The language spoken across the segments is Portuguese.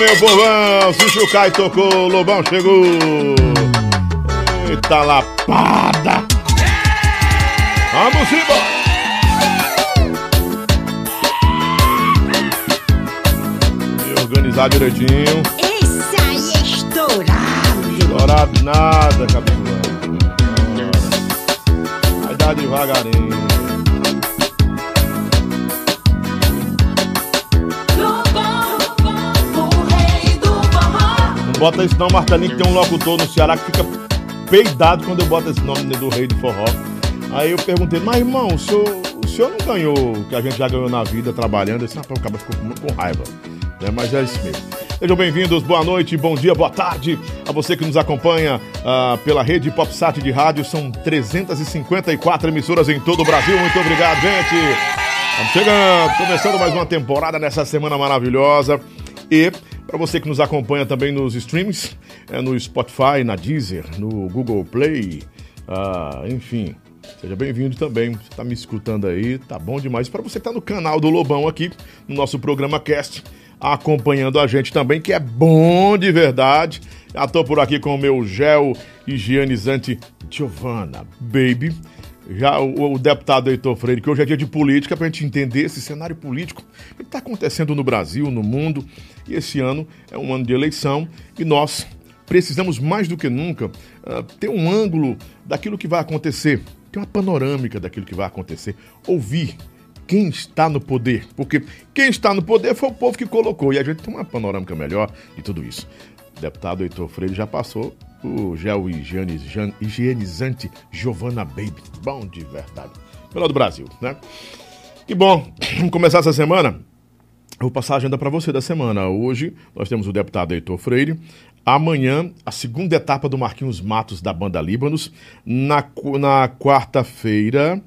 meu povão. Se Chucai tocou, Lobão chegou. Eita lapada. Vamos embora. Organizar direitinho. Esse aí é estourado. Estourado nada, capitão. Vai dar devagarinho. Bota isso não, Marcelinho, que tem um locutor no Ceará que fica peidado quando eu boto esse nome do rei do forró. Aí eu perguntei, mas irmão, o senhor, o senhor não ganhou o que a gente já ganhou na vida trabalhando? Esse rapaz, o cara ficou com, com raiva. É, mas é isso mesmo. Sejam bem-vindos, boa noite, bom dia, boa tarde a você que nos acompanha ah, pela rede PopSat de rádio. São 354 emissoras em todo o Brasil. Muito obrigado, gente. Estamos chegando, começando mais uma temporada nessa semana maravilhosa. E para você que nos acompanha também nos streams, é, no Spotify, na Deezer, no Google Play, ah, enfim. Seja bem-vindo também. Você está me escutando aí, tá bom demais. Para você que tá no canal do Lobão aqui, no nosso programa Cast, acompanhando a gente também, que é bom de verdade. Já tô por aqui com o meu gel higienizante Giovanna Baby. Já o, o deputado Heitor Freire, que hoje é dia de política, para a gente entender esse cenário político que está acontecendo no Brasil, no mundo. E esse ano é um ano de eleição e nós precisamos mais do que nunca uh, ter um ângulo daquilo que vai acontecer, ter uma panorâmica daquilo que vai acontecer, ouvir quem está no poder, porque quem está no poder foi o povo que colocou e a gente tem uma panorâmica melhor de tudo isso. O deputado Heitor Freire já passou o gel higienizante Giovanna Baby, bom de verdade, melhor do Brasil, né? Que bom, vamos começar essa semana. Vou passar a agenda para você da semana. Hoje nós temos o deputado Heitor Freire. Amanhã, a segunda etapa do Marquinhos Matos da banda Líbanos. Na, na quarta-feira.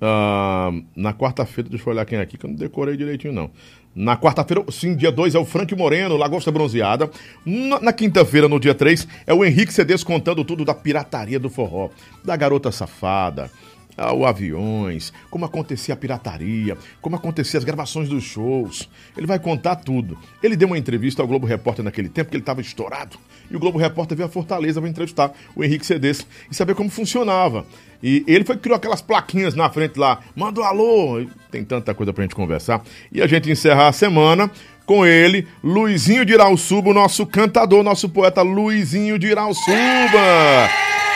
Uh, na quarta-feira, deixa eu olhar quem é aqui, que eu não decorei direitinho, não. Na quarta-feira, sim, dia 2 é o Frank Moreno, Lagosta Bronzeada. Na, na quinta-feira, no dia 3, é o Henrique Cedes contando tudo da pirataria do forró, da garota safada, o aviões, como acontecia a pirataria, como acontecia as gravações dos shows. Ele vai contar tudo. Ele deu uma entrevista ao Globo Repórter naquele tempo, que ele estava estourado. E o Globo Repórter veio a Fortaleza para entrevistar o Henrique Cedes e saber como funcionava. E ele foi criou aquelas plaquinhas na frente lá, manda um alô. Tem tanta coisa pra gente conversar. E a gente encerrar a semana com ele, Luizinho de Irauçuba, o nosso cantador, nosso poeta Luizinho de Irauçuba.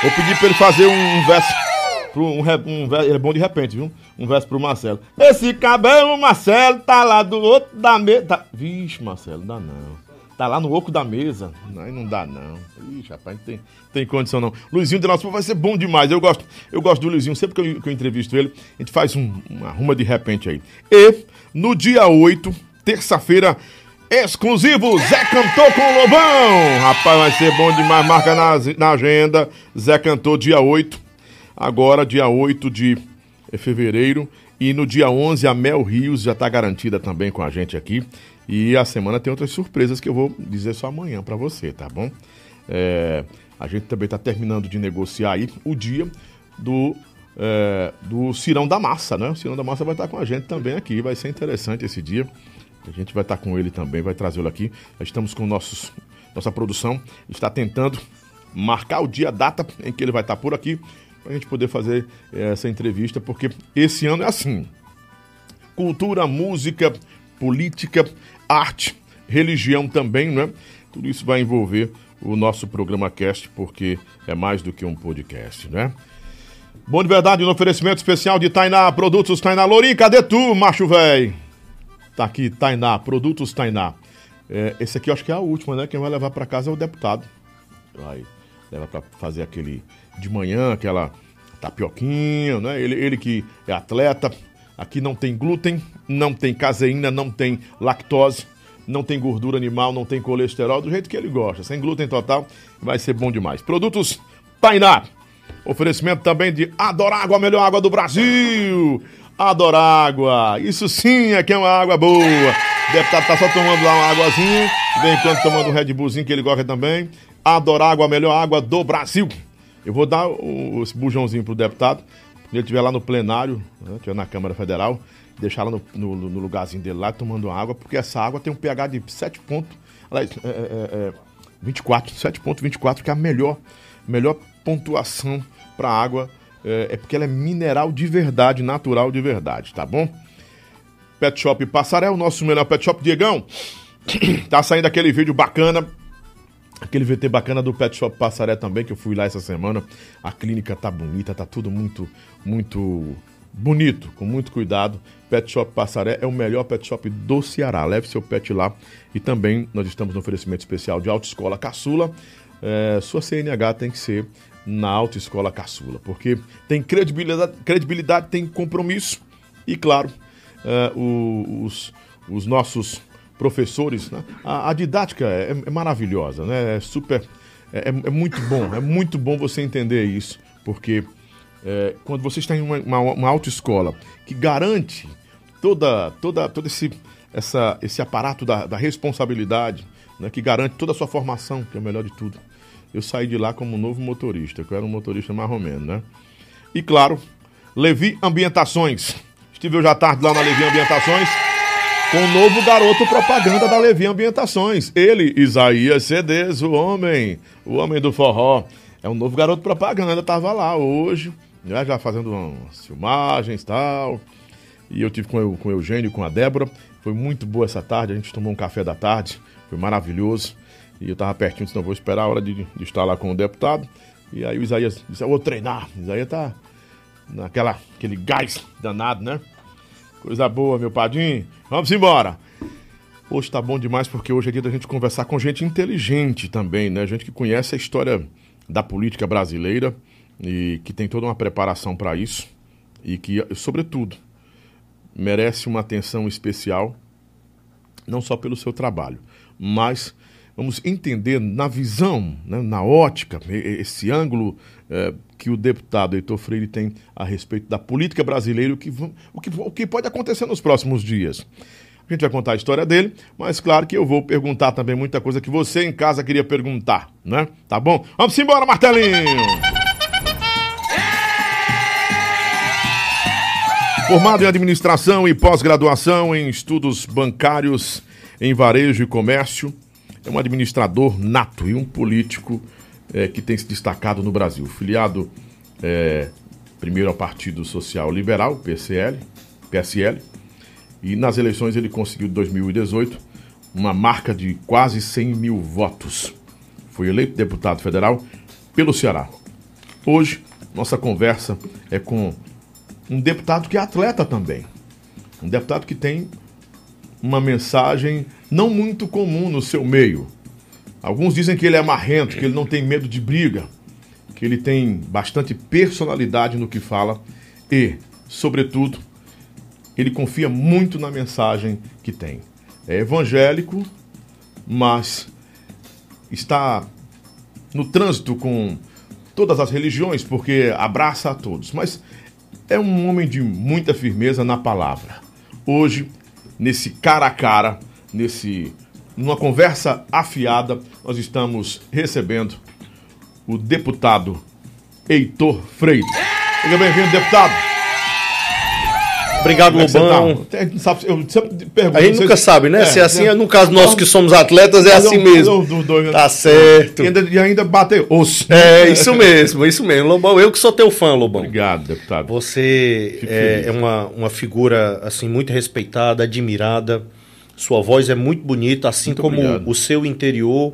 Vou pedir para ele fazer um verso pro, um, um, ele é bom de repente, viu? Um verso pro Marcelo. Esse cabelo, Marcelo, tá lá do outro da mesa. Tá... Vixe, Marcelo, não dá não. Tá lá no oco da mesa. Aí não dá, não. Ixi, rapaz, não tem, tem condição, não. Luizinho de nosso vai ser bom demais. Eu gosto, eu gosto do Luizinho. Sempre que eu, que eu entrevisto ele, a gente faz um, uma ruma de repente aí. E no dia 8, terça-feira, exclusivo, Zé Cantor com o Lobão. Rapaz, vai ser bom demais. Marca na, na agenda. Zé Cantor, dia 8 agora, dia 8 de fevereiro. E no dia 11, a Mel Rios já está garantida também com a gente aqui. E a semana tem outras surpresas que eu vou dizer só amanhã para você, tá bom? É, a gente também está terminando de negociar aí o dia do, é, do Cirão da Massa, né? O Cirão da Massa vai estar tá com a gente também aqui. Vai ser interessante esse dia. A gente vai estar tá com ele também, vai trazê-lo aqui. Estamos com nossos, nossa produção, está tentando marcar o dia, a data em que ele vai estar tá por aqui para a gente poder fazer eh, essa entrevista, porque esse ano é assim: cultura, música, política, arte, religião também, né? Tudo isso vai envolver o nosso programa Cast, porque é mais do que um podcast, né? Bom de verdade, no oferecimento especial de Tainá, Produtos Tainá. Lourinho, cadê tu, macho velho? Tá aqui, Tainá, Produtos Tainá. É, esse aqui eu acho que é a última, né? Quem vai levar para casa é o deputado. Vai, leva para fazer aquele de manhã, aquela tapioquinha, né? Ele, ele que é atleta. Aqui não tem glúten, não tem caseína, não tem lactose, não tem gordura animal, não tem colesterol, do jeito que ele gosta. Sem glúten total, vai ser bom demais. Produtos Tainá. Oferecimento também de Adorágua, a melhor água do Brasil. Adorágua. Isso sim é que é uma água boa. Deputado tá só tomando lá uma águazinha. Vem enquanto tomando um Red Bullzinho que ele gosta também. Adorágua, a melhor água do Brasil. Eu vou dar o, esse bujãozinho pro deputado, quando ele estiver lá no plenário, né, na Câmara Federal, deixar ela no, no, no lugarzinho dele lá, tomando água, porque essa água tem um pH de 7 pontos, aliás, é, é, é, 24, 7.24, que é a melhor, melhor pontuação para água, é, é porque ela é mineral de verdade, natural de verdade, tá bom? Pet Shop Passarel, nosso melhor Pet Shop, Diegão, tá saindo aquele vídeo bacana, Aquele VT bacana do Pet Shop Passaré também, que eu fui lá essa semana. A clínica tá bonita, tá tudo muito, muito bonito, com muito cuidado. Pet Shop Passaré é o melhor pet shop do Ceará. Leve seu pet lá. E também nós estamos no oferecimento especial de Autoescola Caçula. É, sua CNH tem que ser na Autoescola Caçula, porque tem credibilidade, credibilidade tem compromisso e, claro, é, os, os nossos professores. Né? A, a, didática é, é, maravilhosa, né? É super. É, é, é, muito bom, é muito bom você entender isso, porque é, quando você está em uma, uma, uma autoescola que garante toda, toda, todo esse, essa, esse aparato da, da responsabilidade, né, que garante toda a sua formação, que é o melhor de tudo. Eu saí de lá como novo motorista, que eu era um motorista marromeno, né? E claro, Levi Ambientações. Estive hoje à tarde lá na Levi Ambientações com o novo garoto propaganda da Levi Ambientações. Ele, Isaías Cedes, o homem, o homem do forró. É um novo garoto propaganda, tava lá hoje, já, já fazendo umas filmagens e tal. E eu tive com, eu, com o Eugênio, com a Débora. Foi muito boa essa tarde, a gente tomou um café da tarde, foi maravilhoso. E eu tava pertinho, disse, não vou esperar a hora de, de estar lá com o deputado. E aí o Isaías disse, eu vou treinar. O Isaías tá naquela, aquele gás danado, né? Coisa boa, meu padrinho. Vamos embora. Hoje tá bom demais porque hoje é dia da gente conversar com gente inteligente também, né? Gente que conhece a história da política brasileira e que tem toda uma preparação para isso e que, sobretudo, merece uma atenção especial, não só pelo seu trabalho, mas vamos entender na visão, né, na ótica, esse ângulo é, que o deputado Heitor Freire tem a respeito da política brasileira, o que, o que, o que pode acontecer nos próximos dias. A gente vai contar a história dele, mas claro que eu vou perguntar também muita coisa que você em casa queria perguntar, né? Tá bom? Vamos embora, martelinho! Formado em administração e pós-graduação em estudos bancários em varejo e comércio, é um administrador nato e um político é, que tem se destacado no Brasil. Filiado é, primeiro ao Partido Social Liberal, PCL, PSL, e nas eleições ele conseguiu, em 2018, uma marca de quase 100 mil votos. Foi eleito deputado federal pelo Ceará. Hoje, nossa conversa é com um deputado que é atleta também. Um deputado que tem uma mensagem não muito comum no seu meio. Alguns dizem que ele é marrento, que ele não tem medo de briga, que ele tem bastante personalidade no que fala e, sobretudo, ele confia muito na mensagem que tem. É evangélico, mas está no trânsito com todas as religiões, porque abraça a todos. Mas é um homem de muita firmeza na palavra. Hoje, nesse cara a cara, nesse numa conversa afiada, nós estamos recebendo o deputado Heitor Freire. Seja bem-vindo, deputado. Obrigado, Como é Lobão. tá? Eu sempre- pergunto. A gente nunca sabe, né? É, Se é assim, né? no caso nosso que somos atletas, é assim mesmo. dos dois, né? Tá certo. E ainda, e ainda bateu osso. É, isso mesmo, isso mesmo. Lobão, eu que sou teu fã, Lobão. Obrigado, deputado. Você é, é uma, uma figura assim muito respeitada, admirada. Sua voz é muito bonita, assim Muito como obrigado. o seu interior.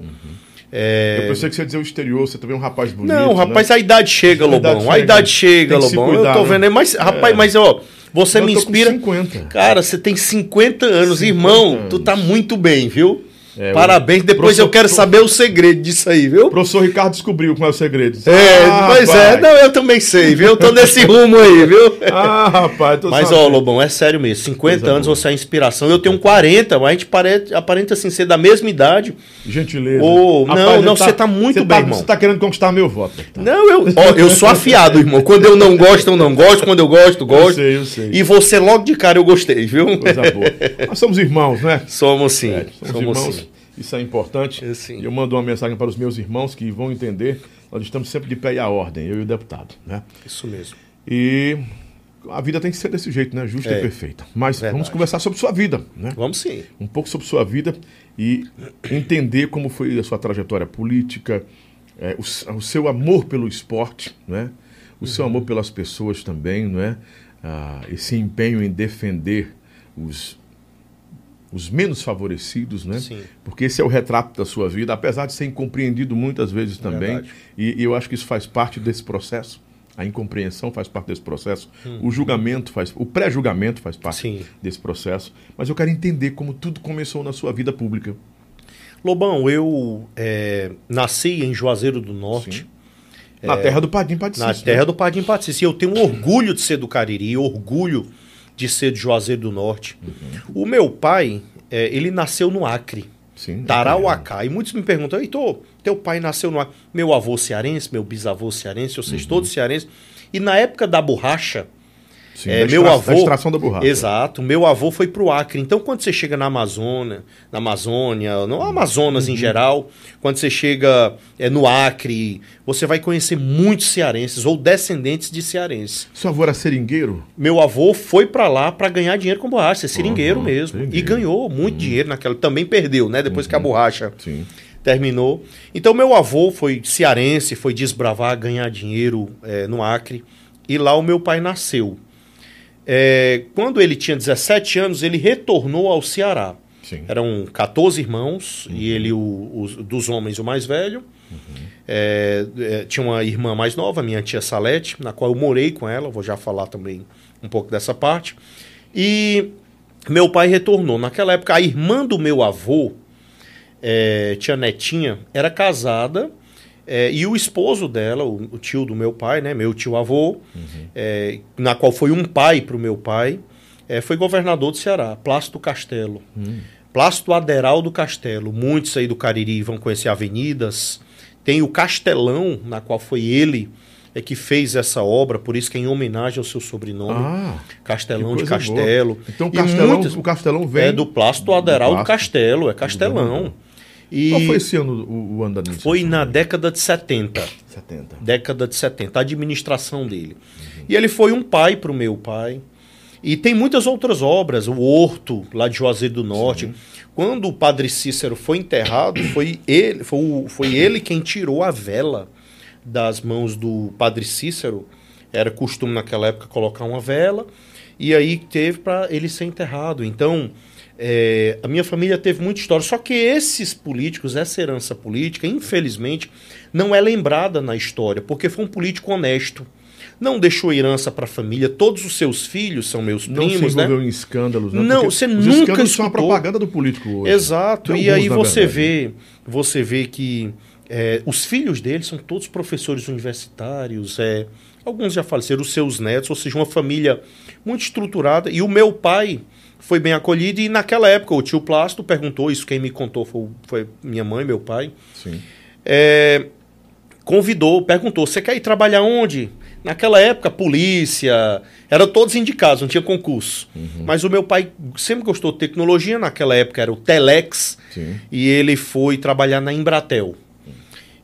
É, Eu pensei que você ia dizer o exterior, você também é um rapaz bonito. Não, rapaz, né? a idade chega, A idade Lobão. A chega. idade chega, Lobão. cuidar, eu tô né? vendo aí, mas, rapaz, mas ó, você Eu me tô com inspira. 50. Cara, você tem 50 anos, 50 irmão. anos. Tu tá muito bem, viu? É, Parabéns. Depois professor- eu quero saber o segredo disso aí, viu? O professor Ricardo descobriu qual é o segredo. É, Ah, pois é, rapaz. não, eu também sei, viu? Eu tô nesse rumo aí, viu? Ah, rapaz, tô Mas, ó, sabendo. Lobão, é sério mesmo. 50 Coisa anos boa. você é inspiração. Eu tenho 40, mas a gente pare- aparenta assim ser da mesma idade. Gentileza. Ô, não, ele não, você tá muito você bem, irmão. Você tá querendo conquistar meu voto. deputado. Não, eu, ó, eu sou afiado, irmão. Quando eu não gosto, eu não gosto. Quando eu gosto, eu gosto. sei, eu sei. E você logo de cara eu gostei, viu? Coisa boa. Nós somos irmãos, né? Somos sim. É, somos, somos irmãos. sim. Isso é importante. É, sim. Eu mando uma mensagem para os meus irmãos que vão entender. Nós estamos sempre de pé e à ordem, eu e o deputado, né? Isso mesmo. E A vida tem que ser desse jeito, né? Justa É. e perfeita. Mas Verdade. vamos conversar sobre sua vida, né? Vamos sim. Um pouco sobre sua vida e entender como foi a sua trajetória política, é, o, o seu amor pelo esporte, né? O seu Uhum. amor pelas pessoas também, não é? Ah, esse empenho em defender os, os menos favorecidos, né? Sim. Porque esse é o retrato da sua vida, apesar de ser incompreendido muitas vezes também. Verdade. E, e eu acho que isso faz parte desse processo. A incompreensão faz parte desse processo. O julgamento faz, o pré-julgamento faz parte. Sim. desse processo. Mas eu quero entender como tudo começou na sua vida pública. Lobão, eu é, nasci em Juazeiro do Norte. Na terra do Padim Paticício. É. Na terra do Padim Patrício. E eu tenho orgulho de ser do Cariri, orgulho de ser de Juazeiro do Norte. O meu pai, é, ele nasceu no Acre, Sim. Tarauacá. E muitos me perguntam, Heitor, teu pai nasceu no Acre. Meu avô cearense, meu bisavô cearense, seja, Uhum. todos cearenses. E na época da borracha, Sim, é, meu avô. Da extração da borracha. Exato. Meu avô foi pro Acre. Então, quando você chega na Amazônia, na Amazônia, no Amazonas Uhum. em geral, quando você chega é, no Acre, você vai conhecer muitos cearenses ou descendentes de cearenses. Seu avô era seringueiro? Meu avô foi pra lá pra ganhar dinheiro com borracha, é seringueiro Uhum, mesmo. E seringueiro. ganhou muito dinheiro naquela. Também perdeu, né? Depois que Uhum. a borracha Sim. terminou. Então, meu avô foi cearense, foi desbravar, ganhar dinheiro é, no Acre. E lá o meu pai nasceu. É, quando ele tinha 17 anos, ele retornou ao Ceará. Sim. Eram 14 irmãos, e ele, o, os- dos homens, o mais velho. É, é, tinha uma irmã mais nova, minha tia Salete, na qual eu morei com ela, vou já falar também um pouco dessa parte. E meu pai retornou. Naquela época, a irmã do meu avô, é, tia Netinha, era casada é, e o esposo dela, o, o tio do meu pai, né, meu tio avô, é, na qual foi um pai para o meu pai, é, foi governador do Ceará, Plácido Castelo. Plácido Aderaldo Castelo. Muitos aí do Cariri vão conhecer avenidas. Tem o Castelão, na qual foi ele é que fez essa obra, por isso que é em homenagem ao seu sobrenome. Ah, Castelão de coisa boa. Castelo. Então o Castelão, muitas- o Castelão vem. é do Plácido Aderaldo Plácido. Castelo, é Castelão. E Qual foi esse ano o, o ano da administração? foi na década de 70. 70. Década de 70, a administração dele. E ele foi um pai para o meu pai. E tem muitas outras obras, o Horto, lá de Juazeiro do Norte. Quando o padre Cícero foi enterrado, foi ele, foi, o- foi ele quem tirou a vela das mãos do padre Cícero. Era costume naquela época colocar uma vela. E aí teve para ele ser enterrado. Então, é, a minha família teve muita história. Só que esses políticos, essa herança política, infelizmente, não é lembrada na história, porque foi um político honesto. Não deixou herança para a família. Todos os seus filhos são meus Não se primos, né? envolveu em escândalos, né? Não, Porque você nunca escândalos são a escutou. propaganda do político hoje. Exato. E alguns, aí você verdade. vê, você vê que é, os filhos dele são todos professores universitários, é, alguns já faleceram, os seus netos, ou seja, uma família muito estruturada. E o meu pai foi bem acolhido e naquela época o tio Plácido perguntou, isso quem me contou foi, foi minha mãe, meu pai, Sim. é, convidou, perguntou: você quer ir trabalhar onde? Naquela época, polícia, eram todos indicados, não tinha concurso. Mas o meu pai sempre gostou de tecnologia, naquela época era o Telex, Sim. e ele foi trabalhar na Embratel.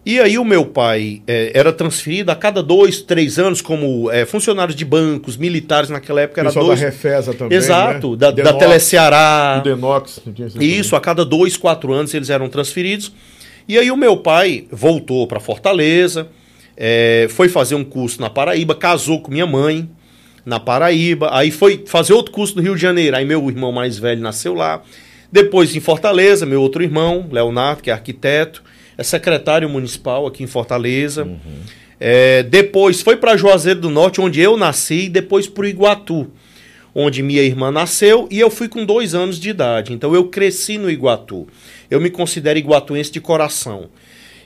E aí o meu pai eh, era transferido a cada dois, três anos como funcionários de bancos, militares naquela época era Pessoal dois. da Refesa também, Exato, né? da, da Denox, Teleceará. O Denox. Isso, a cada dois, quatro anos eles eram transferidos. E aí o meu pai voltou para Fortaleza, eh, foi fazer um curso na Paraíba, casou com minha mãe na Paraíba, aí foi fazer outro curso no Rio de Janeiro. Aí meu irmão mais velho nasceu lá. Depois em Fortaleza, meu outro irmão, Leonardo, que é arquiteto, é secretário municipal aqui em Fortaleza. Eh, depois foi para Juazeiro do Norte, onde eu nasci, e depois para o Iguatu onde minha irmã nasceu, e eu fui com dois anos de idade. Então eu cresci no Iguatu. Eu me considero iguatuense de coração.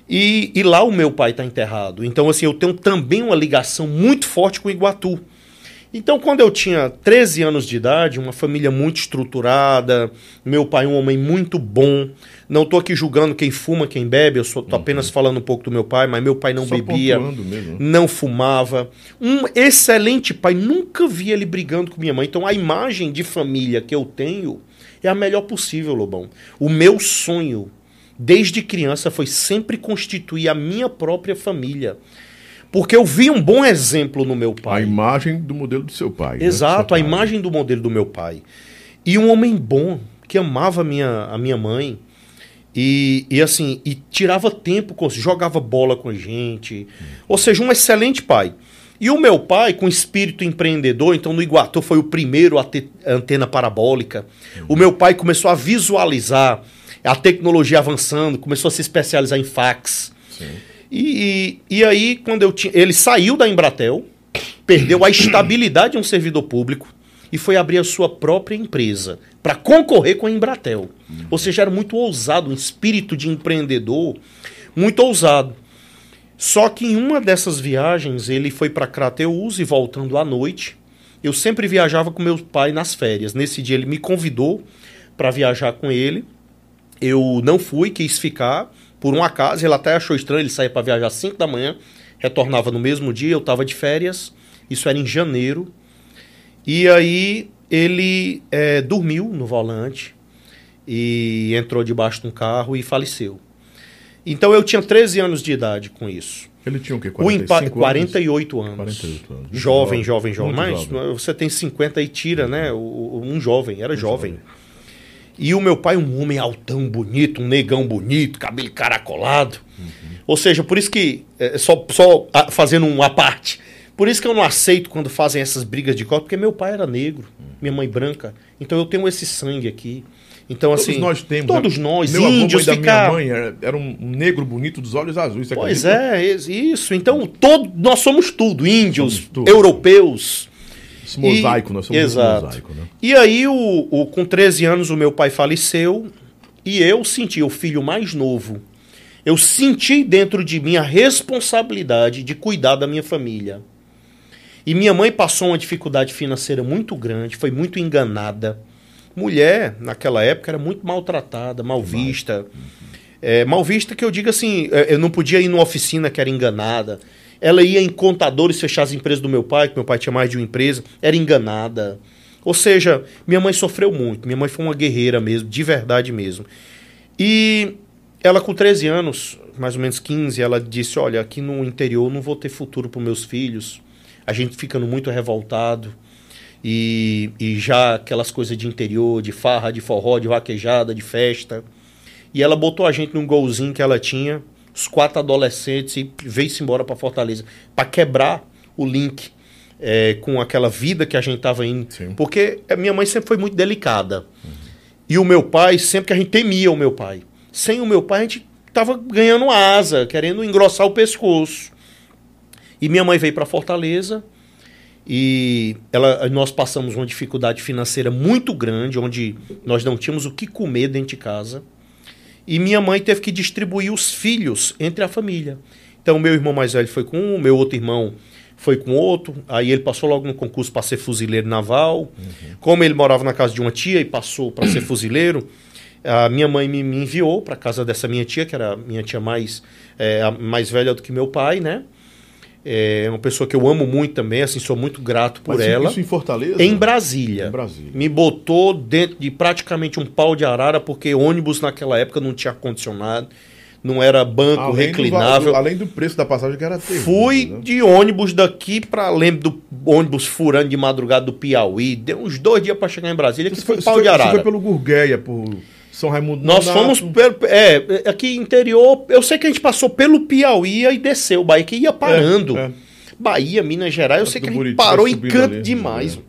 E, e lá o meu pai está enterrado. Então, assim, eu tenho também uma ligação muito forte com o Iguatu. Então, quando eu tinha 13 anos de idade, uma família muito estruturada, meu pai um homem muito bom. Não estou aqui julgando quem fuma, quem bebe, eu estou apenas falando um pouco do meu pai, mas meu pai não Só bebia mesmo. não fumava. Um excelente pai, nunca vi ele brigando com minha mãe. Então a imagem de família que eu tenho é a melhor possível, Lobão. O meu sonho, desde criança, foi sempre constituir a minha própria família. Porque eu vi um bom exemplo no meu A pai. imagem do modelo do seu pai. né? Exato, a Seu pai. imagem do modelo do meu pai. E um homem bom, que amava a minha, a minha mãe. E, e assim, e tirava tempo, com, jogava bola com a gente. Ou seja, um excelente pai. E o meu pai, com espírito empreendedor, então no Iguatu foi o primeiro a ter antena parabólica. O meu pai começou a visualizar a tecnologia avançando, começou a se especializar em fax. E, e, e aí, quando eu tinha. Ele saiu da Embratel, perdeu a estabilidade de um servidor público e foi abrir a sua própria empresa para concorrer com a Embratel. Ou seja, era muito ousado, um espírito de empreendedor muito ousado. Só que em uma dessas viagens ele foi para Crateus e voltando à noite. Eu sempre viajava com meu pai nas férias. Nesse dia ele me convidou para viajar com ele. Eu não fui, quis ficar. Por um acaso, ele até achou estranho, ele saía para viajar às 5 da manhã, retornava no mesmo dia, eu estava de férias. Isso era em janeiro. E aí ele eh, dormiu no volante e entrou debaixo de um carro e faleceu. Então eu tinha 13 anos de idade com isso. Ele tinha o quê? O 45 impa- anos? 48 anos. 48 anos. Jovem, jovem, jovem. Muito Mas jovem. você tem 50 e tira, né? o- o- Um jovem, era jovem. jovem. E o meu pai, um homem altão, bonito, um negão bonito, cabelo caracolado. Uhum. Ou seja, por isso que, é, só, só ah, fazendo uma parte, por isso que eu não aceito quando fazem essas brigas de cota, porque meu pai era negro, minha mãe branca. Então eu tenho esse sangue aqui. Então, Todos assim. nós temos. Todos né? nós, Meu avô, índios, mãe da ficar. minha mãe era, um negro bonito dos olhos azuis. Pois acredita? é, isso. Então, todo, nós somos tudo: índios, Somos tudo. europeus. Esse mosaico, E- nós somos Exato. mosaico, né? E aí, o, o- com 13 anos, o meu pai faleceu e eu senti, o filho mais novo, eu senti dentro de mim a responsabilidade de cuidar da minha família. E minha mãe passou uma dificuldade financeira muito grande, foi muito enganada. Mulher, naquela época, era muito maltratada, mal vista. É, mal vista que eu digo assim, é, eu não podia ir numa oficina que era enganada. Ela ia em contadores fechar as empresas do meu pai, que meu pai tinha mais de uma empresa, era enganada. Ou seja, minha mãe sofreu muito. Minha mãe foi uma guerreira mesmo, de verdade mesmo. E ela com 13 anos, mais ou menos 15, ela disse: "Olha, aqui no interior não vou ter futuro para meus filhos. A gente ficando muito revoltado. E, e já aquelas coisas de interior, de farra, de forró, de vaquejada, de festa. E ela botou a gente num golzinho que ela tinha, os quatro adolescentes, e veio-se embora para Fortaleza, para quebrar o link é, com aquela vida que a gente tava indo. Sim. Porque a minha mãe sempre foi muito delicada. E o meu pai, sempre que a gente temia o meu pai. Sem o meu pai, a gente tava ganhando asa, querendo engrossar o pescoço. E minha mãe veio para Fortaleza e ela, nós passamos uma dificuldade financeira muito grande, onde nós não tínhamos o que comer dentro de casa. E minha mãe teve que distribuir os filhos entre a família. Então, meu irmão mais velho foi com um, meu outro irmão foi com outro. Aí ele passou logo no concurso para ser fuzileiro naval. Como ele morava na casa de uma tia e passou para ser fuzileiro, a minha mãe me, me enviou para casa dessa minha tia, que era a minha tia mais, é, mais velha do que meu pai, né? É uma pessoa que eu amo muito também, assim, sou muito grato por Mas ela. Isso em Fortaleza? Em Brasília. Em Brasília. Me botou dentro de praticamente um pau de arara, porque ônibus naquela época não tinha ar-condicionado, não era banco Além do reclinável. va- além do preço da passagem que era terrível, Fui né? de ônibus daqui para lembro do ônibus furando de madrugada do Piauí. Deu uns dois dias para chegar em Brasília, que Você foi foi, um pau de arara. foi pelo Gurgueia, por São Raimundo Nós fomos pelo, é, aqui interior, eu sei que a gente passou pelo Piauí e desceu, Bahia que ia parando. é. Bahia, Minas Gerais, eu sei que Buriti, parou vai em canto ali, demais. né?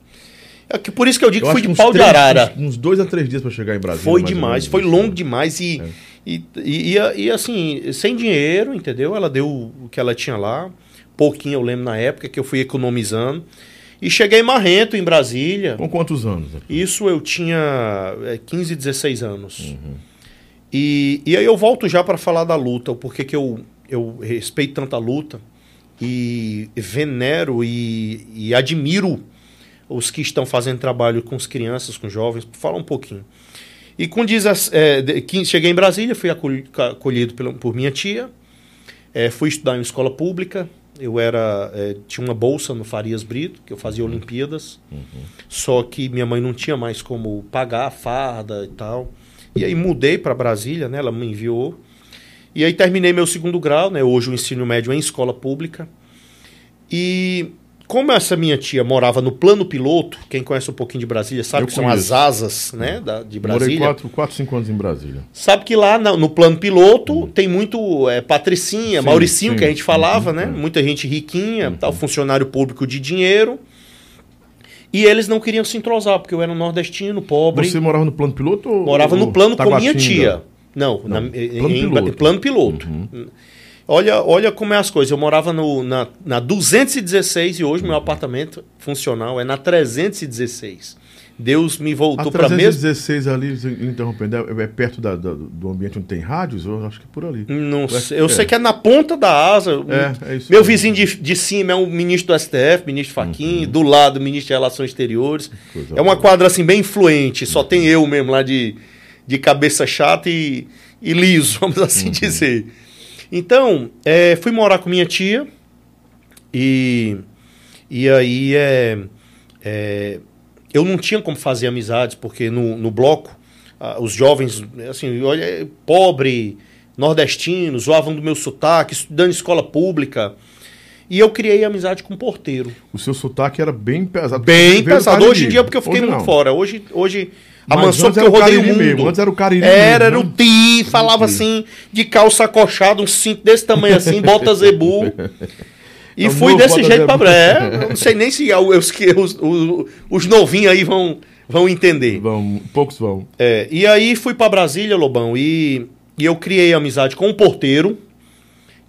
É que por isso que eu digo Eu que fui de pau de três- arara. Uns, uns dois a três dias para chegar em Brasília. Foi demais, foi longo demais e, e, e, e, e, assim, sem dinheiro, entendeu? Ela deu o que ela tinha lá, pouquinho eu lembro na época que eu fui economizando. E cheguei marrento em Brasília. Com quantos anos? Isso eu tinha é, 15, 16 anos. E, e aí eu volto já para falar da luta, o porquê que eu, eu respeito tanto a luta e venero e, e admiro os que estão fazendo trabalho com as crianças, com os jovens. Fala um pouquinho. E com 16, é, cheguei em Brasília, fui acolhido pela- por minha tia, é, fui estudar em escola pública. Eu era é, tinha uma bolsa no Farias Brito, que eu fazia Olimpíadas. Só que minha mãe não tinha mais como pagar a farda e tal. E aí mudei para Brasília, né? Ela me enviou. E aí terminei meu segundo grau, né? Hoje o ensino médio é em escola pública. E como essa minha tia morava no plano piloto, quem conhece um pouquinho de Brasília sabe Eu que são conheço. as asas né, da, de Morei Brasília. 4, 4, 5 anos em Brasília. Sabe que lá na- no plano piloto tem muito é, Patricinha, Sim, Mauricinho, sim. que a gente falava, Uhum, né? Muita gente riquinha, tal, funcionário público de dinheiro. E eles não queriam se entrosar, porque eu era um nordestino, pobre. Você morava no plano piloto ou Morava no ou plano com minha tia. Não, na- Não, em- plano em- piloto. Uhum. em plano piloto. Olha, olha como é as coisas. Eu morava no, na, na 216 e hoje meu apartamento funcional é na 316. Deus me voltou para mesmo. 316 ali, interrompendo, é, é perto da- da- do ambiente onde tem rádios? Eu acho que é por ali. Não É, sei, eu é. sei que é na ponta da asa. É, é isso Meu vizinho de, de cima é um ministro do STF, ministro Faquim, do lado o ministro de Relações Exteriores. Uhum. Coisa é uma boa. quadra assim bem influente, só tem eu mesmo lá de, de cabeça chata e, e liso, vamos assim Uhum. dizer. Então, é, fui morar com minha tia e, e aí é, é, eu não tinha como fazer amizades, porque no, no bloco ah, os jovens, assim, olha, é pobre, nordestinos, zoavam do meu sotaque, estudando escola pública. E eu criei amizade com o porteiro. O seu sotaque era bem pesado. Bem pesado. Hoje em dia, porque eu fiquei muito fora. Hoje, hoje a Mas mansão porque eu era o rodei o mundo. mesmo, antes era o Cariri Era, era mesmo, o né? ti, falava assim, de calça acochada, um cinto desse tamanho assim, bota zebu. E É o fui desse jeito pra Bré. Não sei nem se os, que- os, os, os novinhos aí vão, vão entender. Vão, poucos vão. É, e aí fui pra Brasília, Lobão, e, e eu criei amizade com o porteiro.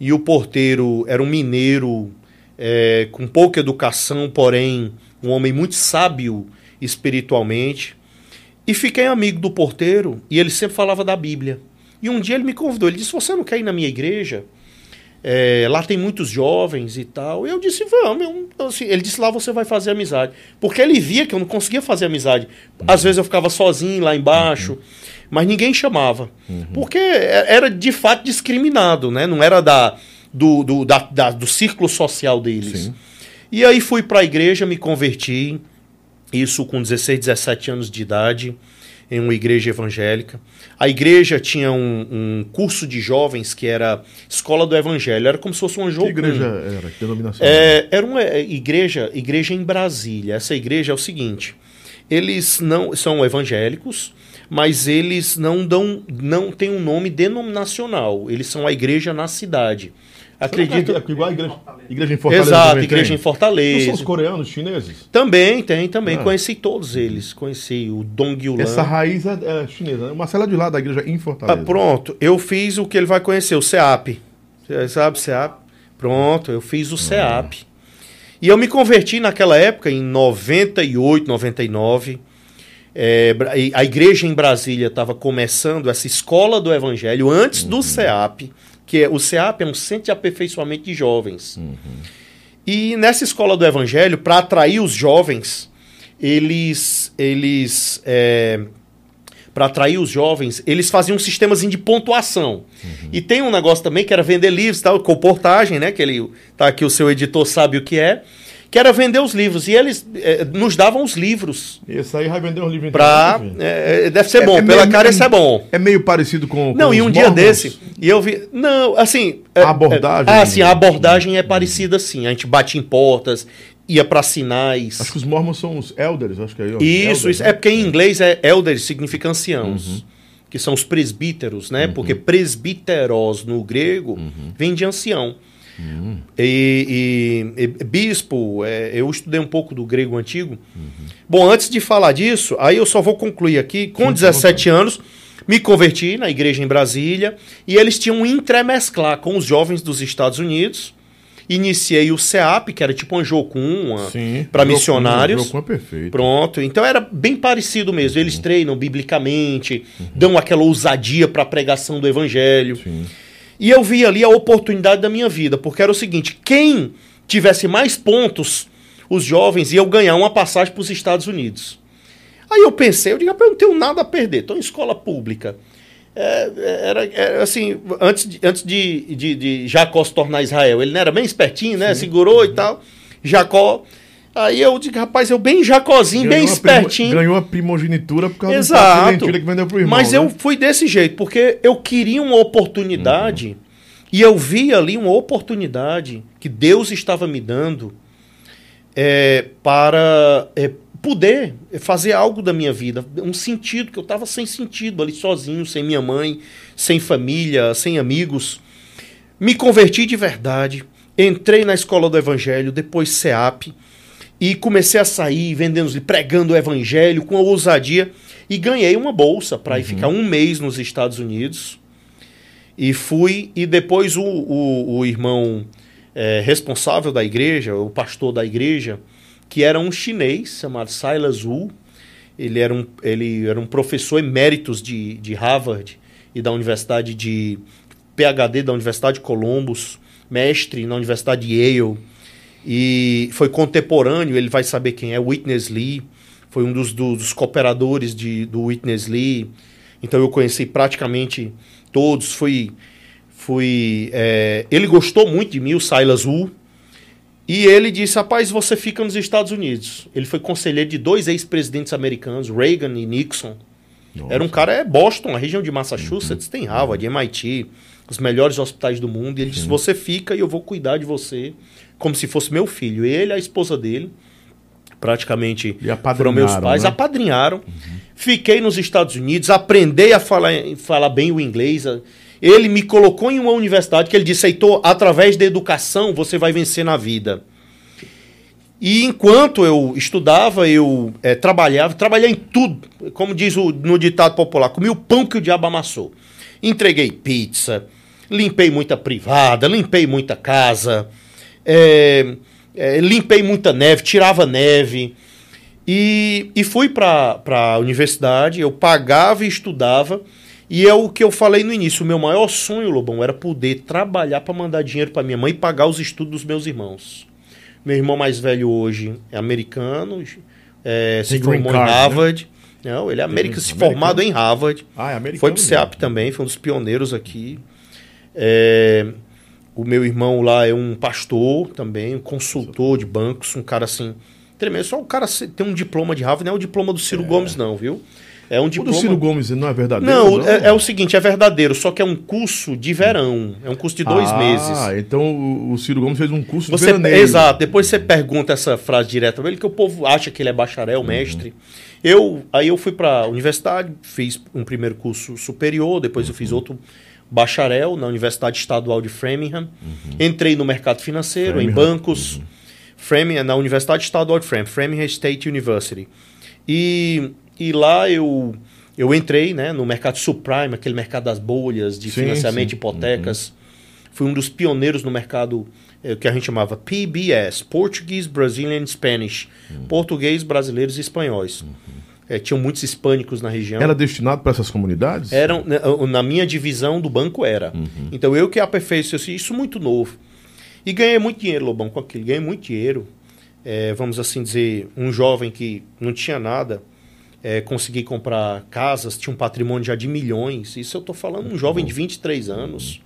E o porteiro era um mineiro é, com pouca educação, porém um homem muito sábio espiritualmente. E fiquei amigo do porteiro e ele sempre falava da Bíblia. E um dia ele me convidou, ele disse: Você não quer ir na minha igreja? É, lá tem muitos jovens e tal. E eu disse, vamos. Eu- assim, ele disse, lá você vai fazer amizade. Porque ele via que eu não conseguia fazer amizade. Às vezes eu ficava sozinho lá embaixo, mas ninguém chamava. Porque é- era de fato discriminado, né? Não era da, do, do, da- da- do círculo social deles. Sim. E aí fui para a igreja, me converti, isso com 16, 17 anos de idade, em uma igreja evangélica. A igreja tinha um, um curso de jovens que era Escola do Evangelho, era como se fosse uma Que jogo. igreja era? Que denominação? É, era uma é, igreja, igreja em Brasília. Essa igreja é o seguinte: eles não são evangélicos, mas eles não dão, não têm um nome denominacional. Eles são a igreja na cidade. Acredito. É igual a igreja, igreja em Fortaleza. Exato, também igreja tem? em Não Fortaleza. são os coreanos, os chineses? Também tem, também. Ah. Conheci todos eles. Conheci o Dong Yulan. Essa raiz é, é chinesa. né? Marcelo é de lá da igreja em Ah, Fortaleza. pronto, eu fiz o que ele vai conhecer, o CEAP. Você sabe o CEAP? Pronto, eu fiz o CEAP. E eu me converti naquela época, em 98, 99. É, e a igreja em Brasília estava começando essa escola do evangelho antes do CEAP, que é, o CEAP é um centro de aperfeiçoamento de jovens. E nessa escola do evangelho, para atrair os jovens, eles, eles é, para atrair os jovens, eles faziam um sistemazinho de pontuação. E tem um negócio também que era vender livros, tal, comportagem, né? Que ele tá aqui o seu editor sabe o que é, que era vender os livros e eles eh, nos davam os livros Esse aí vai vender um livro pra eh, deve ser É- bom, é pela meio- cara isso é bom. É meio parecido com. Não, com e um dia Mormons? desse, e eu vi. Não, assim. é- A abordagem- é- ah, sim, a abordagem é parecida assim. A gente bate em portas, ia para sinais. Acho que os mormons são os elders, acho que é. Isso, elders, isso. né? É porque em inglês é elders, significa anciãos. Que são os presbíteros, né? Porque presbíteros no grego vem de ancião. E, e- e bispo, é, eu estudei um pouco do grego antigo. Bom, antes de falar disso, aí eu só vou concluir aqui. Com Sim, 17 anos, me converti na igreja em Brasília e eles tinham um entremesclar com os jovens dos Estados Unidos. Iniciei o CEAP, que era tipo uma Jocum, para missionários. Jocum é perfeito. Pronto, então era bem parecido mesmo. Eles treinam biblicamente, dão aquela ousadia para a pregação do evangelho. Sim. E eu vi ali a oportunidade da minha vida, porque era o seguinte: quem tivesse mais pontos, os jovens iam ganhar uma passagem para os Estados Unidos. Aí eu pensei, eu digo, "Rapaz, eu não tenho nada a perder, estou em escola pública. É, era, era assim, antes, de, antes de, de, de Jacó se tornar Israel, ele não era bem espertinho, né? Segurou e tal. Jacó. Aí eu digo, rapaz, eu bem Jacozinho, bem primo- espertinho. Ganhou a primogenitura por causa Exato. do que vendeu pro irmão. Mas né? eu fui desse jeito, porque eu queria uma oportunidade E eu vi ali uma oportunidade que Deus estava me dando é, para é, poder fazer algo da minha vida, um sentido que eu estava sem sentido ali sozinho, sem minha mãe, sem família, sem amigos. Me converti de verdade, entrei na escola do Evangelho, depois CEAP, e comecei a sair vendendo, pregando o Evangelho com ousadia e ganhei uma bolsa para ir ficar um mês nos Estados Unidos. E fui, e depois o, o, o irmão é, responsável da igreja, o pastor da igreja, que era um chinês chamado Silas Wu. Ele era um, ele era um professor eméritos de, de Harvard e da Universidade de PhD da Universidade de Columbus, mestre na Universidade de Yale. E foi contemporâneo, ele vai saber quem é, Witness Lee. Foi um dos, dos, dos cooperadores de, do Witness Lee. Então eu conheci praticamente todos. Fui, fui, é, ele gostou muito de mim, o Silas Wu. E ele disse: Rapaz, você fica nos Estados Unidos. Ele foi conselheiro de dois ex-presidentes americanos, Reagan e Nixon. Nossa. Era um cara, é Boston, a região de Massachusetts, uhum. tem Harvard, MIT, os melhores hospitais do mundo. E ele Sim. disse: Você fica e eu vou cuidar de você como se fosse meu filho. Ele, a esposa dele, praticamente foram meus pais, né? apadrinharam. Uhum. Fiquei nos Estados Unidos, aprendi a falar, falar bem o inglês. Ele me colocou em uma universidade que ele disse, Heitor, através da educação você vai vencer na vida. E enquanto eu estudava, eu é, trabalhava, trabalhei em tudo, como diz o, no ditado popular, comi o pão que o diabo amassou. Entreguei pizza, limpei muita privada, limpei muita casa, é, é, limpei muita neve, tirava neve. E, e fui para a universidade, eu pagava e estudava. E é o que eu falei no início, o meu maior sonho, Lobão, era poder trabalhar para mandar dinheiro para minha mãe e pagar os estudos dos meus irmãos. Meu irmão mais velho hoje é americano, é, se formou em né? Harvard. Né? Não, ele é americano, se formado em Harvard. Ah, é americano. Foi pro CEAP também, foi um dos pioneiros aqui. É, o meu irmão lá é um pastor também, um consultor de bancos, um cara assim, tremendo. Só o cara tem um diploma de Harvard, não é o diploma do Ciro é. Gomes, não, viu? É um diploma... O do Ciro Gomes não é verdadeiro? Não, não? É, é, o seguinte, é verdadeiro, só que é um curso de verão. É um curso de dois ah, meses. Ah, então o, Ciro Gomes fez um curso você, de veraneio. Exato. Depois você pergunta essa frase direto para ele, que o povo acha que ele é bacharel, uhum. mestre. Eu, aí eu fui para a universidade, fiz um primeiro curso superior, depois eu fiz outro bacharel na Universidade Estadual de Framingham. Uhum. Entrei no mercado financeiro, Framingham. em bancos. Uhum. Framingham, na Universidade Estadual de Framingham, Framingham State University. E, e lá eu, eu entrei né, no mercado subprime, aquele mercado das bolhas, de sim, financiamento de hipotecas. Uhum. Fui um dos pioneiros no mercado é, que a gente chamava PBS, Portuguese, Brazilian Spanish. Uhum. Português, brasileiros e espanhóis. Uhum é, tinham muitos hispânicos na região. Era destinado para essas comunidades? Eram, né, na minha divisão do banco era. Uhum. Então eu que aperfeiçoei isso muito novo. E ganhei muito dinheiro, Lobão, com aquilo. Ganhei muito dinheiro. É, vamos assim dizer, um jovem que não tinha nada, é, consegui comprar casas, tinha um patrimônio já de milhões. Isso eu estou falando um jovem de 23 anos.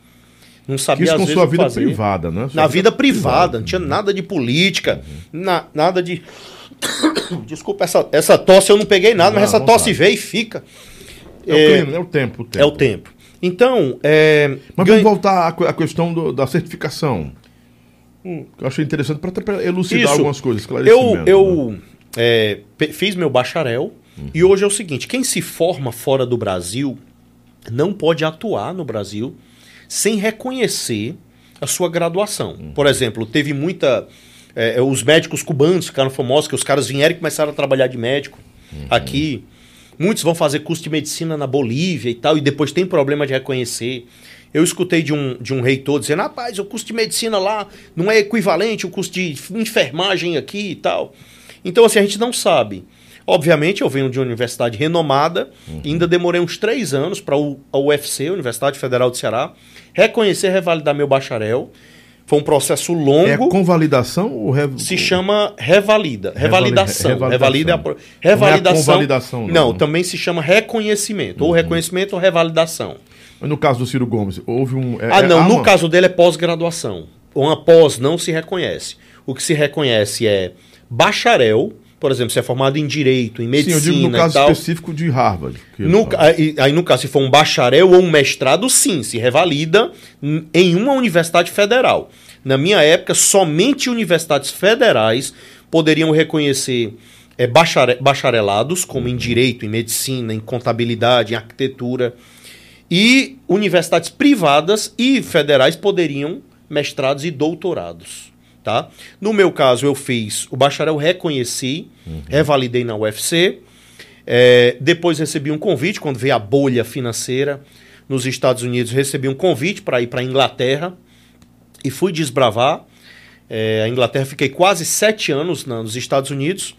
Não sabia Isso com sua vida fazer. privada, né? Sua na vida, vida privada, privada, não tinha nada de política, uhum. na, nada de Desculpa, essa, essa tosse eu não peguei nada, não, mas essa tosse veio e fica. É, é, o, clima, é o tempo, o tempo. É o tempo. Então. É, mas ganha... vamos voltar à, questão do, da certificação. Hum. Eu achei interessante para elucidar Isso. algumas coisas. Eu, eu né? é, fiz meu bacharel uhum. e hoje é o seguinte: quem se forma fora do Brasil não pode atuar no Brasil sem reconhecer a sua graduação. Uhum. Por exemplo, teve muita é, é, os médicos cubanos ficaram famosos, que os caras vieram e começaram a trabalhar de médico uhum. aqui. Muitos vão fazer curso de medicina na Bolívia e tal, e depois tem problema de reconhecer. Eu escutei de um, de um reitor dizendo: rapaz, o curso de medicina lá não é equivalente ao curso de enfermagem aqui e tal. Então, assim, a gente não sabe. Obviamente, eu venho de uma universidade renomada, uhum. ainda demorei uns três anos para a UFC, Universidade Federal do Ceará, reconhecer e revalidar meu bacharel. Foi um processo longo. É convalidação ou rev... Se chama revalida. Revalidação. Revalidação. Revalida é. Revalidação. Não, é convalidação, não. não, também se chama reconhecimento. Uhum. Ou reconhecimento ou revalidação. Mas no caso do Ciro Gomes, houve um. É, ah, não. É, no caso dele é pós-graduação. Uma pós não se reconhece. O que se reconhece é bacharel Por exemplo, você é formado em direito, em Sim, medicina eu digo no caso tal. específico de Harvard. No, aí, aí, no caso, se for um bacharel ou um mestrado, sim, se revalida em uma universidade federal. Na minha época, somente universidades federais poderiam reconhecer eh, bachare- bacharelados, como em direito, em medicina, em contabilidade, em arquitetura. E universidades privadas e federais poderiam mestrados e doutorados. Tá? No meu caso, eu fiz o bacharel, reconheci, revalidei na UFC. É, depois recebi um convite, quando veio a bolha financeira nos Estados Unidos, recebi um convite para ir para a Inglaterra e fui desbravar. É, a Inglaterra, fiquei quase sete anos na- nos Estados Unidos.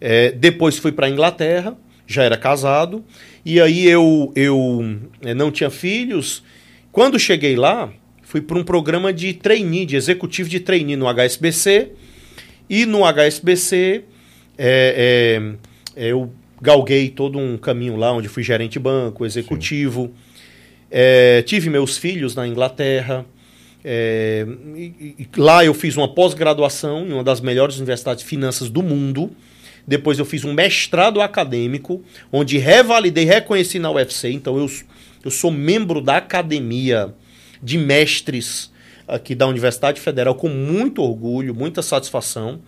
É, depois fui para a Inglaterra, já era casado. E aí eu, eu é, não tinha filhos. Quando cheguei lá, fui para um programa de trainee, de executivo de trainee no HSBC. E no HSBC, é, é, eu galguei todo um caminho lá, onde fui gerente de banco, executivo. É, tive meus filhos na Inglaterra. É, e- e lá eu fiz uma pós-graduação em uma das melhores universidades de finanças do mundo. Depois eu fiz um mestrado acadêmico, onde revalidei, reconheci na UFC. Então eu, eu sou membro da academia de mestres aqui da Universidade Federal com muito orgulho, muita satisfação.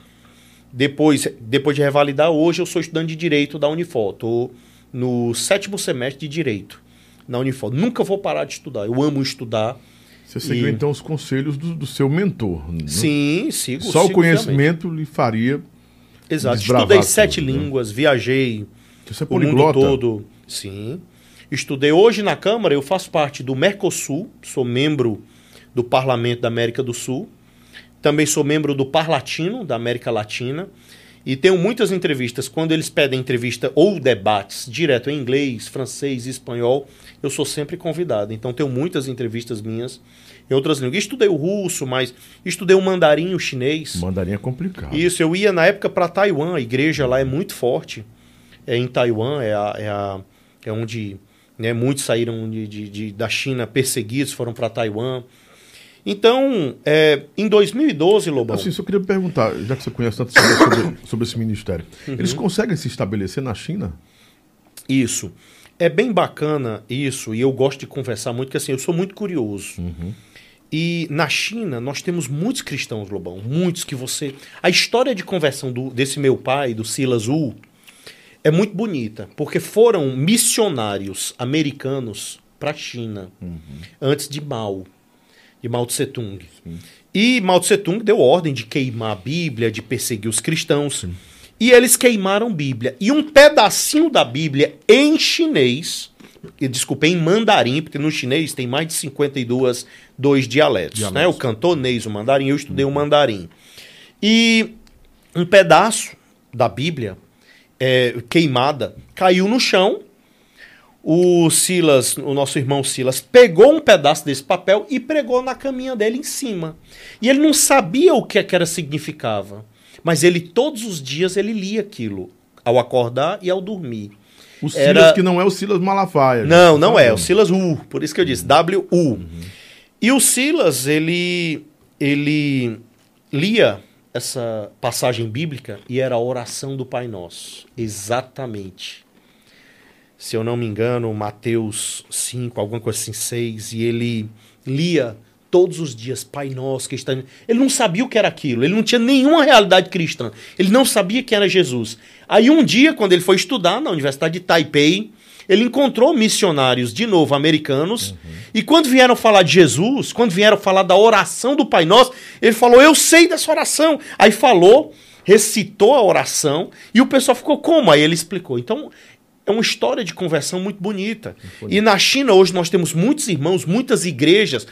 Depois, depois de revalidar, hoje eu sou estudante de Direito da Unifor. Estou no sétimo semestre de Direito na Unifor. Nunca vou parar de estudar. Eu amo estudar. Você seguiu e- então os conselhos do, do seu mentor. né? Sim, sigo. Só o sigo fielmente. conhecimento lhe faria. Exato. Estudei sete né? línguas, viajei Você é o mundo poliglota. todo. Sim. Estudei hoje na Câmara, eu faço parte do Mercosul, sou membro do Parlamento da América do Sul. Também sou membro do Parlatino, da América Latina. E tenho muitas entrevistas. Quando eles pedem entrevista ou debates direto em inglês, francês, espanhol, eu sou sempre convidado. Então tenho muitas entrevistas minhas em outras línguas. Estudei o russo, mas estudei o mandarim, o chinês. Mandarim é complicado. Isso, eu ia na época para Taiwan, a igreja lá é muito forte. É em Taiwan, é, a, é, a- é onde né, muitos saíram de, de- de- da China perseguidos, foram para Taiwan. Então, é, em 2012, Lobão, Assim, só queria perguntar, já que você conhece tanto sobre, sobre- esse ministério, Uhum. eles conseguem se estabelecer na China? isso. É bem bacana isso, e eu gosto de conversar muito, porque assim, eu sou muito curioso. E na China, nós temos muitos cristãos, Lobão, muitos que você... A história de conversão do- desse meu pai, do Silas Wu, é muito bonita, porque foram missionários americanos para a China, antes de Mao, de Mao Tse Tung. E Mao Tse Tung deu ordem de queimar a Bíblia, de perseguir os cristãos. E eles queimaram Bíblia. E um pedacinho da Bíblia em chinês, e, desculpa, em mandarim, porque no chinês tem mais de 52 dois dialetos. Dialetos. Né? O cantonês, o mandarim, eu estudei o mandarim. E um pedaço da Bíblia é, queimada caiu no chão. O Silas, o nosso irmão Silas, pegou um pedaço desse papel e pregou na caminha dele em cima. E ele não sabia o que aquela significava. Mas ele, todos os dias, ele lia aquilo, ao acordar e ao dormir. O Silas, Era- que não é o Silas Malafaia. Não, não é. O Silas U. Por isso que eu disse W-U. E o Silas, ele, ele lia essa passagem bíblica e era a oração do Pai Nosso. Exatamente. Se eu não me engano, Mateus 5, alguma coisa assim, 6. E ele lia todos os dias, Pai Nosso que está... Ele não sabia o que era aquilo. Ele não tinha nenhuma realidade cristã. Ele não sabia quem era Jesus. Aí um dia, quando ele foi estudar na Universidade de Taipei, ele encontrou missionários, de novo, americanos, e quando vieram falar de Jesus, quando vieram falar da oração do Pai Nosso, ele falou, eu sei dessa oração. Aí falou, recitou a oração, e o pessoal ficou como? Aí ele explicou. Então, é uma história de conversão muito bonita. E na China, hoje, nós temos muitos irmãos, muitas igrejas.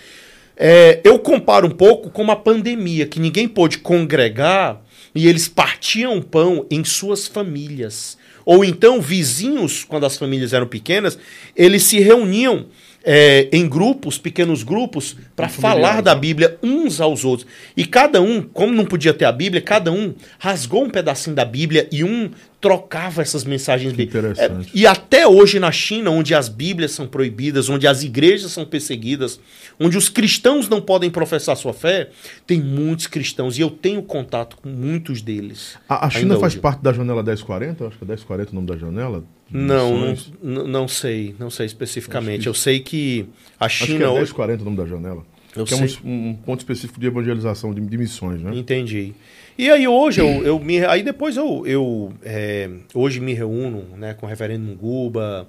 É, eu comparo um pouco com a pandemia, que ninguém pôde congregar e eles partiam pão em suas famílias. Ou então, vizinhos, quando as famílias eram pequenas, eles se reuniam é, em grupos, pequenos grupos, para falar da Bíblia uns aos outros. E cada um, como não podia ter a Bíblia, cada um rasgou um pedacinho da Bíblia e um trocava essas mensagens bíblicas. interessante. É, e até hoje na China, onde as Bíblias são proibidas, onde as igrejas são perseguidas, onde os cristãos não podem professar sua fé, tem muitos cristãos e eu tenho contato com muitos deles. A, a China faz hoje. parte da janela 1040? Acho que é 1040 o nome da janela. Não, não, não sei, não sei especificamente. Que- Eu sei que a Acho que é China hoje 1040 o nome da janela. Eu que é um, sei. um ponto específico de evangelização, de, de missões, né? Entendi. E aí hoje eu, eu me aí depois eu, eu é, hoje me reúno né, com o reverendo Munguba,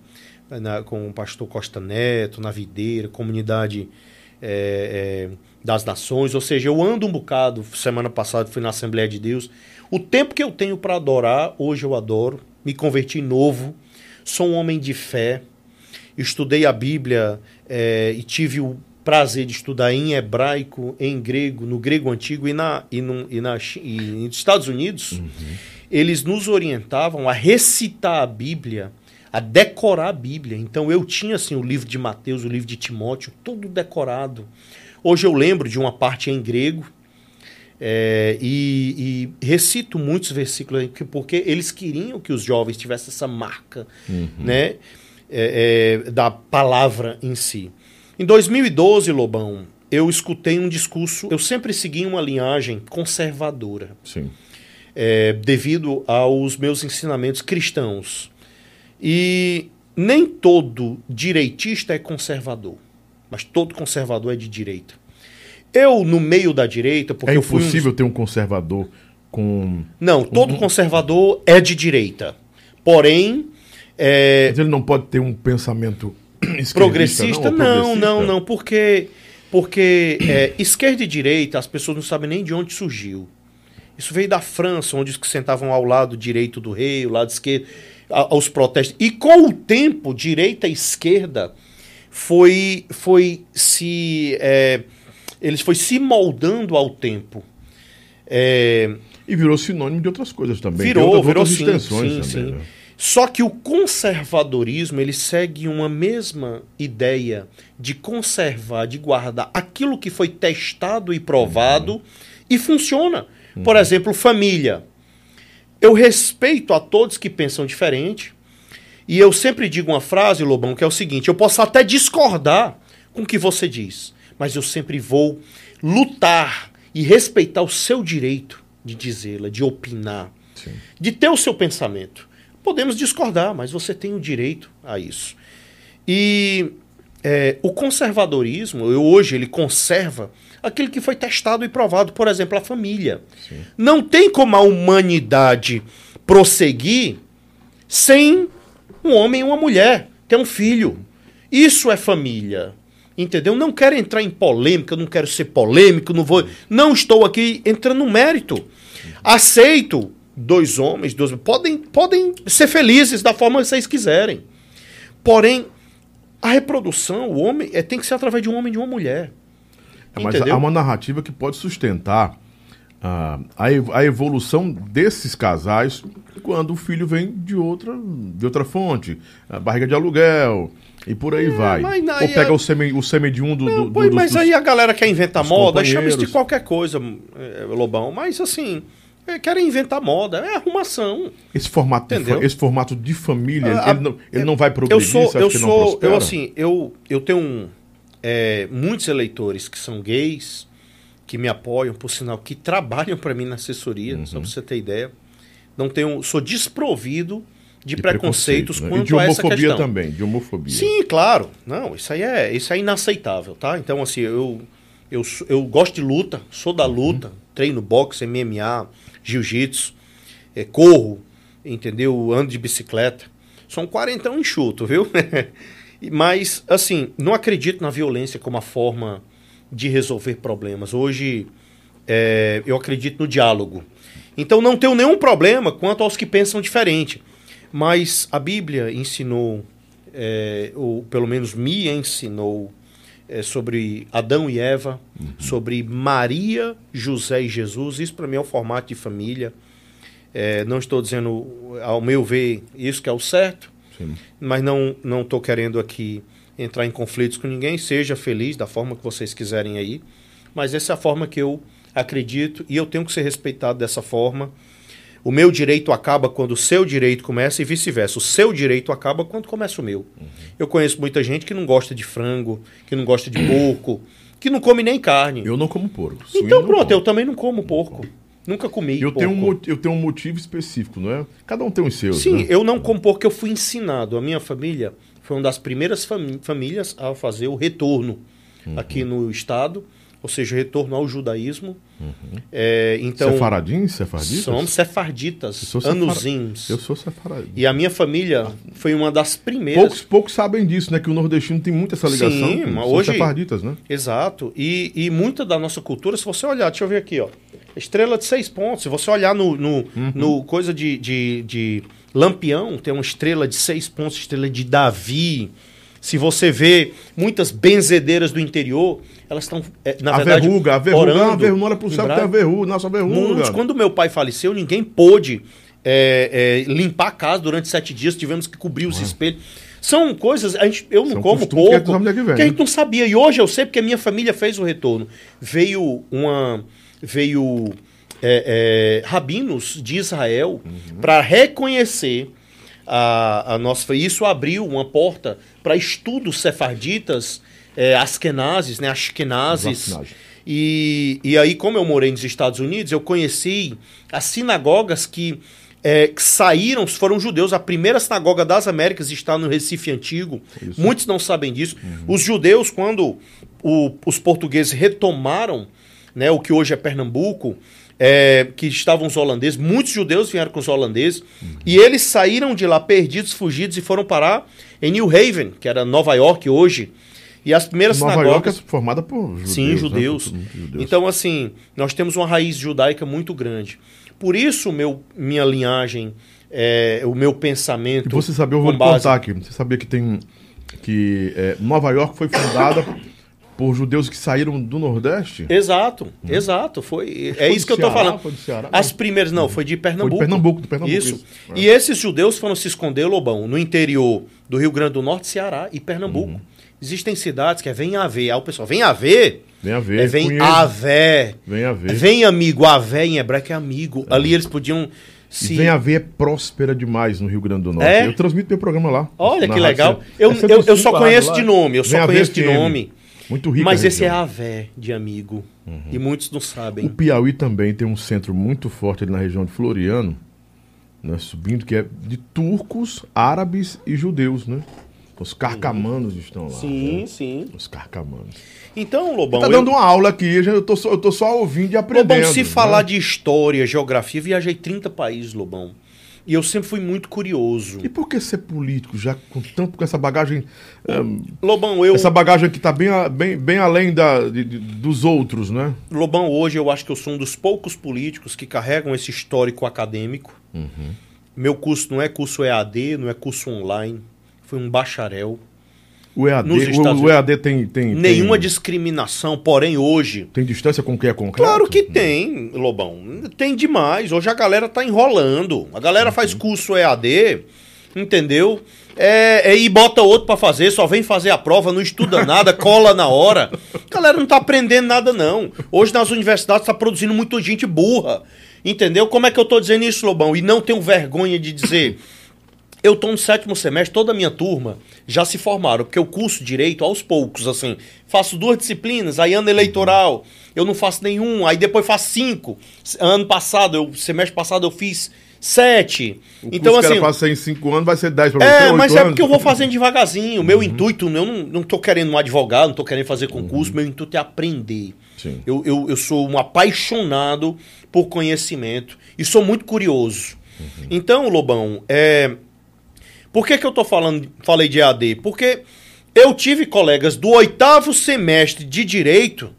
na- com o pastor Costa Neto, na Videira, comunidade é, é, das nações, ou seja, eu ando um bocado, semana passada fui na Assembleia de Deus. O tempo que eu tenho para adorar, hoje eu adoro, me converti novo, sou um homem de fé, estudei a Bíblia é, e tive o prazer de estudar em hebraico, em grego, no grego antigo e, na, e, no, e, na, e nos Estados Unidos, eles nos orientavam a recitar a Bíblia, a decorar a Bíblia. Então eu tinha assim o livro de Mateus, o livro de Timóteo, tudo decorado. Hoje eu lembro de uma parte em grego é, e, e recito muitos versículos porque eles queriam que os jovens tivessem essa marca né, é, é, da palavra em si. Em 2012, Lobão, eu escutei um discurso. Eu sempre segui uma linhagem conservadora Sim. é, devido aos meus ensinamentos cristãos. E nem todo direitista é conservador, mas todo conservador é de direita. Eu, no meio da direita, porque É fui um impossível ter um conservador com. Não, todo conservador é de direita. Porém, é, Mas ele não pode ter um pensamento progressista? Não, progressista? não, não, porque, porque é, esquerda e direita, as pessoas não sabem nem de onde surgiu. Isso veio da França, onde os que sentavam ao lado direito do rei, o lado esquerdo, a- aos protestos. E com o tempo, direita e esquerda foi, foi se. é, eles foi se moldando ao tempo. É, E virou sinônimo de outras coisas também. Virou, outras- virou outras sim, sim, também, sim. né? Só que o conservadorismo ele segue uma mesma ideia de conservar, de guardar aquilo que foi testado e provado Uhum. e funciona. Por exemplo, família. Eu respeito a todos que pensam diferente e eu sempre digo uma frase, Lobão, que é o seguinte: eu posso até discordar com o que você diz, mas eu sempre vou lutar e respeitar o seu direito de dizê-la, de opinar Sim. de ter o seu pensamento. Podemos discordar, mas você tem o direito a isso. E é, o conservadorismo, hoje, ele conserva aquilo que foi testado e provado, por exemplo, a família. Não tem como a humanidade prosseguir sem um homem e uma mulher, ter um filho. Isso é família. Entendeu? Não quero entrar em polêmica, não quero ser polêmico, não vou. Não estou aqui entrando no mérito. Aceito dois homens, dois. Podem, podem ser felizes da forma que vocês quiserem. Porém, a reprodução, o homem, é, tem que ser através de um homem e de uma mulher. É, mas há uma narrativa que pode sustentar ah, a, ev- a evolução desses casais quando o filho vem de outra, de outra fonte, a barriga de aluguel e por aí vai. É, mas Ou pega o sêmen, o sêmen de um do, do, do- mas dos- aí a galera quer inventar moda, chama isso de qualquer coisa, é, Lobão. Mas assim, querem inventar moda, é arrumação. esse formato, de, Entendeu? esse formato de família, Ah, ele, não, ele não vai progredir, eu sou, eu sou, eu assim, eu, eu tenho um, é, muitos eleitores que são gays, que me apoiam, por sinal, que trabalham para mim na assessoria, Uhum. só pra você ter ideia. Não tenho, sou desprovido de, De preconceitos preconceito, né? quanto de a essa questão. também, de homofobia. Sim, claro. Não, isso aí é, isso é inaceitável, tá? Então, assim, eu, eu, eu gosto de luta, sou da luta, treino boxe, MMA, jiu-jitsu, é, corro, entendeu? Ando de bicicleta. Sou um quarentão enxuto, viu? Mas, assim, não acredito na violência como a forma de resolver problemas. Hoje, é, eu acredito no diálogo. Então, não tenho nenhum problema quanto aos que pensam diferente. Mas a Bíblia ensinou, é, ou pelo menos me ensinou, é, sobre Adão e Eva, sobre Maria, José e Jesus. Isso para mim é um formato de família. É, não estou dizendo, ao meu ver, isso que é o certo, Sim. mas não não estou querendo aqui entrar em conflitos com ninguém. Seja feliz da forma que vocês quiserem aí, mas essa é a forma que eu acredito e eu tenho que ser respeitado dessa forma. O meu direito acaba quando o seu direito começa e vice-versa. O seu direito acaba quando começa o meu. Eu conheço muita gente que não gosta de frango, que não gosta de porco, que não come nem carne. Eu não como porco. então pronto, como. eu também não como porco. Nunca comi Eu porco. tenho, um, eu tenho um motivo específico, não é? Cada um tem os seus. Sim, né? eu não como porque eu fui ensinado. A minha família foi uma das primeiras fami- famílias a fazer o retorno Uhum. aqui no estado, ou seja, retorno ao judaísmo. É, então, Sefaradins, sefarditas? somos sefarditas, Eu anusims. Eu sou sefaradinho. E a minha família foi uma das primeiras. Poucos, poucos sabem disso, né? Que o nordestino tem muito essa ligação. Sim, com- hoje- sefarditas, né? Exato. E, e muita da nossa cultura, se você olhar, deixa eu ver aqui, ó. Estrela de seis pontos. Se você olhar no, no, Uhum. no coisa de, de, de Lampião, tem uma estrela de seis pontos, estrela de Davi. Se você vê muitas benzedeiras do interior, elas estão, é, na a verdade, verruga, a verruga, orando. a verruga, não olha pro em céu que tem a braille. verruga, nossa verruga. Muitos. Quando meu pai faleceu, ninguém pôde é, é, limpar a casa durante sete dias, tivemos que cobrir os espelhos. São coisas, a gente, eu não São como a pouco, não é que vem, que a né? gente não sabia. E hoje eu sei porque a minha família fez o retorno. Veio uma. Veio é, é, rabinos de Israel Uhum. para reconhecer a, a nossa. Isso abriu uma porta para estudos sefarditas, é, askenazes, né? Ashkenazes. Ashkenazes. E, e aí, como eu morei nos Estados Unidos, eu conheci as sinagogas que, é, que saíram, foram judeus. A primeira sinagoga das Américas está no Recife Antigo. Isso. Muitos não sabem disso. Uhum. Os judeus, quando o- os portugueses retomaram né, o que hoje é Pernambuco, é, que estavam os holandeses, muitos judeus vieram com os holandeses, Uhum. e eles saíram de lá perdidos, fugidos, e foram parar em New Haven, que era Nova York hoje. E as primeiras Nova sinagogas... York é formada por judeus. Sim, né? judeus. Por judeus. Então, assim, nós temos uma raiz judaica muito grande. Por isso, meu, minha linhagem, é, o meu pensamento. E você sabia, eu vou base- contar aqui. Você sabia que tem. Que é, Nova York foi fundada por judeus que saíram do Nordeste? Exato, exato. Foi, é Foi isso que eu tô Ceará, falando. foi do Ceará? As primeiras, não, foi de Pernambuco. Pernambuco, do Pernambuco, Isso. isso. E esses judeus foram se esconder, Lobão, no interior do Rio Grande do Norte, Ceará e Pernambuco. Uhum. Existem cidades que é vem a ver. Aí o pessoal, vem a ver. Vem a ver. É vem conheço. a ver. Vem a ver. Vem amigo, a vé em hebraico é amigo. Ali eles podiam E se. Vem a ver é próspera demais no Rio Grande do Norte. É? Eu transmito meu programa lá. Olha que legal. Eu, É eu, 105 eu só conheço rádio de lá. nome, eu Vem só ver conheço de nome. Muito rico. Mas esse é a vé de amigo. E muitos não O sabem. Piauí também tem um centro muito forte ali na região de Floriano, né, subindo, que é de turcos, árabes e judeus, né? Os carcamanos estão lá. né? sim. Os carcamanos. Então, Lobão, Tá eu- dando uma aula aqui, eu tô só, eu tô só ouvindo e aprendendo. Lobão, se né? falar de história, geografia, viajei 30 países, Lobão. E eu sempre fui muito curioso. E por que ser político, já com tanto com essa bagagem. ehm, Lobão, eu. Essa bagagem que tá bem, bem, bem além da, de- de- dos outros, né? Lobão, hoje eu acho que eu sou um dos poucos políticos que carregam esse histórico acadêmico. Uhum. Meu curso não é curso EAD, não é curso online. Foi um bacharel. O EAD, o, o EAD tem, tem, Nenhuma tem, discriminação, porém hoje. tem distância com o que é concreto? Claro que tem, Lobão. Tem demais. Hoje a galera tá enrolando. A galera Uhum. faz curso EAD, entendeu? É, é, e bota outro pra fazer, só vem fazer a prova, não estuda nada, cola na hora. A galera não tá aprendendo nada, não. Hoje nas universidades tá produzindo muita gente burra. Entendeu? Como é que eu tô dizendo isso, Lobão? E não tenho vergonha de dizer. Eu tô no sétimo semestre, toda a minha turma já se formaram, porque eu curso direito aos poucos, assim. Faço duas disciplinas, aí ano eleitoral, eu não faço nenhum, aí depois faço cinco. Ano passado, eu, semestre passado, eu fiz sete. O então, assim. pra ser em 5 anos vai ser 10 pra você. É, mas é anos. Uhum. porque eu vou fazendo devagarzinho. O meu intuito, eu não, não tô querendo um advogado, não tô querendo fazer concurso, meu intuito é aprender. Uhum. Sim. Eu, eu, eu sou um apaixonado por conhecimento e sou muito curioso. Uhum. Então, Lobão, é... por que, que eu tô falando, falei de AD? Porque eu tive colegas do oitavo semestre de direito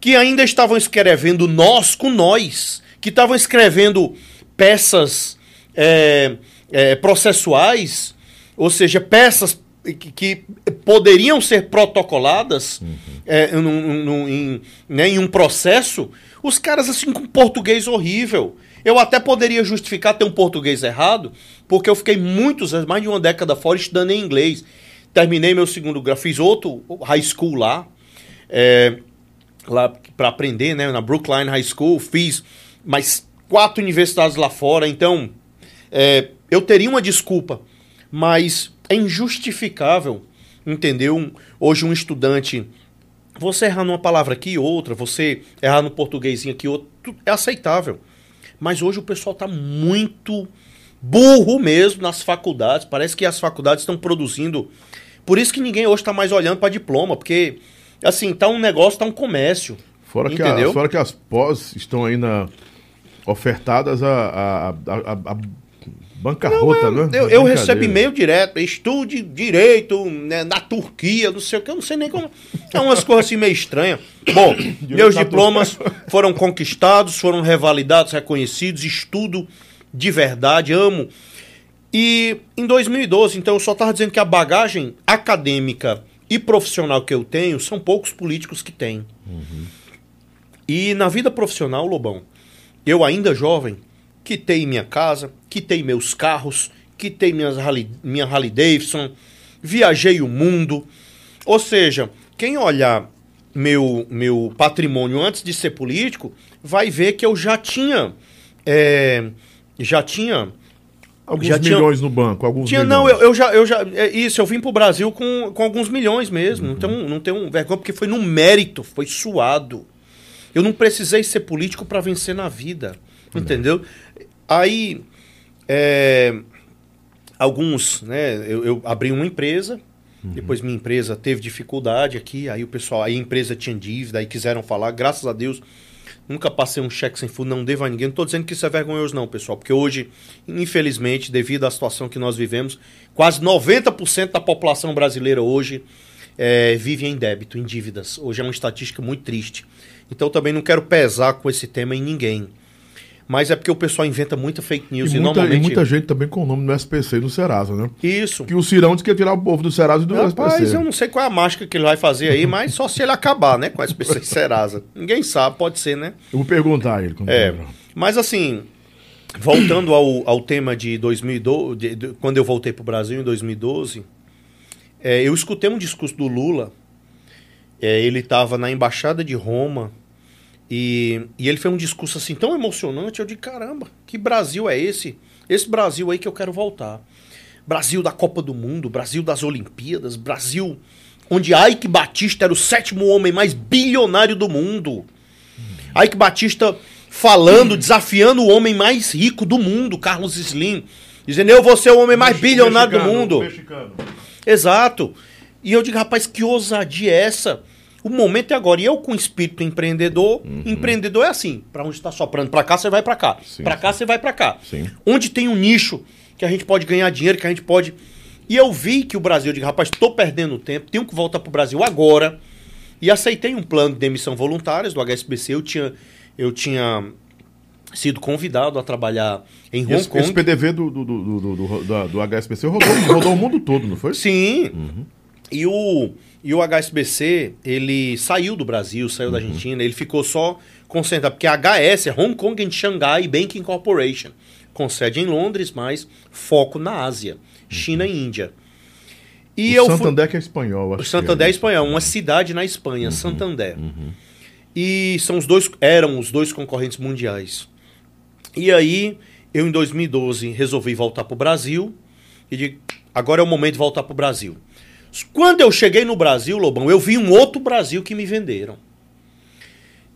que ainda estavam escrevendo nós com nós, que estavam escrevendo peças é, é, processuais, ou seja, peças que, que poderiam ser protocoladas é, num- num- em, né, em um processo, os caras assim com português horrível. Eu até poderia justificar ter um português errado, porque eu fiquei muitos anos, mais de uma década fora, estudando em inglês. Terminei meu segundo grau, fiz outro high school lá, é, lá para aprender, né, na Brookline High School, fiz mais quatro universidades lá fora, então é, eu teria uma desculpa, mas é injustificável, entendeu? Hoje um estudante, você errar numa palavra aqui outra, você errar no portuguesinho aqui outro, é aceitável. Mas hoje o pessoal está muito burro mesmo nas faculdades. Parece que as faculdades estão produzindo. Por isso que ninguém hoje está mais olhando para diploma, porque assim, tá um negócio, tá um comércio. Fora que, a, fora que as pós estão ainda ofertadas a, a, a, a- bancarrota, né? Eu, É eu recebo e-mail direto, estude direito né, na Turquia, não sei o que, eu não sei nem como. É umas coisas assim meio estranhas. Bom, meus diplomas foram conquistados, foram revalidados, reconhecidos, estudo de verdade, amo. E em 2012, então, eu só estava dizendo que a bagagem acadêmica e profissional que eu tenho são poucos políticos que têm. E na vida profissional, Lobão, eu ainda jovem, quitei minha casa, quitei meus carros, quitei minhas Harley, minha Harley Davidson, viajei o mundo. Ou seja, quem olhar meu, meu patrimônio antes de ser político, vai ver que eu já tinha. é, já tinha. Alguns Já tinha- milhões no banco, alguns Tinha, milhões. não, eu, eu já, eu já. é isso, eu vim pro Brasil com, com alguns milhões mesmo. Não tenho, não tenho vergonha, porque foi no mérito, foi suado. Eu não precisei ser político para vencer na vida. Entendeu? Aí. é, alguns, né? Eu, eu abri uma empresa. Depois minha empresa teve dificuldade aqui, aí o pessoal, aí a empresa tinha dívida, aí quiseram falar, graças a Deus, nunca passei um cheque sem fundo, não devo a ninguém. Não tô dizendo que isso é vergonhoso não, pessoal, porque hoje, infelizmente, devido à situação que nós vivemos, quase 90% da população brasileira hoje eh, vive em débito, em dívidas. Hoje é uma estatística muito triste. Então também não quero pesar com esse tema em ninguém. Mas é porque o pessoal inventa muita fake news E e, muita, e normalmente muita gente também com o nome do SPC e do Serasa, né? isso. Que o Cirão disse que ia tirar o povo do Serasa e do Rapaz, SPC. eu não sei qual é a mágica que ele vai fazer aí, mas só se ele acabar, né? Com a SPC Serasa. Ninguém sabe, pode ser, né? Eu vou perguntar a ele. Quando É. Mas assim, voltando ao, ao tema de 2012, de- de- quando eu voltei para o Brasil em 2012, é, eu escutei um discurso do Lula. É, ele estava na embaixada de Roma e, e ele fez um discurso assim tão emocionante. Eu digo, caramba, que Brasil é esse? Esse Brasil aí que eu quero voltar. Brasil da Copa do Mundo, Brasil das Olimpíadas, Brasil onde Ike Batista era o sétimo homem mais bilionário do mundo. Ike Batista falando, desafiando o homem mais rico do mundo, Carlos Slim, dizendo: Eu vou ser o homem mais bilionário do Mexicano, mundo. mexicano. Exato. E eu digo, rapaz, que ousadia é essa? O momento é agora. E eu com espírito empreendedor, empreendedor é assim, para onde está soprando, para cá você vai para cá, Uhum. Para cá você vai para cá. Sim. Onde tem um nicho que a gente pode ganhar dinheiro, que a gente pode E eu vi que o Brasil, eu digo, rapaz, estou perdendo tempo, tenho que voltar para o Brasil agora. E aceitei um plano de demissão voluntárias do HSBC. Eu tinha, eu tinha sido convidado a trabalhar em Hong Esse, Kong. esse PDV do, do, do, do, do, da- do HSBC rodou, rodou o mundo todo, não foi? Sim. E, o, e o HSBC, ele saiu do Brasil, saiu da Argentina, ele ficou só concentrado, porque a HS é Hong Kong and Shanghai Banking Corporation, com sede em Londres, mas foco na Ásia, China e Índia. E o eu fui- Santander que é espanhol. o acho que Santander é é. espanhol, uma cidade na Espanha, Santander. E são os dois, eram os dois concorrentes mundiais. E aí, eu em 2012 resolvi voltar para o Brasil e digo, agora é o momento de voltar para o Brasil. Quando eu cheguei no Brasil, Lobão, eu vi um outro Brasil que me venderam.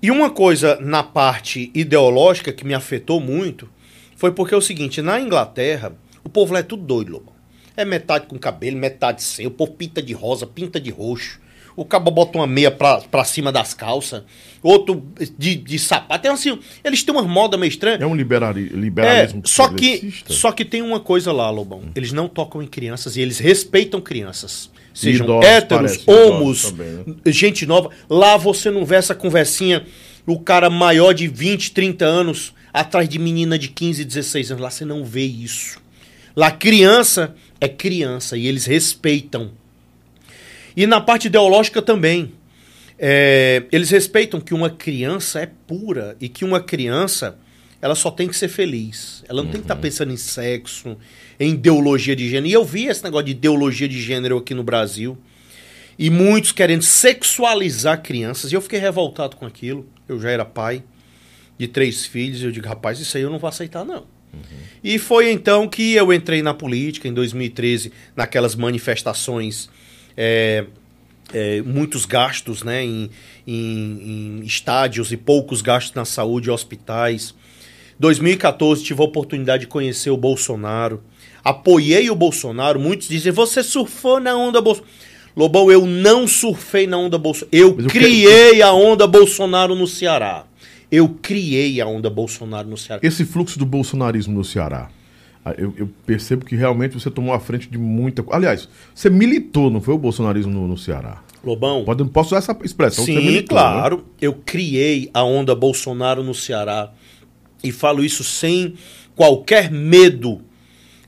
E uma coisa na parte ideológica que me afetou muito foi porque é o seguinte, na Inglaterra, o povo lá é tudo doido, Lobão. É metade com cabelo, metade sem. O povo pinta de rosa, pinta de roxo. O cabo bota uma meia pra, pra cima das calças. Outro de, de sapato. Então, assim, eles têm uma moda meio estranha. É um liberali, É, liberalismo só que, só que tem uma coisa lá, Lobão. Eles não tocam em crianças e eles respeitam crianças. Sejam idosos, héteros, parece, homos, também, né? gente nova. Lá você não vê essa conversinha, o cara maior de 20, 30 anos, atrás de menina de 15, 16 anos. Lá você não vê isso. Lá criança é criança e eles respeitam. E na parte ideológica também. É, eles respeitam que uma criança é pura e que uma criança ela só tem que ser feliz. Ela não tem que estar pensando em sexo, em ideologia de gênero. E eu vi esse negócio de ideologia de gênero aqui no Brasil. E muitos querendo sexualizar crianças. E eu fiquei revoltado com aquilo. Eu já era pai de três filhos. E eu digo, rapaz, isso aí eu não vou aceitar, não. E foi então que eu entrei na política, em 2013, naquelas manifestações. é, é, muitos gastos né, em, em- em estádios e poucos gastos na saúde hospitais. 2014 tive a oportunidade de conhecer o Bolsonaro. Apoiei o Bolsonaro. Muitos dizem, você surfou na onda Bolsonaro. Lobão, eu não surfei na onda Bolsonaro. Eu eu criei a onda Bolsonaro no Ceará. Eu criei a onda Bolsonaro no Ceará. Esse fluxo do bolsonarismo no Ceará, ah, eu, eu percebo que realmente você tomou a frente de muita coisa. Aliás, você militou, não foi o bolsonarismo no, no Ceará? Lobão, Pode, posso usar essa expressão? Sim, militou, né? claro. Eu criei a onda Bolsonaro no Ceará e falo isso sem qualquer medo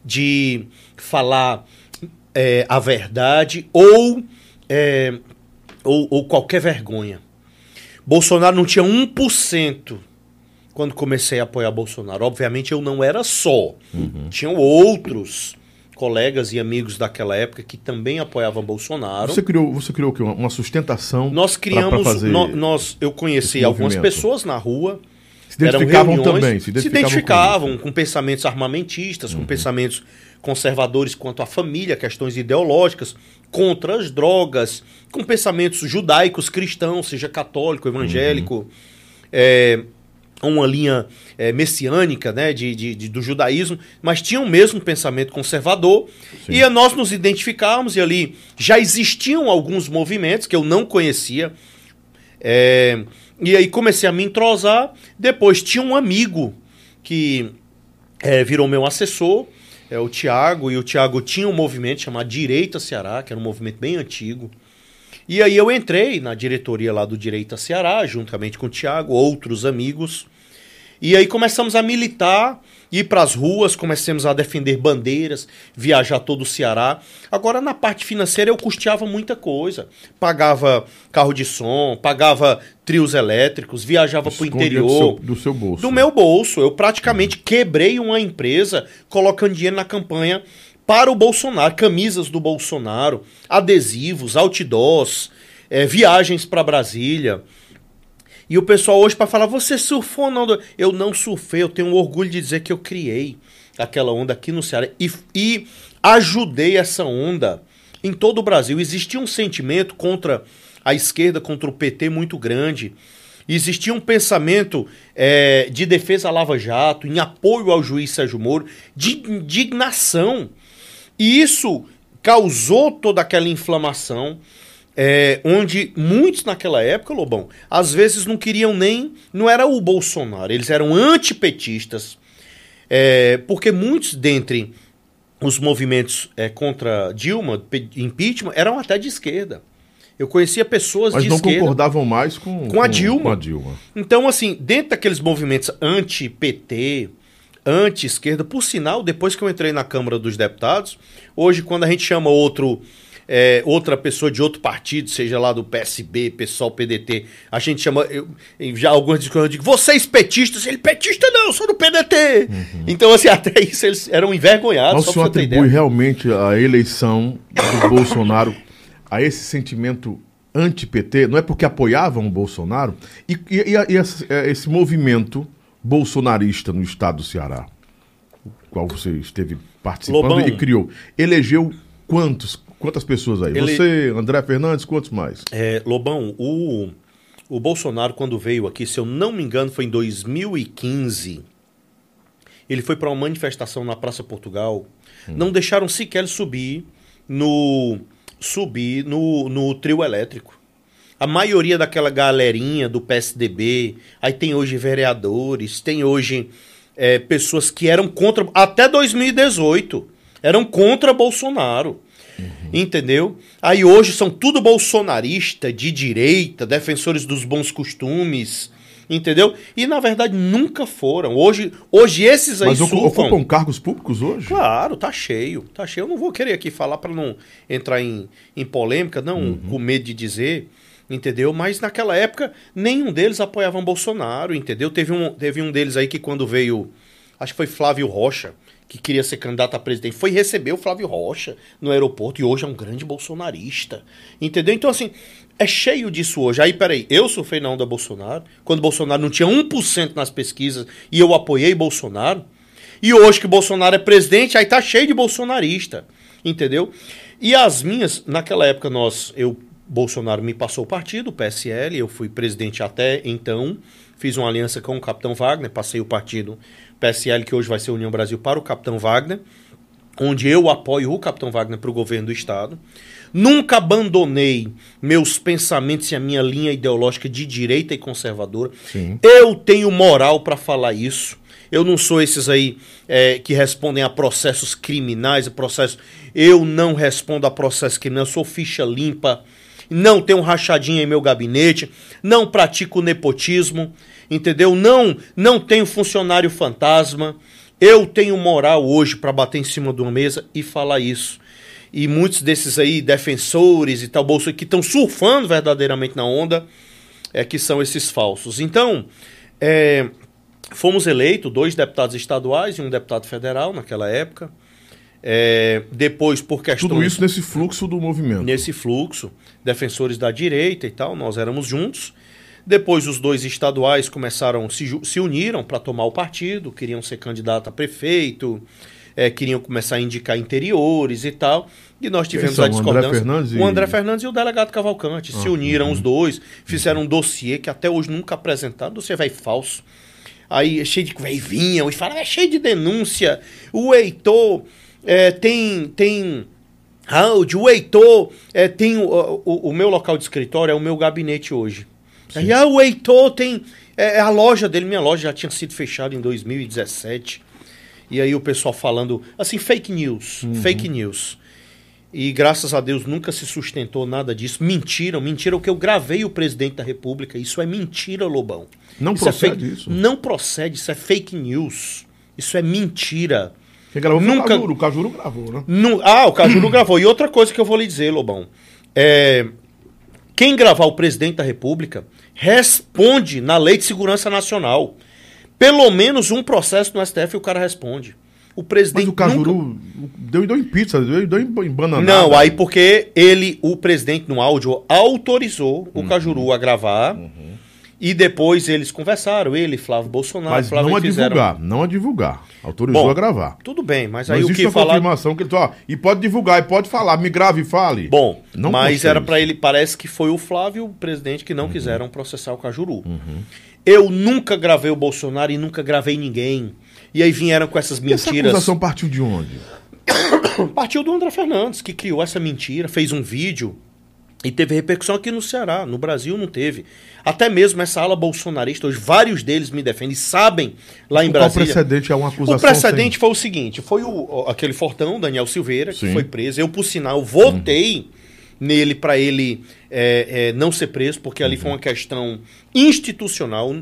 de falar é, a verdade ou, é, ou, ou qualquer vergonha. Bolsonaro não tinha 1% quando comecei a apoiar Bolsonaro. Obviamente eu não era só. Uhum. Tinham outros colegas e amigos daquela época que também apoiavam Bolsonaro. Você criou, você criou o quê? Uma, sustentação Nós pra- pra criamos, fazer nó- nós, eu conheci algumas movimento? pessoas na rua. Se identificavam reuniões, também, se se identificavam identificavam, com Uhum. com, pensamentos armamentistas, com pensamentos conservadores quanto à família, questões ideológicas, contra as drogas, com pensamentos judaicos, cristãos, seja católico, evangélico, Uhum. é, uma linha é, messiânica né, de, de- de- do judaísmo, mas tinham o mesmo pensamento conservador. Sim. E nós nos identificávamos, e ali já existiam alguns movimentos que eu não conhecia. É, e aí comecei a me entrosar. Depois tinha um amigo que é, virou meu assessor, é o Tiago, e o Tiago tinha um movimento chamado Direita Ceará, que era um movimento bem antigo. E aí eu entrei na diretoria lá do Direita Ceará, juntamente com o Tiago, outros amigos. E aí começamos a militar, ir para as ruas, começamos a defender bandeiras, viajar todo o Ceará. Agora, na parte financeira, eu custeava muita coisa. Pagava carro de som, pagava trios elétricos, viajava para o interior. Do seu, do seu bolso. Do meu bolso. Eu praticamente quebrei uma empresa colocando dinheiro na campanha para o Bolsonaro. Camisas do Bolsonaro, adesivos, outdoors, eh, viagens para Brasília. E o pessoal hoje para falar, você surfou ou não? Eu não surfei, eu tenho orgulho de dizer que eu criei aquela onda aqui no Ceará e, e ajudei essa onda em todo o Brasil. Existia um sentimento contra a esquerda, contra o PT muito grande. Existia um pensamento eh, de defesa à Lava Jato, em apoio ao juiz Sérgio Moro, de indignação. E isso causou toda aquela inflamação, é, onde muitos naquela época, Lobão, às vezes não queriam nem. Não era o Bolsonaro, eles eram antipetistas. é, porque muitos dentre os movimentos é, contra Dilma, pe- impeachment, eram até de esquerda. Eu conhecia pessoas Mas de não esquerda. concordavam mais com, Com a Dilma. Com a Dilma. Então, assim, dentro daqueles movimentos anti-PT, anti-esquerda, por sinal, depois que eu entrei na Câmara dos Deputados, hoje, quando a gente chama outro. É, outra pessoa de outro partido, seja lá do PSB, PSOL, PDT, a gente chama. Eu, já algumas discussões eu digo, vocês petistas, ele petista não, eu sou do PDT. Então, assim, até isso eles eram envergonhados. Mas o senhor atribui realmente a eleição do Bolsonaro a esse sentimento anti-PT? Não é porque apoiavam o Bolsonaro? E, e- e e esse, é, esse movimento bolsonarista no estado do Ceará, o qual você esteve participando Lobão. e criou, elegeu quantos, quantas pessoas aí? Ele- Você, André Fernandes, quantos mais? É, Lobão, o, o Bolsonaro, quando veio aqui, se eu não me engano, foi em 2015. Ele foi para uma manifestação na Praça Portugal. Não deixaram sequer ele subir no subir no, no trio elétrico. A maioria daquela galerinha do PSDB, aí tem hoje vereadores, tem hoje é, pessoas que eram contra. Até 2018, eram contra Bolsonaro. Entendeu? Aí hoje são tudo bolsonarista, de direita, defensores dos bons costumes. Entendeu? E na verdade nunca foram. Hoje, hoje esses aí Mas surfam. ocupam cargos públicos hoje? Claro, tá cheio, tá cheio. Eu não vou querer aqui falar para não entrar em, em polêmica, não, com medo de dizer. entendeu? Mas naquela época nenhum deles apoiavam Bolsonaro, entendeu? Teve um, teve um deles aí que quando veio, acho que foi Flávio Rocha, que queria ser candidato a presidente, foi receber o Flávio Rocha no aeroporto e hoje é um grande bolsonarista, entendeu? Então assim, é cheio disso hoje. Aí, peraí, eu sofri na onda Bolsonaro, quando Bolsonaro não tinha 1% nas pesquisas e eu apoiei Bolsonaro. E hoje que Bolsonaro é presidente, aí tá cheio de bolsonarista, entendeu? E as minhas, naquela época nós, eu Bolsonaro me passou o partido, o PSL, eu fui presidente até então, fiz uma aliança com o Capitão Wagner, passei o partido PSL, que hoje vai ser União Brasil, para o Capitão Wagner, onde eu apoio o Capitão Wagner para o governo do Estado. Nunca abandonei meus pensamentos e a minha linha ideológica de direita e conservadora. Sim. Eu tenho moral para falar isso. Eu não sou esses aí é, que respondem a processos criminais, a processos. Eu não respondo a processos criminais, eu sou ficha limpa, não tenho rachadinha em meu gabinete, não pratico nepotismo, entendeu? Não, não tenho funcionário fantasma. Eu tenho moral hoje para bater em cima de uma mesa e falar isso. E muitos desses aí defensores e tal bolso que estão surfando verdadeiramente na onda é que são esses falsos. Então, é, fomos eleitos dois deputados estaduais e um deputado federal naquela época. É, depois, por questões. Tudo isso nesse fluxo do movimento. Nesse fluxo, defensores da direita e tal, nós éramos juntos. Depois, os dois estaduais começaram, se, se uniram para tomar o partido, queriam ser candidato a prefeito, é, queriam começar a indicar interiores e tal. E nós tivemos são? a O André discordância. Fernandes e- O André Fernandes e o delegado Cavalcante se uniram os dois, fizeram um dossiê que até hoje nunca apresentaram, dossiê vai falso. Aí é cheio de. Aí vinham e falavam, é cheio de denúncia. O Heitor é, tem. tem áudio, o Heitor é, tem. O, o, o meu local de escritório é o meu gabinete hoje. Aí, ah, o Heitor tem. É, a loja dele, minha loja já tinha sido fechada em 2017. E aí o pessoal falando, assim, fake news, fake news. E graças a Deus nunca se sustentou nada disso. Mentira, mentira o que eu gravei o presidente da República. Isso é mentira, Lobão. Não Isso é procede fake- isso? Não procede, isso é fake news. Isso é mentira. Quem gravou Nunca- o Cajuru. O Cajuru gravou, né? Nu- Ah, o Cajuru gravou. E outra coisa que eu vou lhe dizer, Lobão. É, quem gravar o presidente da República responde na Lei de Segurança Nacional. Pelo menos um processo no STF o cara responde. O presidente Mas o nunca- Cajuru deu, deu em pizza, deu, deu em bananada. Não, aí porque ele, o presidente no áudio, autorizou Uhum. o Cajuru a gravar. E depois eles conversaram, ele, Flávio Bolsonaro, Mas Flávio não a fizeram- divulgar, não a divulgar. Autorizou Bom, a gravar. Tudo bem, mas Não aí o existe que uma falar. confirmação que ele ó, e pode divulgar, e pode falar, me grave e fale. Bom, Não mas era pra ele, parece que foi o Flávio e o presidente que não quiseram processar o Cajuru. Uhum. Eu nunca gravei o Bolsonaro e nunca gravei ninguém. E aí vieram com essas E essa mentiras. acusação partiu de onde? Partiu do André Fernandes, que criou essa mentira, fez um vídeo e teve repercussão aqui no Ceará. No Brasil não teve. Até mesmo essa ala bolsonarista, hoje vários deles me defendem, sabem lá em Qual Brasília. precedente é uma acusação O precedente foi o seguinte: foi o, o- aquele fortão, Daniel Silveira, que Sim. foi preso. Eu, por sinal, votei nele para ele é, é, não ser preso, porque ali foi uma questão institucional.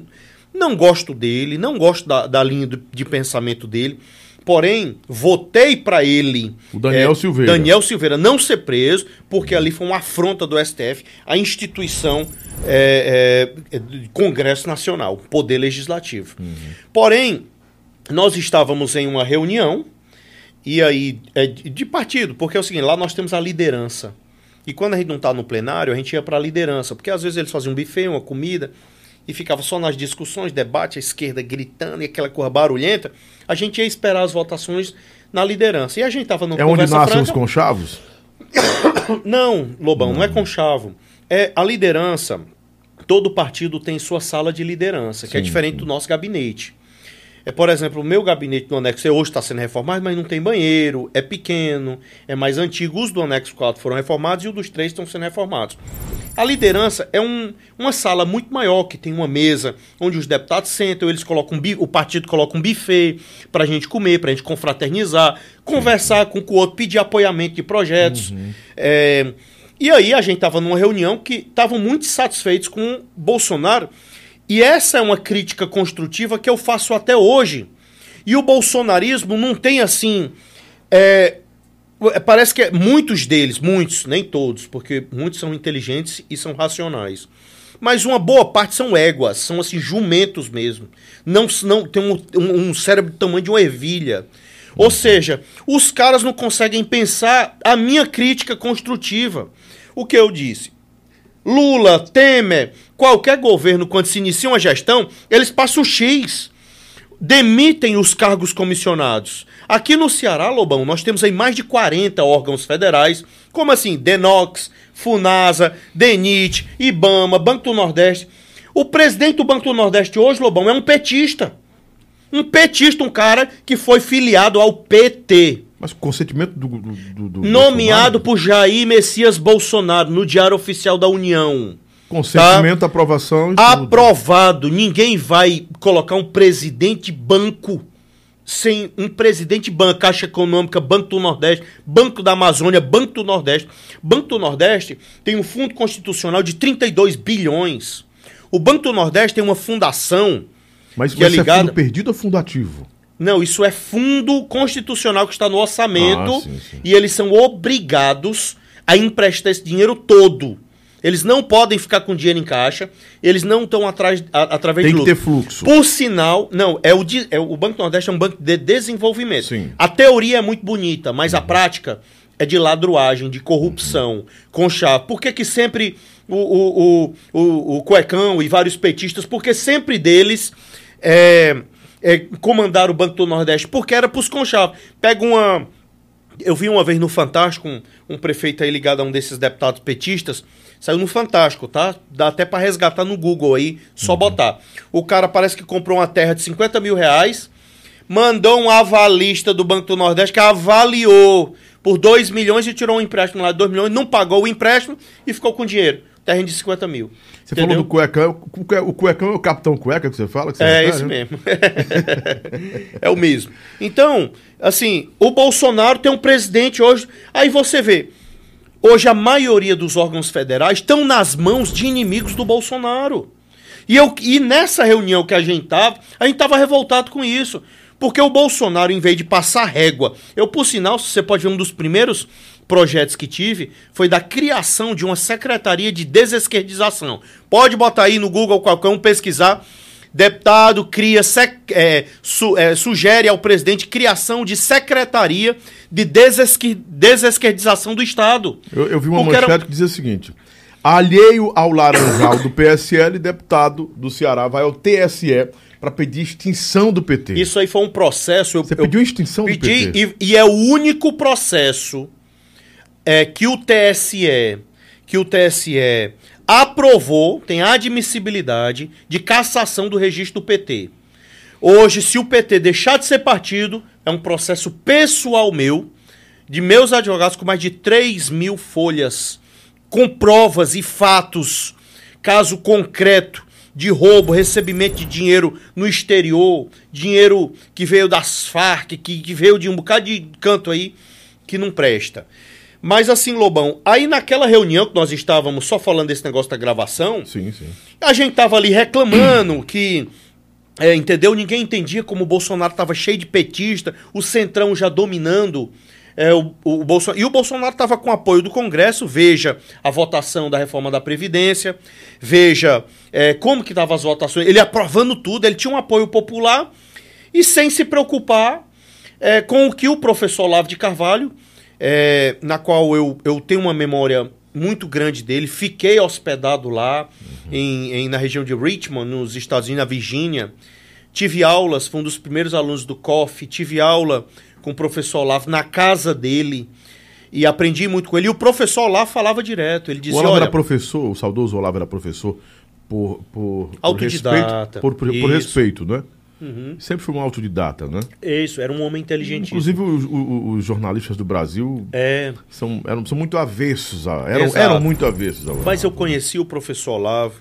Não gosto dele, não gosto da, da linha do- de pensamento dele. Porém, votei para ele. O Daniel é, Silveira. Daniel Silveira não ser preso, porque ali foi uma afronta do STF, a instituição é, é, é, do Congresso Nacional, Poder Legislativo. Porém, nós estávamos em uma reunião, e aí, é de de partido, porque é o seguinte, lá nós temos a liderança. E quando a gente não está no plenário, a gente ia para a liderança, porque às vezes eles faziam um buffet, uma comida, e ficava só nas discussões, debate, a esquerda gritando e aquela coisa barulhenta. A gente ia esperar as votações na liderança. E a gente estava no É onde nascem os conchavos? não, Lobão, não. é conchavo. É a liderança. Todo partido tem sua sala de liderança, que é Sim, diferente do nosso gabinete. É, por exemplo, o meu gabinete do anexo hoje está sendo reformado, mas não tem banheiro, é pequeno, é mais antigo. Os do anexo 4 foram reformados e os dos três estão sendo reformados. A liderança é um- uma sala muito maior, que tem uma mesa onde os deputados sentam, eles colocam um o partido coloca um buffet para a gente comer, para a gente confraternizar, conversar com o outro, pedir apoiamento de projetos. É, e aí a gente estava numa reunião que estavam muito satisfeitos com Bolsonaro. E essa é uma crítica construtiva que eu faço até hoje. E o bolsonarismo não tem assim. é, é, Parece que é- muitos deles, muitos, nem todos, porque muitos são inteligentes e são racionais. Mas uma boa parte são éguas, são assim, jumentos mesmo. Não, não tem um, um- um cérebro do tamanho de uma ervilha. Ou seja, os caras não conseguem pensar a minha crítica construtiva. O que eu disse? Lula, Temer, qualquer governo, quando se inicia uma gestão, eles passam o X. Demitem os cargos comissionados. Aqui no Ceará, Lobão, nós temos aí mais de 40 órgãos federais, como assim, Denox, Funasa, DENIT, IBAMA, Banco do Nordeste. O presidente do Banco do Nordeste hoje, Lobão, é um petista. Um petista, um cara que foi filiado ao PT. Mas consentimento do. do, do- do Nomeado Bolsonaro? por Jair Messias Bolsonaro no Diário Oficial da União. Consentimento, aprovação e tudo. Aprovado. Ninguém vai colocar um presidente banco sem um presidente banco, Caixa Econômica, Banco do Nordeste, Banco da Amazônia, Banco do Nordeste. Banco do Nordeste tem um fundo constitucional de 32 bilhões. O Banco do Nordeste tem uma fundação. Mas, que é mas isso é fundo perdido ou fundo ativo? Não, isso é fundo constitucional que está no orçamento Ah, sim, sim. e eles são obrigados a emprestar esse dinheiro todo. Eles não podem ficar com dinheiro em caixa, eles não estão atrás a- através Tem de que lucro. ter fluxo. Por sinal, não, é o, de- é o Banco do Nordeste é um banco de desenvolvimento. Sim. A teoria é muito bonita, mas a prática é de ladruagem, de corrupção, com chave. Por que, que sempre o, o, o, o, o Cuecão e vários petistas, porque sempre deles é, é, comandaram o Banco do Nordeste? Porque era pros conchave. Pega uma. Eu vi uma vez no Fantástico um, um prefeito aí ligado a um desses deputados petistas. Saiu no Fantástico, tá? Dá até pra resgatar no Google aí, só botar. O cara parece que comprou uma terra de 50 mil reais, mandou um avalista do Banco do Nordeste que avaliou por 2 milhões e tirou um empréstimo lá de 2 milhões, não pagou o empréstimo e ficou com dinheiro. Terreno de 50 mil. Você Entendeu? falou do cuecão. O cue- O cuecão é o capitão cueca que você fala? Que você É esse né? mesmo. é o mesmo. Então, assim, o Bolsonaro tem um presidente hoje. Aí você vê. Hoje a maioria dos órgãos federais estão nas mãos de inimigos do Bolsonaro. E, eu, e nessa reunião que a gente tava, a gente tava revoltado com isso. Porque o Bolsonaro, em vez de passar régua, eu, por sinal, você pode ver um dos primeiros projetos que tive, foi da criação de uma secretaria de desesquerdização. Pode botar aí no Google qualquer um pesquisar. Deputado cria, sec- é, su- é, sugere ao presidente criação de secretaria de desesque- desesquerdização do Estado. Eu, eu vi uma Porque era- manchete que dizia o seguinte: alheio ao Laranjal do PSL, deputado do Ceará vai ao TSE para pedir extinção do PT. Isso aí foi um processo. Eu, Você pediu extinção do PT? e, e é o único processo é, que o TSE que o TSE aprovou, tem admissibilidade de cassação do registro do PT. Hoje, se o PT deixar de ser partido, é um processo pessoal meu, de meus advogados, com mais de 3 mil folhas, com provas e fatos, caso concreto de roubo, recebimento de dinheiro no exterior, dinheiro que veio das Farc, que, que veio de um bocado de canto aí, que não presta. Mas assim, Lobão, aí naquela reunião que nós estávamos só falando desse negócio da gravação, Sim, sim. a gente tava ali reclamando que. é, entendeu? Ninguém entendia como o Bolsonaro tava cheio de petista, o Centrão já dominando. É, o, o E o Bolsonaro estava com apoio do Congresso. Veja a votação da reforma da Previdência. Veja é, como que estavam as votações. Ele aprovando tudo, ele tinha um apoio popular e sem se preocupar é, com o que o professor Olavo de Carvalho, é, na qual eu, eu tenho uma memória muito grande dele, fiquei hospedado lá em, em- na região de Richmond, nos Estados Unidos, na Virgínia. Tive aulas, fui um dos primeiros alunos do COF, tive aula com o professor Olavo na casa dele e aprendi muito com ele. E o professor Olavo falava direto, ele O dizia, Olavo olha, era professor, o saudoso Olavo era professor por, por, por Autodidata, respeito, por, por, por. Uhum. respeito, né? Sempre foi um autodidata, né? isso, era um homem inteligente. Inclusive, os, o- os jornalistas do Brasil É, são, eram, são muito avessos. A, eram, Exato. eram muito avessos. Olavo. Mas eu conheci o professor Olavo.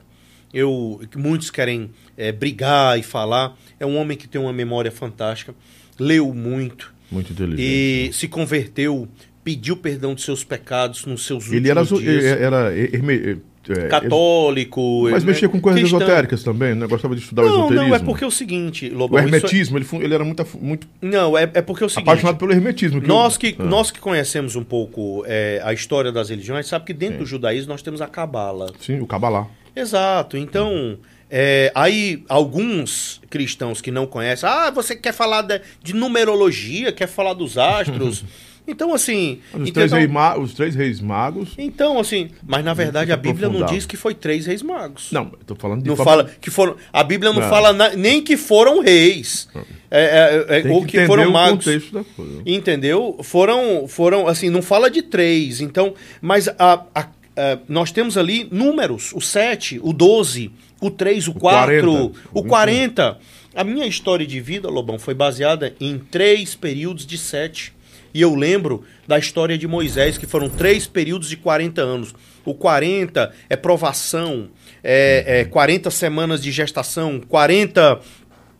Eu, muitos querem é, brigar e falar. É um homem que tem uma memória fantástica. Leu muito. Muito inteligente. E se converteu. Pediu perdão dos seus pecados nos seus últimos Ele era, dias. era, é, católico. Mas né, mexia com coisas cristão. esotéricas também, né? Gostava de estudar o Não, esoterismo. não, é porque é o seguinte, O Lobão. isso é- hermetismo, ele, fu- ele era muito, muito Não, é, é porque é o seguinte. apaixonado pelo hermetismo. Nós eu- que, Ah, nós que conhecemos um pouco é, a história das religiões, sabe que dentro do judaísmo nós temos a Cabala. Sim, o Cabalá. Exato. Então, é, aí alguns cristãos que não conhecem, ah, você quer falar de, de numerologia, quer falar dos astros. então, assim. Os, então, três, rei ma- os três reis magos. então, assim, mas na verdade a Bíblia não diz que foi três reis magos. Não, eu tô falando de Não fala que foram. A Bíblia não, Não. fala na- nem que foram reis. É, é, é, Tem ou que que foram o magos. contexto da coisa. Entendeu? Foram, foram assim, não fala de três. Então, mas a, a- a- nós temos ali números: o 7, o 12, o 3, o 4, 40, o 40. A minha história de vida, Lobão, foi baseada em três períodos de sete. E eu lembro da história de Moisés, que foram três períodos de 40 anos. O 40 é provação, é, é 40 semanas de gestação, 40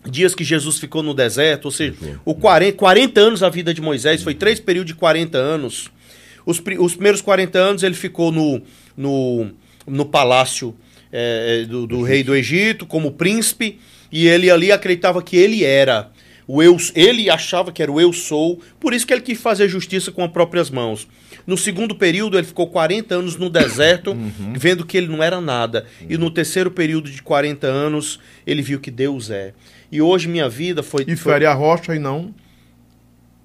dias que Jesus ficou no deserto, ou seja, o 40, 40 anos a vida de Moisés, foi três períodos de 40 anos. Os, os primeiros 40 anos ele ficou no, no, no palácio eh, do, do rei do Egito, como príncipe, e ele ali acreditava que ele era. O eu, ele achava que era o eu sou, por isso que ele quis fazer justiça com as próprias mãos. No segundo período, ele ficou 40 anos no deserto, vendo que ele não era nada. E no terceiro período de 40 anos, ele viu que Deus é. E hoje minha vida foi. E foi- a rocha e não.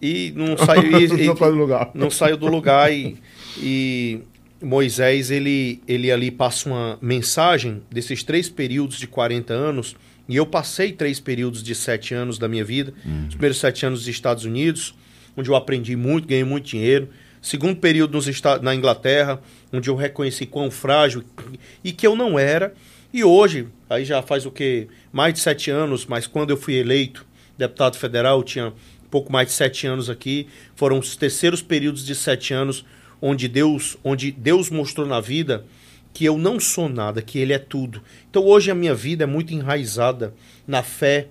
e não saiu, e- e- não faz lugar. não saiu do lugar e, e Moisés ele, ele ali passa uma mensagem desses três períodos de 40 anos e eu passei três períodos de sete anos da minha vida. Os primeiros sete anos nos Estados Unidos onde eu aprendi muito ganhei muito dinheiro. Segundo período nos Esta- na Inglaterra onde eu reconheci quão frágil e que eu não era. E hoje aí já faz o que mais de sete anos mas quando eu fui eleito deputado federal eu tinha pouco mais de sete anos aqui. Foram os terceiros períodos de sete anos onde Deus, onde Deus mostrou na vida que eu não sou nada, que Ele é tudo. Então hoje a minha vida é muito enraizada na fé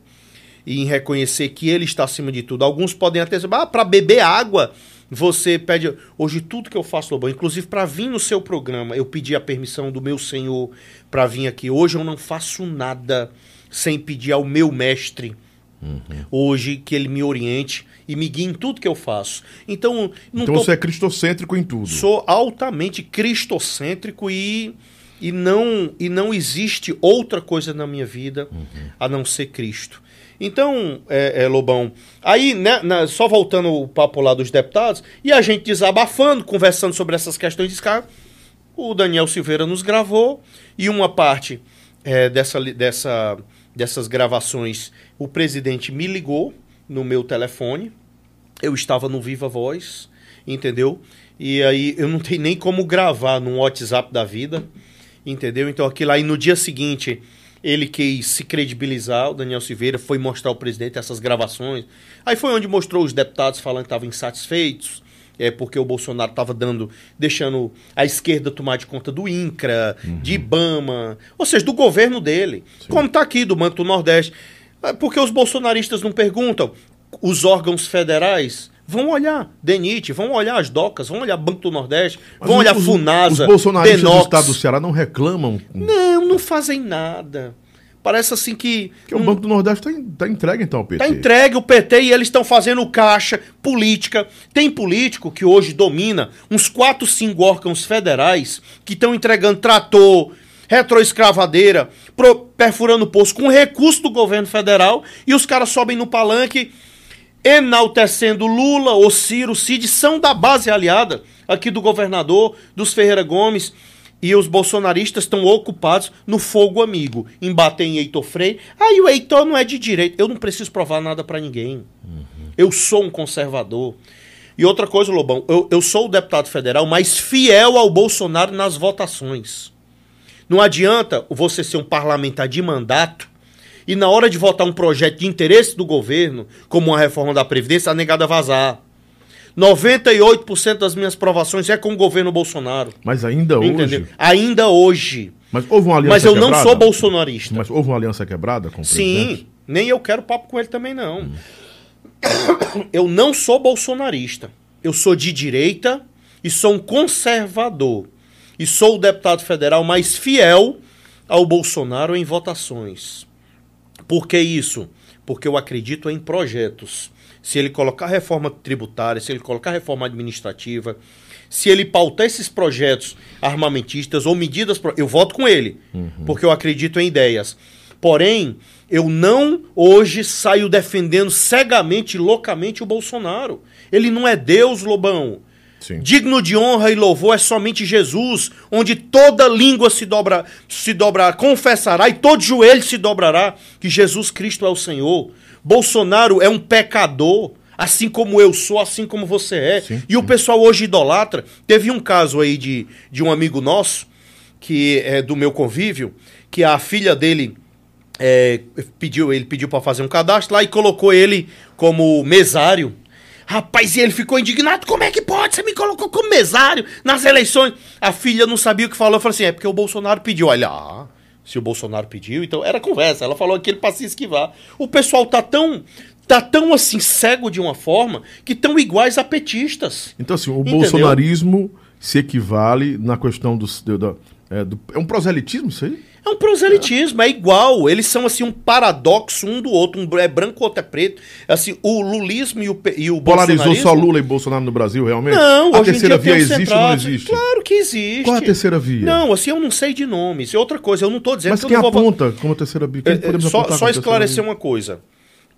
e em reconhecer que Ele está acima de tudo. Alguns podem até dizer, ah, para beber água você pede. Hoje tudo que eu faço, Lobão, inclusive para vir no seu programa, eu pedi a permissão do meu Senhor para vir aqui. Hoje eu não faço nada sem pedir ao meu mestre hoje que ele me oriente e me guie em tudo que eu faço. Então, Então tô- você é cristocêntrico em tudo. sou altamente cristocêntrico e, e, não, e não existe outra coisa na minha vida a não ser Cristo. Então, é, é, Lobão, aí, né, na- só voltando o papo lá dos deputados, e a gente desabafando, conversando sobre essas questões de escala, o Daniel Silveira nos gravou e uma parte é, dessa, dessa, dessas gravações, o presidente me ligou no meu telefone. Eu estava no Viva Voz, entendeu? E aí eu não tenho nem como gravar num WhatsApp da vida, entendeu? Então aquilo aí no dia seguinte ele quis se credibilizar, o Daniel Silveira foi mostrar ao presidente essas gravações. Aí foi onde mostrou os deputados falando que estavam insatisfeitos, é porque o Bolsonaro estava dando, deixando a esquerda tomar de conta do INCRA, de IBAMA, ou seja, do governo dele, como está aqui do Banco do Nordeste. É Porque os bolsonaristas não perguntam, os órgãos federais vão olhar DENIT, vão olhar as docas, vão olhar Banco do Nordeste, Mas vão os- olhar FUNASA, Os bolsonaristas do Denox. estado do Ceará não reclamam. Não, não fazem nada. Parece assim que. Porque o Banco do Nordeste está tá entregue então ao PT. Está entregue o PT e eles estão fazendo caixa, política. Tem político que hoje domina uns 4, 5 órgãos federais que estão entregando trator, retroescravadeira, pro- perfurando poço com recurso do governo federal e os caras sobem no palanque enaltecendo Lula, ou Ciro, Cid, são da base aliada aqui do governador, dos Ferreira Gomes. E os bolsonaristas estão ocupados no fogo amigo, em bater em Heitor Freire. Aí o Heitor não é de direito. Eu não preciso provar nada pra ninguém. Eu sou um conservador. E outra coisa, Lobão, eu, eu sou o deputado federal mais fiel ao Bolsonaro nas votações. Não adianta você ser um parlamentar de mandato e na hora de votar um projeto de interesse do governo, como uma reforma da Previdência, a negada vazar. 98% das minhas provações é com o governo Bolsonaro. Mas ainda hoje. Entendeu? Ainda hoje. Mas houve uma aliança Mas eu não quebrada? sou bolsonarista. Mas houve uma aliança quebrada com o presidente? Sim, nem eu quero papo com ele também, não. Eu não sou bolsonarista. Eu sou de direita e sou um conservador. e sou o deputado federal mais fiel ao Bolsonaro em votações. Por que isso? Porque eu acredito em projetos. Se ele colocar reforma tributária, se ele colocar reforma administrativa, se ele pautar esses projetos armamentistas ou medidas, pro- eu voto com ele, porque eu acredito em ideias. Porém, eu não hoje saio defendendo cegamente e loucamente o Bolsonaro. Ele não é Deus, Lobão. Sim. Digno de honra e louvor é somente Jesus, onde toda língua se dobra, se dobrará, confessará e todo joelho se dobrará que Jesus Cristo é o Senhor. Bolsonaro é um pecador, assim como eu sou, assim como você é. Sim, e o pessoal hoje idolatra. Teve um caso aí de, de um amigo nosso, que é do meu convívio, que a filha dele é, pediu, ele pediu para fazer um cadastro lá e colocou ele como mesário. Rapaz, e ele ficou indignado. Como é que pode? Você me colocou como mesário nas eleições. A filha não sabia o que falou. Falou assim: é porque o Bolsonaro pediu. Olha, ah, se o Bolsonaro pediu, então era conversa. Ela falou aquilo para se esquivar. O pessoal tá tão. Tá tão assim cego de uma forma que estão iguais a petistas. Então, assim, o Entendeu? bolsonarismo se equivale na questão dos, do, da- é, do- é um proselitismo isso aí? É um proselitismo, é igual. Eles são assim um paradoxo um do outro. Um é branco, outro é preto. Assim, o lulismo e o, e o Polarizou só Lula e Bolsonaro no Brasil, realmente? Não, a terceira via existe ou não existe? Claro que existe. Qual a terceira via? Não, assim, eu não sei de nomes. Outra coisa, eu não tô dizendo Mas que quem eu não vou... aponta como terceira via? É, é, só só esclarecer uma coisa.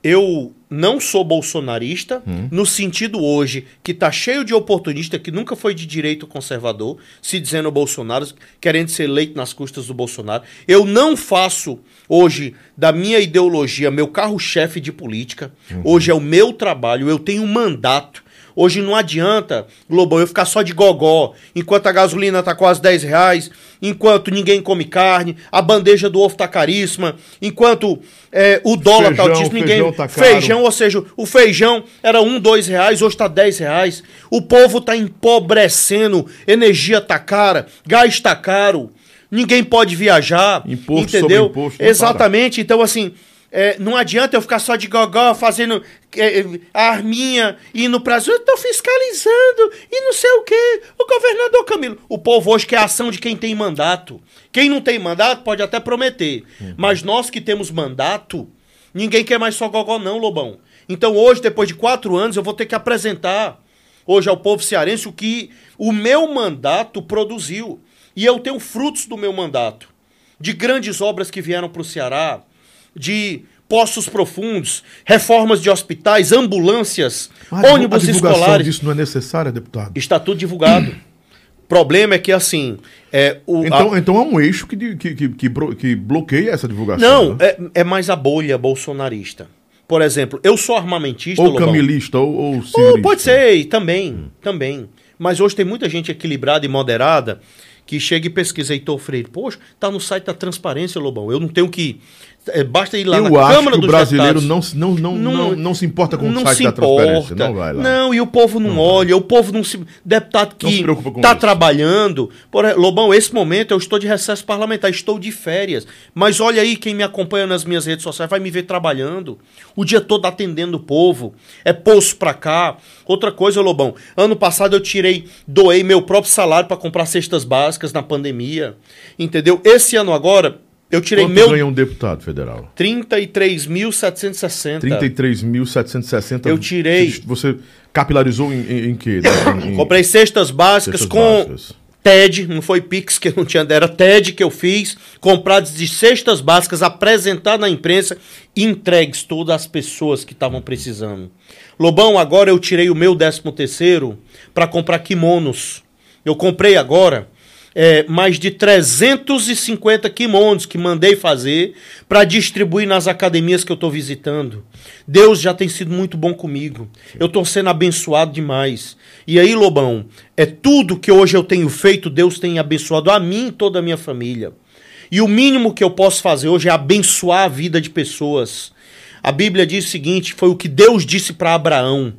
Eu não sou bolsonarista, Hum. no sentido hoje que tá cheio de oportunista que nunca foi de direito conservador, se dizendo Bolsonaro, querendo ser eleito nas custas do Bolsonaro. Eu não faço hoje da minha ideologia meu carro-chefe de política. Uhum. Hoje é o meu trabalho, eu tenho um mandato. Hoje não adianta, Globão, eu ficar só de gogó, enquanto a gasolina tá quase 10 reais, enquanto ninguém come carne, a bandeja do ovo tá caríssima, enquanto é, o dólar tá Feijão, altíssimo, ninguém. feijão tá feijão, ou seja, o feijão era um, dois reais, hoje tá 10 reais. O povo tá empobrecendo, energia tá cara, gás tá caro, ninguém pode viajar. Imposto entendeu? imposto. Exatamente. Então, assim, é, não adianta eu ficar só de gogó fazendo é, é, a arminha indo pra eu tô fiscalizando e não sei o quê. O governador Camilo. O povo hoje quer a ação de quem tem mandato. Quem não tem mandato pode até prometer. Uhum. Mas nós que temos mandato, ninguém quer mais só gogó, não, Lobão. Então hoje, depois de quatro anos, eu vou ter que apresentar hoje ao povo cearense o que o meu mandato produziu. E eu tenho frutos do meu mandato. De grandes obras que vieram para o Ceará, de poços profundos, reformas de hospitais, ambulâncias, Mas a ônibus divulgação escolares. disso não é necessária, deputado? Está tudo divulgado. Problema é que, assim, é, o, Então, a- então é um eixo que, que, que, que, bloqueia essa divulgação. não, né? é, é mais a bolha bolsonarista. Por exemplo, eu sou armamentista, Ou Lobão. camilista, ou, ou cirista. pode ser, também, também. Mas hoje tem muita gente equilibrada e moderada que chega e pesquisa Heitor Freire. Poxa, tá no site da transparência, Lobão. Eu não tenho que. É, basta ir lá Eu na acho Câmara que o dos brasileiro Deputados. não, não, não, não, não, se importa com o não site se da transparência. Não vai lá. Não, e o povo não, olha, o povo não se. Deputado Não que está trabalhando. Por, Lobão, esse momento eu estou de recesso parlamentar, estou de férias. Mas olha aí, quem me acompanha nas minhas redes sociais vai me ver trabalhando. O dia todo atendendo o povo. É poço pra cá. Outra coisa, Lobão. Ano passado eu tirei, doei meu próprio salário para comprar cestas básicas na pandemia. Entendeu? Esse ano agora, eu tirei Quanto meu. ganha um deputado federal? 33.760. 33.760. Eu tirei. Você capilarizou em, em, em quê? Em- Comprei cestas básicas Cestas com básicas. TED, não foi Pix que eu não tinha, era TED que eu fiz, comprados de cestas básicas, apresentado na imprensa, e entregues todas as pessoas que estavam precisando. Lobão, agora eu tirei o meu 13 terceiro para comprar kimonos. Eu comprei agora é, mais de 350 kimonos que mandei fazer para distribuir nas academias que eu estou visitando. Deus já tem sido muito bom comigo. Eu estou sendo abençoado demais. E aí, Lobão, é tudo que hoje eu tenho feito, Deus tem abençoado a mim e toda a minha família. E o mínimo que eu posso fazer hoje é abençoar a vida de pessoas. A Bíblia diz o seguinte: foi o que Deus disse para Abraão.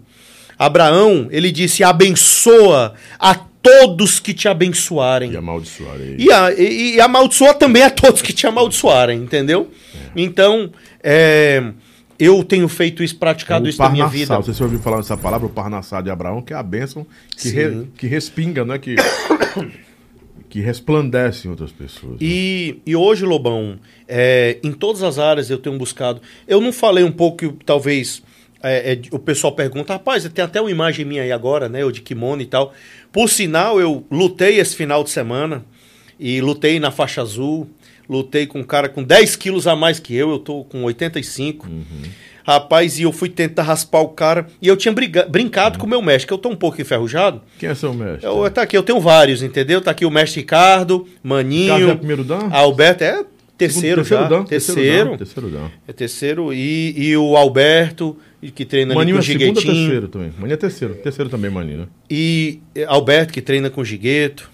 Abraão, ele disse: abençoa a todos que te abençoarem. E amaldiçoarei. E, a, e, e amaldiçoa também a todos que te amaldiçoarem, entendeu? Então, é, eu tenho feito isso, praticado o isso na minha vida. Você ouviu falar dessa palavra, o parnassá de Abraão, que é a bênção que, re- que respinga, né? Que, que resplandece em outras pessoas. né? E, e hoje, Lobão, é, em todas as áreas eu tenho buscado. Eu não falei um pouco que talvez é, é, o pessoal pergunta, rapaz, tem até uma imagem minha aí agora, né? Eu de kimono e tal. Por sinal, eu lutei esse final de semana e lutei na faixa azul. Lutei com um cara com 10 quilos a mais que eu, eu tô com 85. Rapaz, e eu fui tentar raspar o cara. E eu tinha brincado com o meu mestre, que eu tô um pouco enferrujado. Quem é seu mestre? Eu, tá aqui, eu tenho vários, entendeu? Tá aqui o mestre Ricardo, Maninho, é primeiro dan? Alberto, é terceiro já. dan? terceiro. Terceiro dan. É terceiro. E, e o Alberto, que treina ali Maninho com é o Giguetinho. terceiro também? Maninho é terceiro. Terceiro também, Maninho, né? E eh, Alberto, que treina com o Gigueto.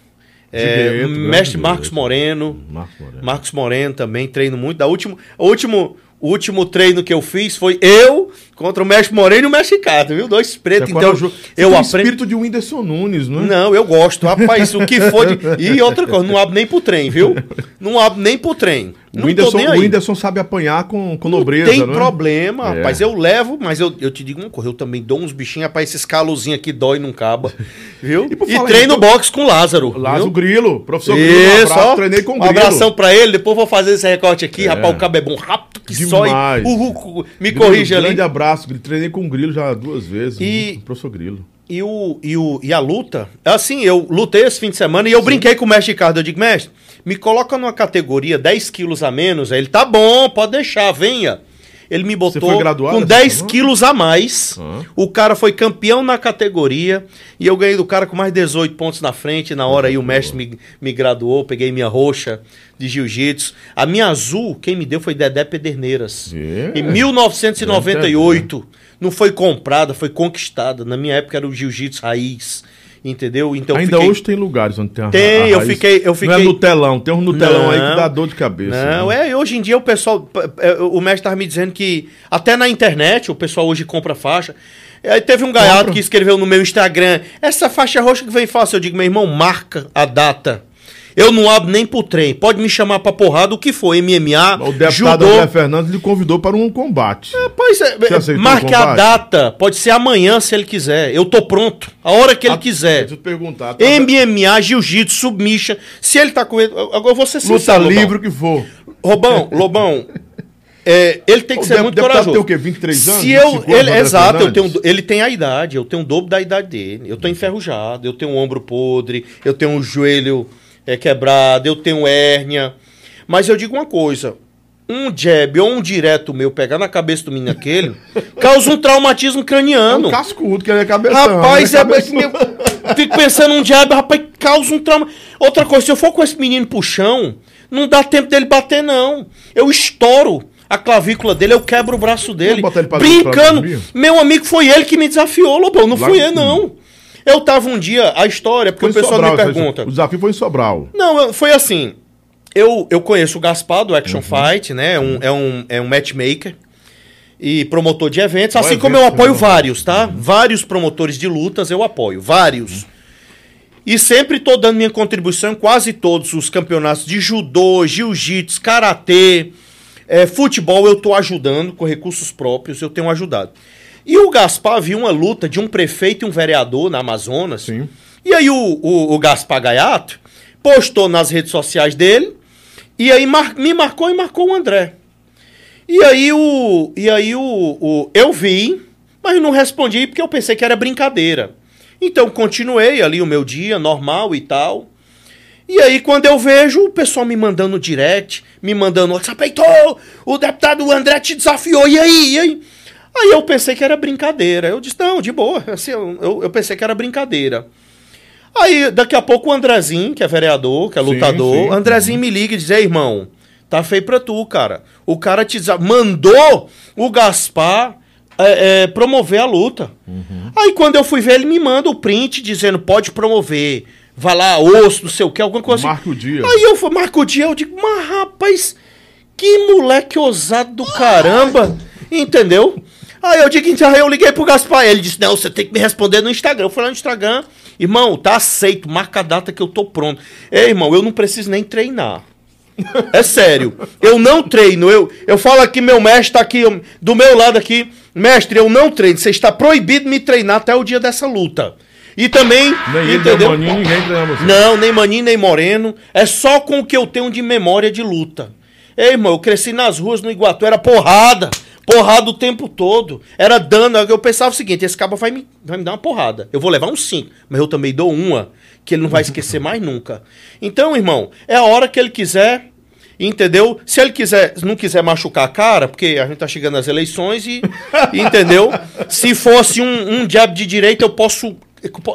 É, Gigueto, mestre Marcos. Moreno. Marcos Moreno. Marcos Moreno também, treino muito. Da último, o último, o último treino que eu fiz foi eu contra o mestre Moreno e o mestre Ricardo, viu? Dois pretos. Agora Então, o jogo- Você eu tem o aprendo. espírito de Whindersson Nunes, não é? Não, eu gosto. Rapaz, o que for de... E outra coisa, não abro nem pro trem, viu? Não abro nem pro trem. O Não Whindersson, o. Whindersson sabe apanhar com, com Não nobreza, tem não é? problema, É. rapaz. Eu levo, mas eu, eu te digo uma coisa, eu também dou uns bichinhos, rapaz, esses calozinhos aqui dói não caba. Viu? E E, treino boxe com o Lázaro. Lázaro viu? Grilo, professor Grilo, um Isso, abraço, ó. treinei com o Um Grilo. abração pra ele, depois vou fazer esse recorte aqui, rapaz, o cabo é bom rápido que só. Demais. Uh, me Grilo, corrija ali. Grande abraço, treinei com o Grilo já duas vezes, E- o professor Grilo. E, o, e, o, e a luta, assim, eu lutei esse fim de semana e eu brinquei com o mestre Ricardo. Eu digo, mestre, me coloca numa categoria 10 quilos a menos. Aí ele, tá bom, pode deixar, venha. Ele me botou graduado com essa 10 semana? quilos a mais. O cara foi campeão na categoria e eu ganhei do cara com mais 18 pontos na frente. Na hora aí o mestre me, me graduou, peguei minha roxa de jiu-jitsu. A minha azul, quem me deu foi Dedé Pederneiras. É. Em 1998. Não foi comprada, foi conquistada. Na minha época era o jiu-jitsu raiz. Entendeu? Então eu Ainda fiquei- hoje tem lugares onde tem a Tem, a eu raiz. fiquei- eu Não é fiquei- no telão, tem um no telão aí que dá dor de cabeça. Não, né? é, e hoje em dia o pessoal. é, O mestre estava me dizendo que até na internet o pessoal hoje compra faixa. Aí teve um gaiato Compra. que escreveu no meu Instagram: essa faixa roxa que vem fácil. Eu digo, meu irmão, marca a data. Eu não abro nem pro trem. Pode me chamar pra porrada, o que for, MMA, O deputado judô. André Fernandes lhe convidou para um combate. Pois é, Você aceitou marque o a data. Pode ser amanhã se ele quiser. Eu tô pronto. A hora que ele Ah, quiser. Deixa eu te perguntar. Tá MMA, jiu-jitsu, submicha. Se ele tá com ele. Agora eu vou ser Luta sincero, Lobão. livre o que for. Robão, Lobão, é, ele tem que O ser muito corajoso. tem o quê? 23 anos? Se eu, 25 ele, anos, exato, eu tenho, ele tem a idade, eu tenho o dobro da idade dele. Eu tô enferrujado, eu tenho um ombro podre, eu tenho um joelho é, quebrado, eu tenho hérnia. Mas eu digo uma coisa: um jab ou um direto meu pegar na cabeça do menino aquele causa um traumatismo É craniano. um cascudo, que ele é cabeção. Rapaz, né? é, Cabeção. meu, fico pensando num jab, rapaz, causa um trauma. Outra coisa, se eu for com esse menino pro chão, não dá tempo dele bater, não. Eu estouro a clavícula dele, eu quebro o braço dele. brincando. Meu amigo foi ele que me desafiou, Lobão, não Lá- fui eu, não. Eu tava um dia, a história, porque Foi o pessoal Sobral, me pergunta. O desafio foi em Sobral. Não, foi assim. Eu, eu conheço o Gaspar do Uhum. Action Fight, né? É um, é, um, é um matchmaker e promotor de eventos. Assim evento, como eu apoio né? vários, tá? Vários promotores de lutas eu apoio. Vários. E sempre tô dando minha contribuição em quase todos os campeonatos de judô, jiu-jitsu, karatê, é, futebol, eu tô ajudando com recursos próprios, eu tenho ajudado. E o Gaspar viu uma luta de um prefeito e um vereador na Amazonas. Sim. E aí o, o, o Gaspar Gaiato postou nas redes sociais dele e aí mar- me marcou e marcou o André. E aí o e aí o, o eu vi, mas não respondi porque eu pensei que era brincadeira. Então continuei ali o meu dia normal e tal. E aí, quando eu vejo o pessoal me mandando direct, me mandando WhatsApp, o deputado André te desafiou, e aí, e aí? Aí eu pensei que era brincadeira. Eu disse, não, de boa. Assim, eu, eu, pensei que era brincadeira. Aí, daqui a pouco, o Andrezinho, que é vereador, que é Sim, lutador, sim. Andrezinho me liga e diz, ei, irmão, tá feio pra tu, cara. O cara te mandou o Gaspar é, é, promover a luta. Uhum. Aí, quando eu fui ver, ele me manda o print dizendo, pode promover. Vai lá, osso, não sei o que, alguma coisa assim. Marca o dia. Aí eu fui, marco o dia, eu digo, mas rapaz, que moleque ousado do caramba, entendeu? Aí eu digo, aí eu liguei pro Gaspar, ele disse, não, você tem que me responder no Instagram. Eu fui lá no Instagram, irmão, tá aceito, marca a data que eu tô pronto. Ei, irmão, eu não preciso nem treinar. É sério, eu não treino, eu, eu falo aqui, meu mestre tá aqui, eu- do meu lado aqui, mestre, eu não treino, você está proibido de me treinar até o dia dessa luta. E também, Nem entendeu? Maninho, ninguém treina você. Não, nem Maninho, nem Moreno. É só com o que eu tenho de memória de luta. Ei, irmão, eu cresci nas ruas no Iguatu, era porrada. Porrada o tempo todo. Era dano. Eu pensava o seguinte: esse cabo vai me, vai me dar uma porrada. Eu vou levar um cinco, mas eu também dou uma, que ele não vai esquecer mais nunca. Então, irmão, é a hora que ele quiser. Entendeu? Se ele quiser, não quiser machucar a cara, porque a gente tá chegando às eleições e. entendeu? Se fosse um, um jab de direita, eu posso.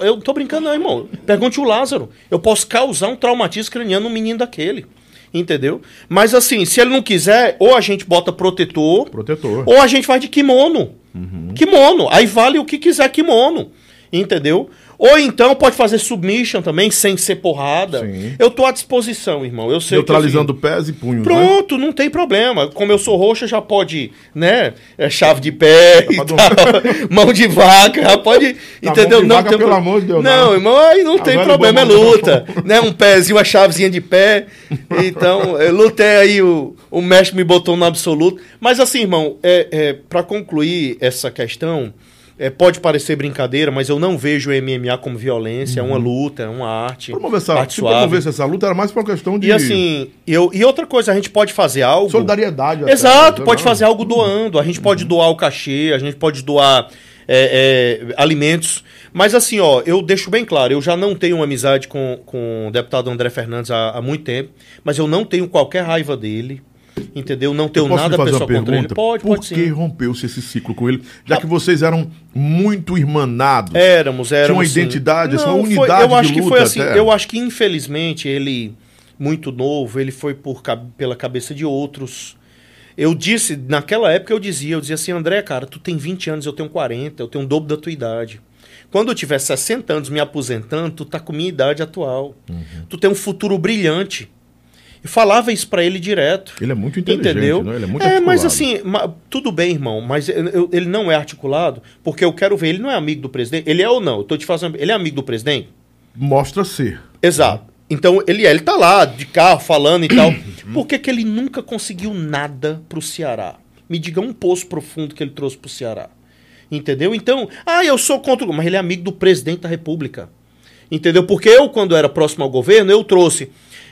Eu não tô brincando, não, irmão. Pergunte o Lázaro. Eu posso causar um traumatismo craniano no menino daquele. Entendeu? Mas assim, se ele não quiser, ou a gente bota protetor, Protetor. ou a gente faz de kimono. Kimono. Aí vale o que quiser kimono. Entendeu? Ou então pode fazer submission também, sem ser porrada. Sim. Eu tô à disposição, irmão. Eu sei o que eu Neutralizando pés e punhos, né? Pronto, não tem problema. Como eu sou roxa, já pode, né? É chave de pé pra tal. mão de vaca, já pode. Tá, entendeu? não vaca, tem pelo amor de Deus, Não, não. irmão, aí não tem velha problema, é luta. né? Um pezinho, uma chavezinha de pé. Então, eu lutei aí, o, o mestre me botou no absoluto. Mas assim, irmão, é, é, para concluir essa questão. É, pode parecer brincadeira, mas eu não vejo o MMA como violência, é uma luta, é uma arte. Promover essa, arte se suave. promovesse essa luta era mais por uma questão de E assim, eu, e outra coisa, a gente pode fazer algo. solidariedade. até, Exato, né? pode fazer algo doando. A gente pode doar o cachê, a gente pode doar é, é, alimentos. Mas assim, ó, eu deixo bem claro, eu já não tenho uma amizade com, com o deputado André Fernandes há, há muito tempo, mas eu não tenho qualquer raiva dele. Entendeu? Não tenho nada pessoal contra ele. Pode, Por pode que sim. rompeu-se esse ciclo com ele? Já que vocês eram muito irmanados. Éramos, éramos. Tinha uma sim. identidade, assim, uma Não, foi- unidade eu acho que foi assim. até. Eu acho que infelizmente ele muito novo, ele foi por pela cabeça de outros. Eu disse, naquela época eu dizia, eu dizia assim, André, cara, tu tem 20 anos, eu tenho 40, eu tenho o dobro da tua idade. Quando eu tiver 60 anos me aposentando, tu tá com minha idade atual. Uhum. Tu tem um futuro brilhante. E falava isso pra ele direto. Ele é muito inteligente, Entendeu? né? Ele é muito mas articulado. assim, tudo bem, irmão, mas ele não é articulado, porque eu quero ver, ele não é amigo do presidente. Ele é ou não? Eu tô te fazendo. Ele é amigo do presidente? Mostra ser. Exato. Então ele é, ele tá lá de carro falando e tal. Por que, que ele nunca conseguiu nada pro Ceará? Me diga um poço profundo que ele trouxe pro Ceará. Entendeu? Então, ah, eu sou contra, o- mas ele é amigo do presidente da República. Entendeu? Porque eu, quando era próximo ao governo, eu trouxe.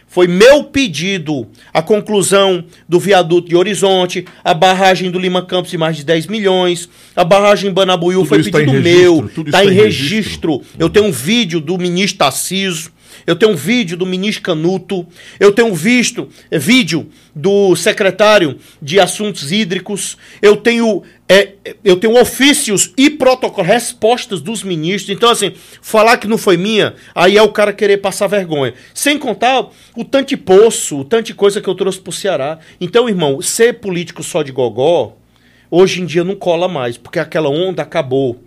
Foi meu pedido a conclusão do viaduto de Horizonte, a barragem do Lima Campos de mais de 10 milhões, a barragem em Banabuiú Tudo foi tá pedido registro, meu, está em tá em registro. Eu tenho um vídeo do ministro Tarciso, eu tenho um vídeo do ministro Canuto, eu tenho visto, é, vídeo do secretário de Assuntos Hídricos, eu tenho, é, eu tenho ofícios e protocolos, respostas dos ministros. Então, assim, falar que não foi minha, aí é o cara querer passar vergonha. Sem contar o tanto de poço, o tanto de coisa que eu trouxe pro Ceará. Então, irmão, ser político só de gogó, hoje em dia não cola mais, porque aquela onda acabou.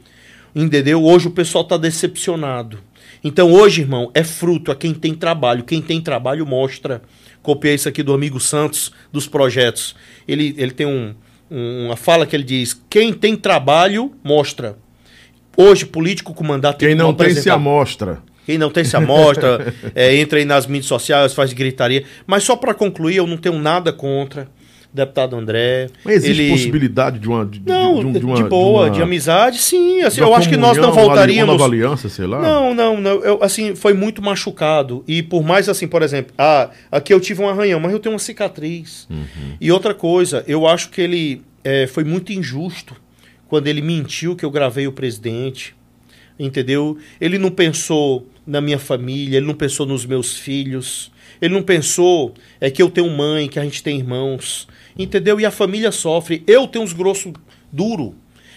Entendeu? Hoje o pessoal está decepcionado. Então hoje, irmão, é fruto a quem tem trabalho. Quem tem trabalho mostra. Copiei isso aqui do amigo Santos dos projetos. Ele, ele tem um- um- uma fala que ele diz: quem tem trabalho mostra. Hoje, político com mandato Quem que não tem se amostra. Quem não tem se amostra, é, entra aí nas mídias sociais, faz gritaria. Mas só para concluir, eu não tenho nada contra deputado André. Mas existe Ele- possibilidade de uma. De, não, de, um- de, uma- boa, uma- de, amizade, sim. Assim, de eu acho que nós não comunhão, uma aliança, sei lá. Não, não, não. Eu, assim, foi muito machucado. E por mais assim, por exemplo, ah, aqui eu tive um arranhão, mas eu tenho uma cicatriz. Uhum. E outra coisa, eu acho que ele é, foi muito injusto quando ele mentiu que eu gravei o presidente. Entendeu? Ele não pensou na minha família, ele não pensou nos meus filhos, ele não pensou é que eu tenho mãe, que a gente tem irmãos. Entendeu? E a família sofre. Eu tenho uns grossos duro.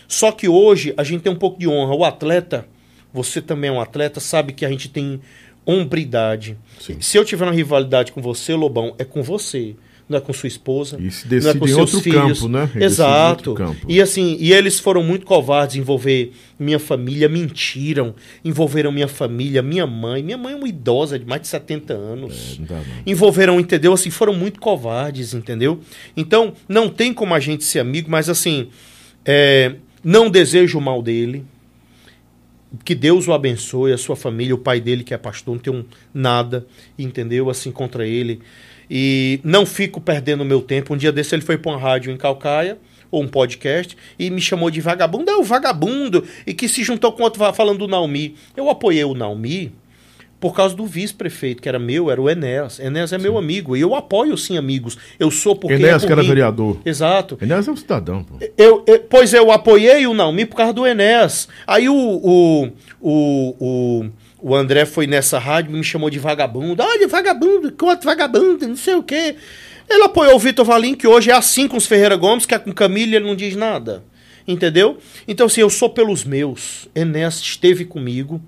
Só que hoje a gente tem um pouco de honra. O atleta, você também é um atleta, sabe que a gente tem hombridade. Sim. Se eu tiver uma rivalidade com você, Lobão, é com você. Não é com sua esposa. E se não é com em seus outro filhos. campo, né? Exato. E assim, e eles foram muito covardes em envolver minha família, mentiram, envolveram minha família, minha mãe. Minha mãe é uma idosa de mais de 70 anos. Não dá. Envolveram, entendeu? Assim, foram muito covardes, entendeu? Então, não tem como a gente ser amigo, mas assim, é, não desejo o mal dele. Que Deus o abençoe, a sua família, o pai dele que é pastor, não tenho nada, entendeu? Assim, contra ele. E não fico perdendo meu tempo. Um dia desse ele foi para uma rádio em Calcaia, ou um podcast, e me chamou de vagabundo. É o vagabundo, e que se juntou com outro falando do Naumi. Eu apoiei o Naumi por causa do vice-prefeito, que era meu, era o Enéas. Enéas é meu amigo, e eu apoio sim amigos. Eu sou porque Enéas, é por que era mim. vereador. Exato. Enéas é um cidadão, pô. Eu, eu- pois eu apoiei o Naumi por causa do Enéas. Aí o, o, o, o, o André foi nessa rádio e me chamou de vagabundo. Olha, vagabundo, quanto vagabundo, não sei o quê. Ele apoiou o Vitor Valim, que hoje é assim com os Ferreira Gomes, que é com Camila ele não diz nada. Entendeu? Então, assim, eu sou pelos meus. Enéas esteve comigo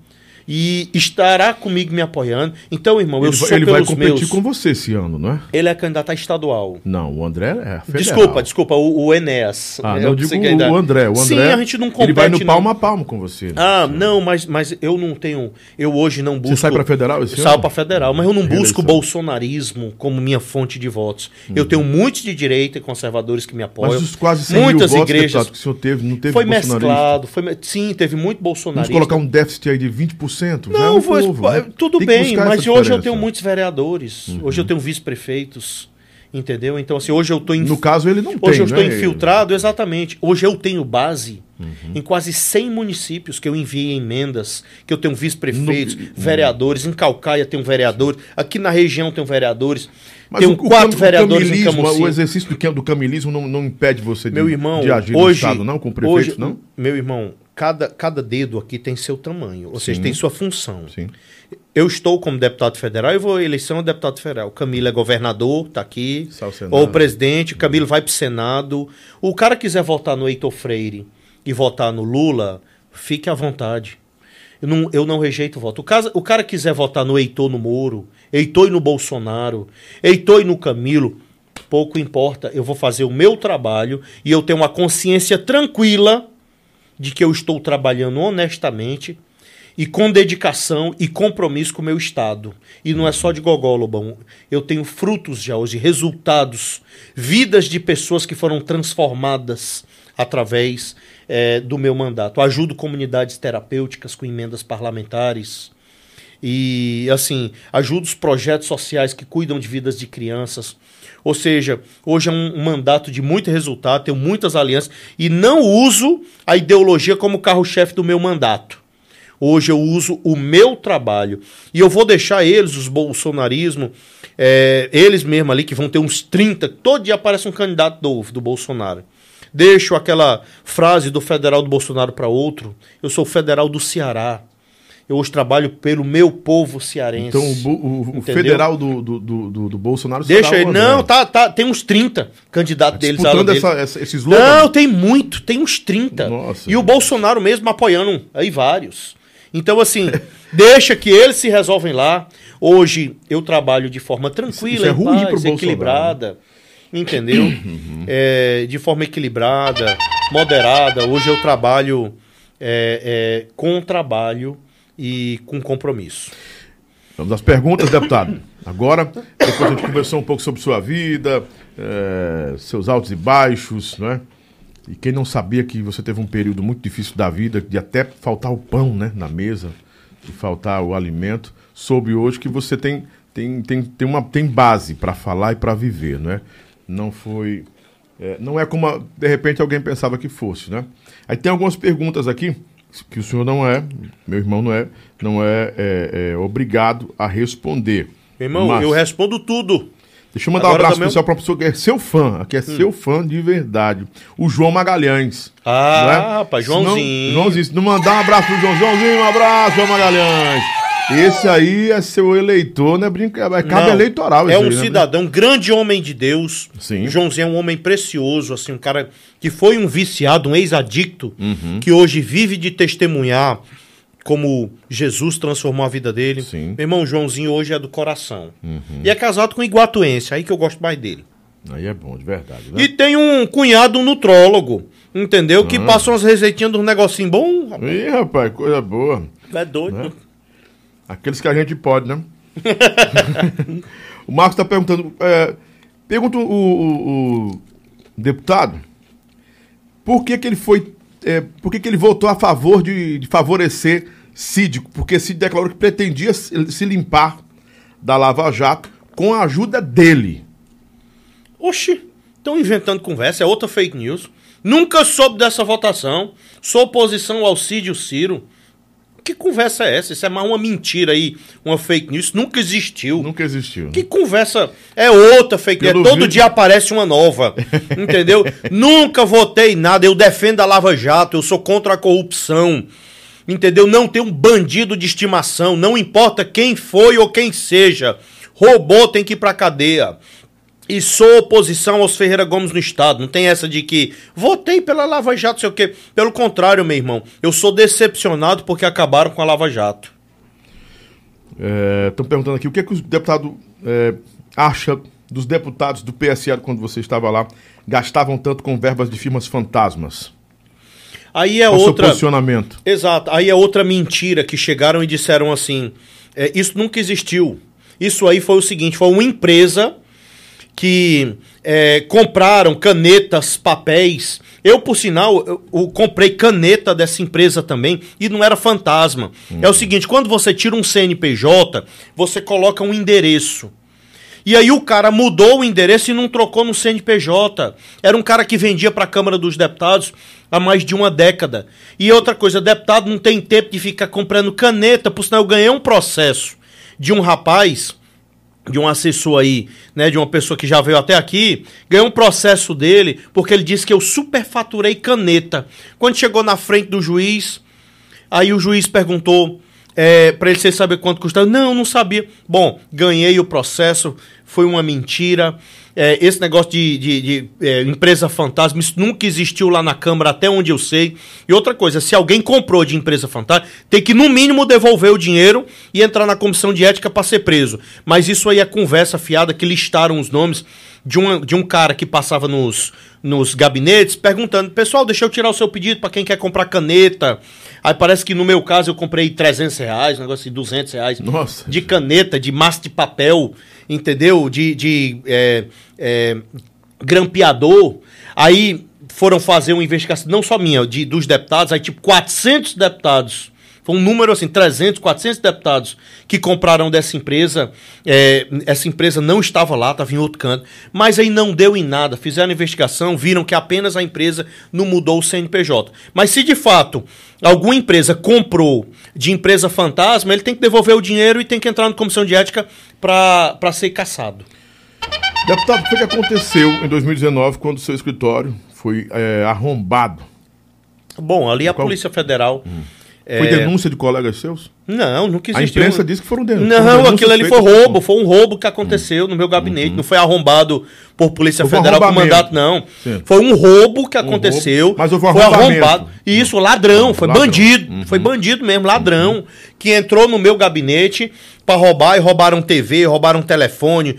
e estará comigo me apoiando. Então, irmão, eu Ele, sou vai- ele vai competir meus. com você esse ano, não é? Ele é candidato a estadual. Não, o André é federal. Desculpa, desculpa, o, o Enéas. Ah, Eu não, eu digo que ainda- o André. O André, Sim, a gente não compete, Ele vai no não. palmo a palmo com você. né? Ah, não, mas, mas eu não tenho. Eu hoje não busco. Você sai pra federal esse Eu saio ano? pra federal, mas eu não busco Reeleição. bolsonarismo como minha fonte de votos. Eu tenho muitos de direita e conservadores que me apoiam. Mas os quase 100 muitas mil votos, igrejas. deputado, que o senhor teve, não teve Foi mesclado. Foi, sim, teve muito Vamos bolsonarista. colocar um déficit aí de 20%? Já é Não, um povo, né? tudo Tem bem, mas hoje eu diferença. Uhum. tenho muitos vereadores. Hoje eu tenho vice-prefeitos. Entendeu? Então, assim, hoje eu tô No caso, ele não tem, Hoje eu estou né? infiltrado, exatamente. Hoje eu tenho base Uhum. em quase 100 municípios que eu enviei emendas, que eu tenho vice-prefeitos, No- vereadores, em Calcaia tem um vereador, aqui na região tem vereadores, Mas tenho o, o quatro cam- vereadores em Camusim. O exercício do, do camilismo não, não impede você de, Meu irmão, de agir hoje, no Estado, não? Com o prefeito, hoje, não? Meu irmão, cada, cada dedo aqui tem seu tamanho, ou seja, Sim. tem sua função. Sim. Eu estou como deputado federal e vou à eleição a deputado federal. O Camilo é governador, tá aqui. Está Senado. Ou presidente, o Camilo vai pro Senado. O cara quiser votar no Heitor Freire e votar no Lula, fique à vontade. Eu não, eu não rejeito o voto. O, caso, o cara quiser votar no Heitor no Moro, Heitor e no Bolsonaro, Heitor e no Camilo, pouco importa. Eu vou fazer o meu trabalho e eu tenho uma consciência tranquila de que eu estou trabalhando honestamente e com dedicação e compromisso com o meu Estado. E não é só de gogó, Lobão. Eu tenho frutos já hoje, resultados, vidas de pessoas que foram transformadas através eh, do meu mandato. Ajudo comunidades terapêuticas com emendas parlamentares. E, assim, ajudo os projetos sociais que cuidam de vidas de crianças. Ou seja, hoje é um, mandato de muito resultado, tenho muitas alianças e não uso a ideologia como carro-chefe do meu mandato. Hoje eu uso o meu trabalho. E eu vou deixar eles, os bolsonarismo, é, eles mesmo ali, que vão ter uns 30, todo dia aparece um candidato do, do Bolsonaro. Deixo aquela frase do federal do Bolsonaro para outro. Eu sou federal do Ceará. Eu hoje trabalho pelo meu povo cearense. Então, o, o- federal do, do, do, do- Bolsonaro Deixa ele. Não, tá, tá, tem uns 30 candidatos deles. ala Disputando essa, essa, esse slogan? Não, tem muito, tem uns 30. Nossa, e o. Bolsonaro mesmo apoiando aí vários. Então, assim, deixa que eles se resolvem lá. Hoje eu trabalho de forma tranquila, Isso é em ruim paz, equilibrada. Entendeu? É, de forma equilibrada, moderada. Hoje eu trabalho é, é, com trabalho e com compromisso. Vamos às perguntas, deputado. Agora, depois a gente conversou um pouco sobre sua vida, eh, seus altos e baixos, não é? E quem não sabia que você teve um período muito difícil da vida, de até faltar o pão né, na mesa, de faltar o alimento, soube hoje que você tem, tem, tem, tem, uma, tem base para falar e para viver, não é? Não foi. eh, não é como, de repente, alguém pensava que fosse, né? Aí tem algumas perguntas aqui que o senhor não é, meu irmão não é, não é, é, é obrigado a responder. Meu irmão, Mas- eu respondo tudo. Deixa eu mandar um Agora abraço também- Hum. especial para uma pessoa que é seu fã, que é seu fã de verdade. O João Magalhães. Ah, não é? rapaz, Se não- Joãozinho. Joãozinho, se não mandar um abraço pro João, Joãozinho, um abraço, João Magalhães. Esse aí é seu eleitor, não é brincadeira, é cabo Não, eleitoral. É um aí, né? cidadão, um grande homem de Deus. Sim. Joãozinho é um homem precioso, assim, um cara que foi um viciado, um ex-adicto, Uhum. que hoje vive de testemunhar como Jesus transformou a vida dele. Sim. Uhum. Meu irmão Joãozinho hoje é do coração. E é casado com um iguatuense, aí que eu gosto mais dele. Aí é bom, de verdade. Né? E tem um cunhado nutrólogo, entendeu? Ah. Que passa umas receitinhas dos negocinho bom. rapaz. Ih, rapaz, coisa boa. É doido. Né? Aqueles que a gente pode, né? o Marcos está perguntando. é, pergunta o, o- o deputado por que, que ele foi. é, por que, que ele votou a favor de, de favorecer Cid? Porque Cid declarou que pretendia se, se limpar da Lava Jato com a ajuda dele. Oxi, estão inventando conversa, é outra fake news. Nunca soube dessa votação. Sou oposição ao Cid e o Ciro. Que conversa é essa? Isso é mais uma mentira aí, uma fake news. Isso nunca existiu. Nunca existiu. Que conversa é outra fake news. Todo vídeo- dia aparece uma nova. entendeu? Nunca votei nada. Eu defendo a Lava Jato. Eu sou contra a corrupção. Entendeu? Não tem um bandido de estimação. Não importa quem foi ou quem seja. Roubou tem que ir pra cadeia. E sou oposição aos Ferreira Gomes no Estado. Não tem essa de que votei pela Lava Jato, sei o quê. Pelo contrário, meu irmão. Eu sou decepcionado porque acabaram com a Lava Jato. Estão perguntando aqui o que, é que os deputados é, acha dos deputados do PSL quando você estava lá gastavam tanto com verbas de firmas fantasmas. Aí é Qual o seu outra. posicionamento? Exato. Aí é outra mentira que chegaram e disseram assim: é, isso nunca existiu. Isso aí foi o seguinte: foi uma empresa que é, compraram canetas, papéis. Eu, por sinal, eu, eu comprei caneta dessa empresa também e não era fantasma. É o seguinte: quando você tira um CNPJ, você coloca um endereço. E aí o cara mudou o endereço e não trocou no CNPJ. Era um cara que vendia para a Câmara dos Deputados há mais de uma década. E outra coisa, deputado não tem tempo de ficar comprando caneta, por sinal eu ganhei um processo de um rapaz, de um assessor aí, né, de uma pessoa que já veio até aqui, ganhei um processo dele porque ele disse que eu superfaturei caneta. Quando chegou na frente do juiz, Aí o juiz perguntou é, para ele saber quanto custava. Não, não sabia. Bom, ganhei o processo, foi uma mentira. É, esse negócio de, de- de, é, empresa fantasma, isso nunca existiu lá na Câmara, até onde eu sei. E outra coisa, se alguém comprou de empresa fantasma, tem que no mínimo devolver o dinheiro e entrar na comissão de ética para ser preso. Mas isso aí é conversa fiada que listaram os nomes de, uma, de um cara que passava nos, nos gabinetes perguntando: pessoal, deixa eu tirar o seu pedido para quem quer comprar caneta. Aí parece que no meu caso eu comprei 300 reais, um negócio de 200 reais. Nossa. De caneta, de massa de papel, entendeu? De, de é, é, grampeador. Aí foram fazer uma investigação, não só minha, de, dos deputados, aí tipo 400 deputados. Foi um número assim, 300, 400 deputados que compraram dessa empresa. É, essa empresa não estava lá, estava em outro canto. Mas aí não deu em nada. Fizeram a investigação, viram que apenas a empresa não mudou o CNPJ. Mas se de fato alguma empresa comprou de empresa fantasma, ele tem que devolver o dinheiro e tem que entrar na comissão de ética para ser caçado. Deputado, o que que aconteceu em 2019 quando o seu escritório foi é, arrombado? Bom, ali a Qual- Polícia Federal. Foi denúncia de colegas seus? Não, nunca A existiu. imprensa disse que foram den- foram Não, denúncias aquilo ali foi roubo, foi um roubo que aconteceu no meu gabinete. Não foi arrombado por Polícia um Federal com mandato, não. Sim. Foi um roubo que aconteceu. roubo, mas houve um foi arrombado. E isso, ladrão, foi Ladrão. bandido. Foi bandido mesmo, ladrão. Que entrou no meu gabinete pra roubar e roubaram TV, roubaram telefone,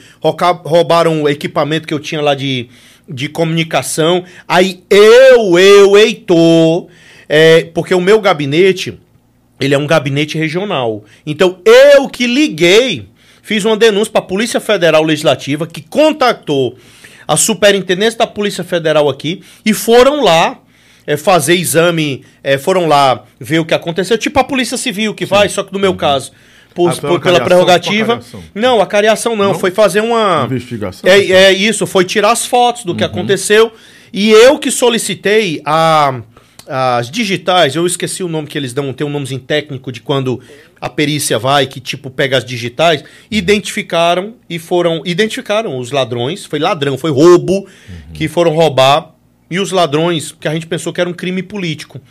roubaram o equipamento que eu tinha lá de, de comunicação. Aí eu, eu, Heitor, é, porque o meu gabinete ele é um gabinete regional. Então, eu que liguei, fiz uma denúncia para a Polícia Federal Legislativa, que contactou a superintendência da Polícia Federal aqui e foram lá é, fazer exame, é, foram lá ver o que aconteceu, tipo a Polícia Civil que vai, só que no meu caso, por- Ah, por- pela cariação, prerrogativa. Não, a cariação não, Não? foi fazer uma. Investigação? É, é isso, foi tirar as fotos do que Uhum. aconteceu. E eu que solicitei a, as digitais, eu esqueci o nome que eles dão, tem um nomezinho técnico de quando a perícia vai, que tipo pega as digitais, identificaram e foram. Identificaram os ladrões, foi ladrão, foi roubo, que foram roubar. E os ladrões, que a gente pensou que era um crime político.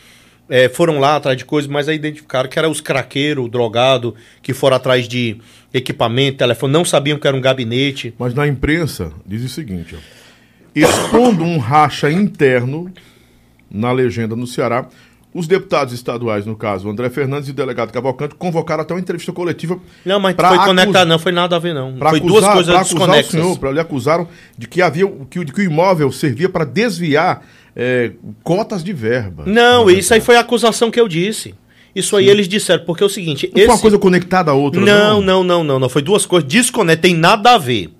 É, foram lá atrás de coisas, mas aí identificaram que era os craqueiros, drogado, que foram atrás de equipamento, telefone, não sabiam que era um gabinete. Mas na imprensa diz o seguinte, ó. Expondo um racha interno na legenda no Ceará, os deputados estaduais, no caso, André Fernandes e o delegado Cavalcante, convocaram até uma entrevista coletiva Não, mas foi acus- conectado, não foi nada a ver, não. Pra Foi acusar, duas coisas acusar o desconexas. senhor, pra lhe acusaram de que havia que, o- de que o imóvel servia para desviar é, cotas de verba. Não, Na isso aí foi a acusação que eu disse. Isso aí eles disseram, porque é o seguinte. Não foi uma esse- coisa conectada à outra, Não, não, não, não, não. Foi duas coisas desconectadas, tem nada a ver.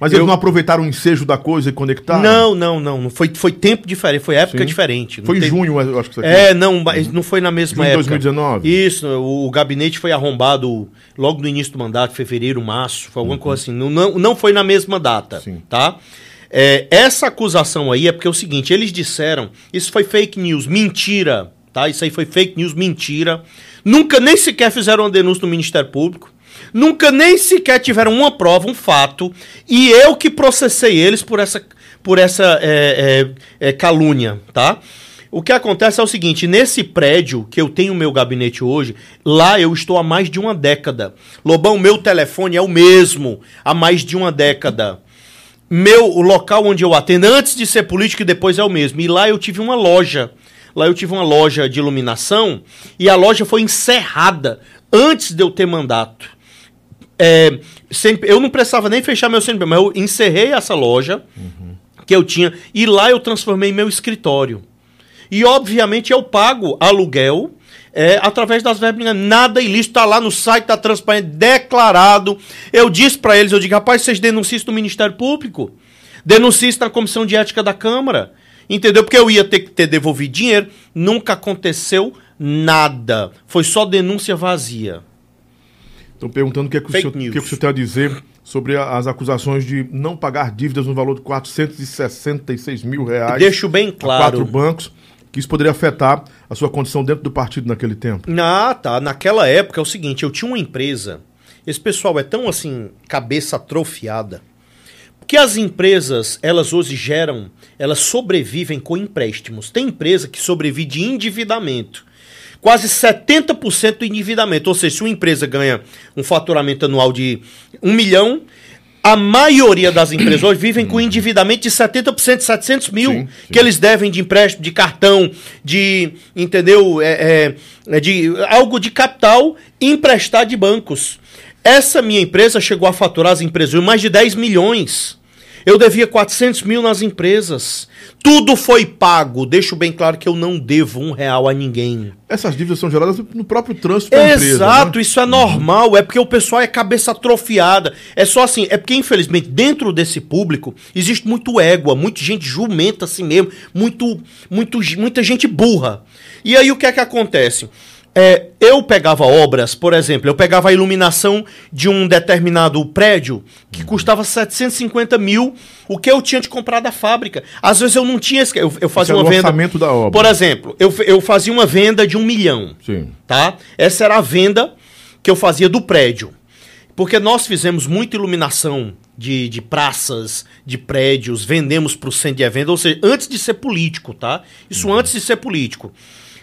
Mas eles Eu- não aproveitaram o ensejo da coisa e conectaram? Não, não, não. não. Foi, foi tempo diferente, foi época Sim. diferente. Não Foi em tem- junho, eu acho que isso aqui. É, não, mas não foi na mesma Junho de época. 2019? Isso, o, o gabinete foi arrombado logo no início do mandato, fevereiro, março, foi alguma coisa assim. Não, não, não foi na mesma data, Sim. tá? É, essa acusação aí é porque é o seguinte, eles disseram, isso foi fake news, mentira, tá? Isso aí foi fake news, mentira. Nunca nem sequer fizeram uma denúncia no Ministério Público. Nunca nem sequer tiveram uma prova, um fato. E eu que processei eles por essa, por essa é, é, é, calúnia, tá? O que acontece é o seguinte: nesse prédio que eu tenho meu gabinete hoje, lá eu estou há mais de uma década. Lobão, meu telefone é o mesmo há mais de uma década. Meu, o local onde eu atendo, antes de ser político e depois é o mesmo. E lá eu tive uma loja. Lá eu tive uma loja de iluminação e a loja foi encerrada antes de eu ter mandato. É, eu não precisava nem fechar meu CNPJ, mas eu encerrei essa loja uhum. que eu tinha e lá eu transformei meu escritório. E, obviamente, eu pago aluguel é, através das verbas. Nada ilícito, está lá no site da Transparente, declarado. Eu disse para eles, eu digo, rapaz, vocês denunciam isso no Ministério Público? Denunciem isso na Comissão de Ética da Câmara. Entendeu? Porque eu ia ter que ter devolvido dinheiro. Nunca aconteceu nada. Foi só denúncia vazia. Estão perguntando o que, é que, o senhor, que, é que o senhor tem a dizer sobre as acusações de não pagar dívidas no valor de 466 mil reais. Deixo bem claro. quatro bancos que isso poderia afetar a sua condição dentro do partido naquele tempo? Ah, tá. Naquela época é o seguinte, eu tinha uma empresa, esse pessoal é tão assim, cabeça atrofiada, que as empresas, elas hoje geram, elas sobrevivem com empréstimos. Tem empresa que sobrevive de endividamento. Quase 70% do endividamento. Ou seja, se uma empresa ganha um faturamento anual de um milhão, a maioria das empresas hoje vivem com endividamento de 70%, 700 mil, sim, sim. que eles devem de empréstimo, de cartão, de, entendeu? É, é, é, de algo de capital emprestar de bancos. Essa minha empresa chegou a faturar as empresas mais de 10 milhões. Eu devia 400 mil nas empresas. Tudo foi pago. Deixo bem claro que eu não devo um real a ninguém. Essas dívidas são geradas no próprio trânsito da Exato, empresa. Exato, né? isso é normal. É porque o pessoal é cabeça atrofiada. É só assim, é porque infelizmente dentro desse público existe muito égua, muita gente jumenta assim mesmo, muito, muito, muita gente burra. E aí o que é que acontece? É, eu pegava obras, por exemplo, eu pegava a iluminação de um determinado prédio que custava 750 mil, o que eu tinha de comprar da fábrica. Às vezes eu não tinha. Eu, eu fazia Esse uma venda. orçamento da obra. Por exemplo, eu, eu fazia uma venda de um milhão. Sim. Tá? Essa era a venda que eu fazia do prédio. Porque nós fizemos muita iluminação de, de praças, de prédios, vendemos para o centro de evento, ou seja, antes de ser político, tá? Isso uhum. antes de ser político.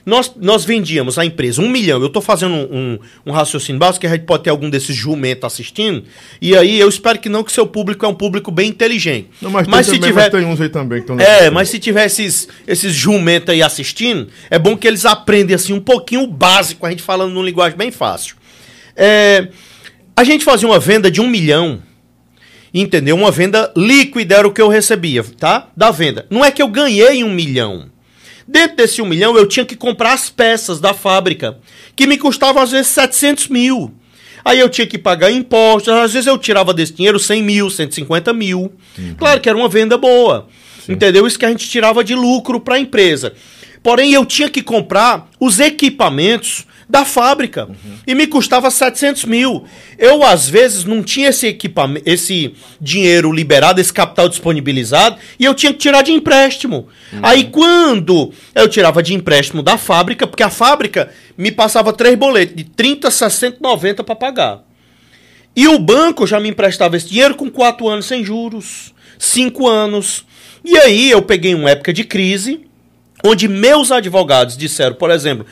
Nós, nós vendíamos a empresa um milhão. Eu estou fazendo um, um, um, raciocínio básico que a gente pode ter algum desses jumentos assistindo. E aí eu espero que não, que seu público é um público bem inteligente. Não, mas, mas se também, tiver. Mas tem uns aí também que É, mas se tiver esses, esses jumentos aí assistindo, é bom que eles aprendem assim um pouquinho o básico, a gente falando numa linguagem bem fácil. É, a gente fazia uma venda de um milhão entendeu? Uma venda líquida era o que eu recebia, tá? Da venda. Não é que eu ganhei um milhão. Dentro desse um milhão, eu tinha que comprar as peças da fábrica, que me custavam às vezes 700 mil. Aí eu tinha que pagar impostos, às vezes eu tirava desse dinheiro 100 mil, 150 mil. Uhum. Claro que era uma venda boa, Sim. entendeu? Isso que a gente tirava de lucro para a empresa. Porém, eu tinha que comprar os equipamentos da fábrica. Uhum. E me custava 700 mil. Eu, às vezes, não tinha esse equipamento, esse dinheiro liberado, esse capital disponibilizado, e eu tinha que tirar de empréstimo. Uhum. Aí, quando eu tirava de empréstimo da fábrica, porque a fábrica me passava três boletos de 30, 60, 90 para pagar. E o banco já me emprestava esse dinheiro com quatro anos sem juros, cinco anos. E aí eu peguei uma época de crise, onde meus advogados disseram, por exemplo,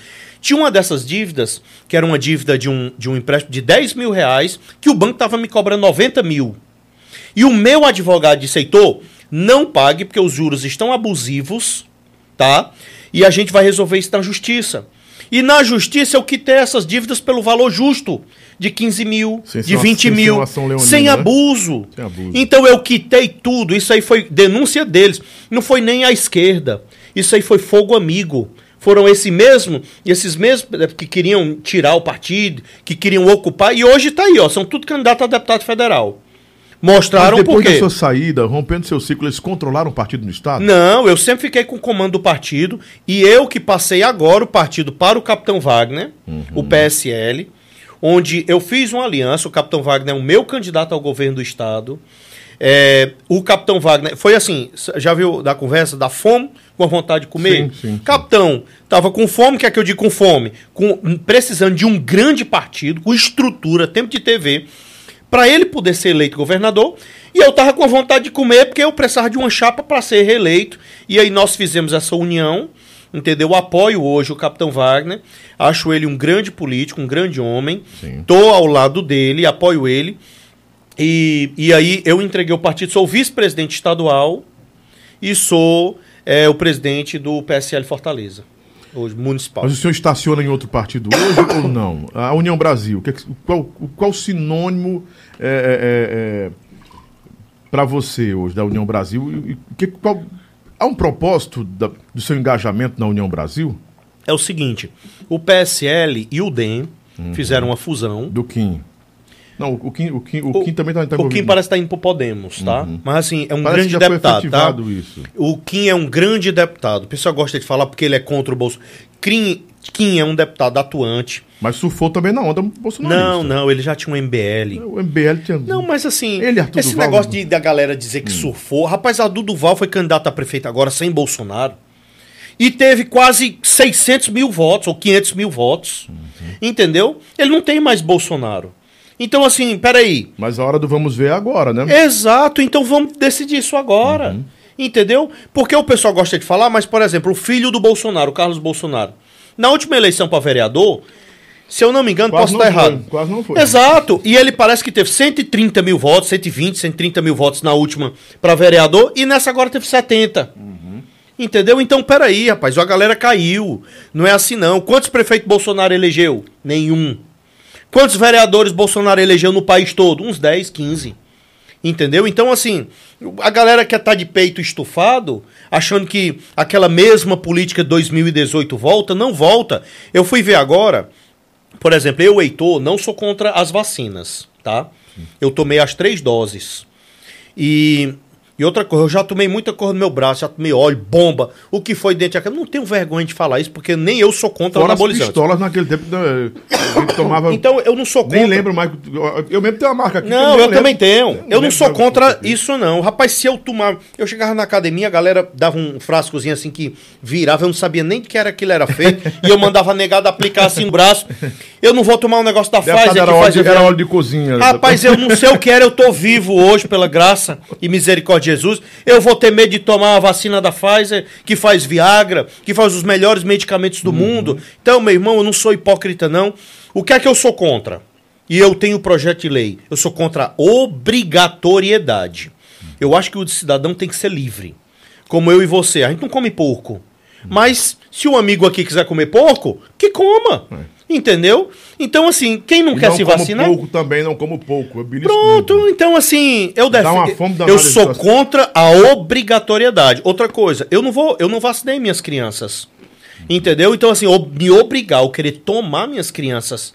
tinha uma dessas dívidas, que era uma dívida de um, de um empréstimo de 10 mil reais, que o banco estava me cobrando 90 mil. E o meu advogado disse, Heitor, não pague, porque os juros estão abusivos, tá? E a gente vai resolver isso na justiça. E na justiça eu quitei essas dívidas pelo valor justo, de 15 mil, sem de 20 mil, leonina, sem, abuso. Né? sem abuso. Então eu quitei tudo, isso aí foi denúncia deles. Não foi nem a esquerda. Isso aí foi fogo amigo foram esse mesmo, esses mesmos eh, que queriam tirar o partido, que queriam ocupar, e hoje está aí, ó, são tudo candidatos a deputado federal. Mostraram Mas depois da sua saída, rompendo seu ciclo, eles controlaram o partido no Estado? Não, eu sempre fiquei com o comando do partido, e eu que passei agora o partido para o Capitão Wagner, uhum. o PSL, onde eu fiz uma aliança, o Capitão Wagner é o meu candidato ao governo do Estado, É, o capitão Wagner, foi assim, já viu da conversa da fome com a vontade de comer? Sim, sim. Capitão, tava com fome, quer que eu diga com fome? Com, precisando de um grande partido, com estrutura, tempo de TV, para ele poder ser eleito governador. E eu tava com a vontade de comer porque eu precisava de uma chapa para ser reeleito. E aí nós fizemos essa união, entendeu? Eu apoio hoje o capitão Wagner, acho ele um grande político, um grande homem. Sim. Tô ao lado dele, apoio ele. E, e aí eu entreguei o partido, sou vice-presidente estadual e sou é, o presidente do PSL Fortaleza, hoje municipal. Mas o senhor estaciona em outro partido hoje ou não? A União Brasil, o que é qual, qual sinônimo é, para você hoje da União Brasil? Que, qual, há um propósito da- do seu engajamento na União Brasil? É o seguinte, o PSL e o DEM Uhum. fizeram uma fusão. Do Kim? Não, o Kim, o Kim, o Kim também está tá o Kim parece estar indo pro Podemos, tá? Mas assim, é um Uhum. Parece grande deputado, tá? isso. O Kim é um grande deputado. O pessoal gosta de falar porque ele é contra o Bolsonaro. Kim, Kim é um deputado atuante. Mas surfou também na onda bolsonarista. Não, não, ele já tinha um MBL. O MBL tinha... Não, mas assim, Ele, Arthur esse Duval, negócio não- de, da galera dizer que surfou. Rapaz, a Duval foi candidato a prefeito agora sem Bolsonaro. E teve quase 600 mil votos, ou 500 mil votos. Entendeu? Ele não tem mais Bolsonaro. Então, assim, peraí. Mas a hora do vamos ver é agora, né? Exato, então vamos decidir isso agora. Entendeu? Porque o pessoal gosta de falar, mas, por exemplo, o filho do Bolsonaro, o Carlos Bolsonaro, na última eleição para vereador, se eu não me engano, Quase posso estar foi, errado. quase não foi. Exato. E ele parece que teve 130 mil votos, 120, 130 mil votos na última para vereador, e nessa agora teve 70. Entendeu? Então, peraí, rapaz, a galera caiu. Não é assim, não. Quantos prefeitos Bolsonaro elegeu? Nenhum. Quantos vereadores Bolsonaro elegeu no país todo? Uns 10, 15. Entendeu? Então, assim, a galera quer estar de peito estufado, achando que aquela mesma política de 2018 volta, não volta. Eu fui ver agora, por exemplo, eu, Heitor, não sou contra as vacinas, tá? Eu tomei as três doses. E, e outra coisa, eu já tomei muita coisa no meu braço, já tomei óleo, bomba, o que foi dentro daquela. Não tenho vergonha de falar isso, porque nem eu sou contra Fora as anabolizantes. pistolas naquele tempo, né, a gente tomava... Então, eu não sou contra. Nem lembro mais. Eu mesmo tenho uma marca aqui. Não, eu lembro. também tenho. Eu não lembro sou contra eu isso, não. Rapaz, se eu tomar. Eu chegava na academia, a galera dava um frascozinho assim que virava, eu não sabia nem que era aquilo era feito. e eu mandava a negada aplicar assim no braço. Eu não vou tomar um negócio da Deputado, Pfizer que era, óleo faz. de, era óleo de cozinha. Rapaz, eu não sei o que era, eu tô vivo hoje pela graça e misericórdia Jesus. Eu vou ter medo de tomar a vacina da Pfizer, que faz Viagra, que faz os melhores medicamentos do mundo. Então, meu irmão, eu não sou hipócrita, não. O que é que eu sou contra? E eu tenho projeto de lei. Eu sou contra a obrigatoriedade. Eu acho que o cidadão tem que ser livre. Como eu e você. A gente não come porco. Mas se o amigo aqui quiser comer porco, que coma. Entendeu? Então, assim, quem não E quer não se como vacinar. pouco também, não como pouco. Eu belisco Pronto, então assim, eu Eu sou contra a obrigatoriedade. Outra coisa, eu não vou, eu não vacinei minhas crianças. Entendeu? Então assim, me obrigar a querer tomar minhas crianças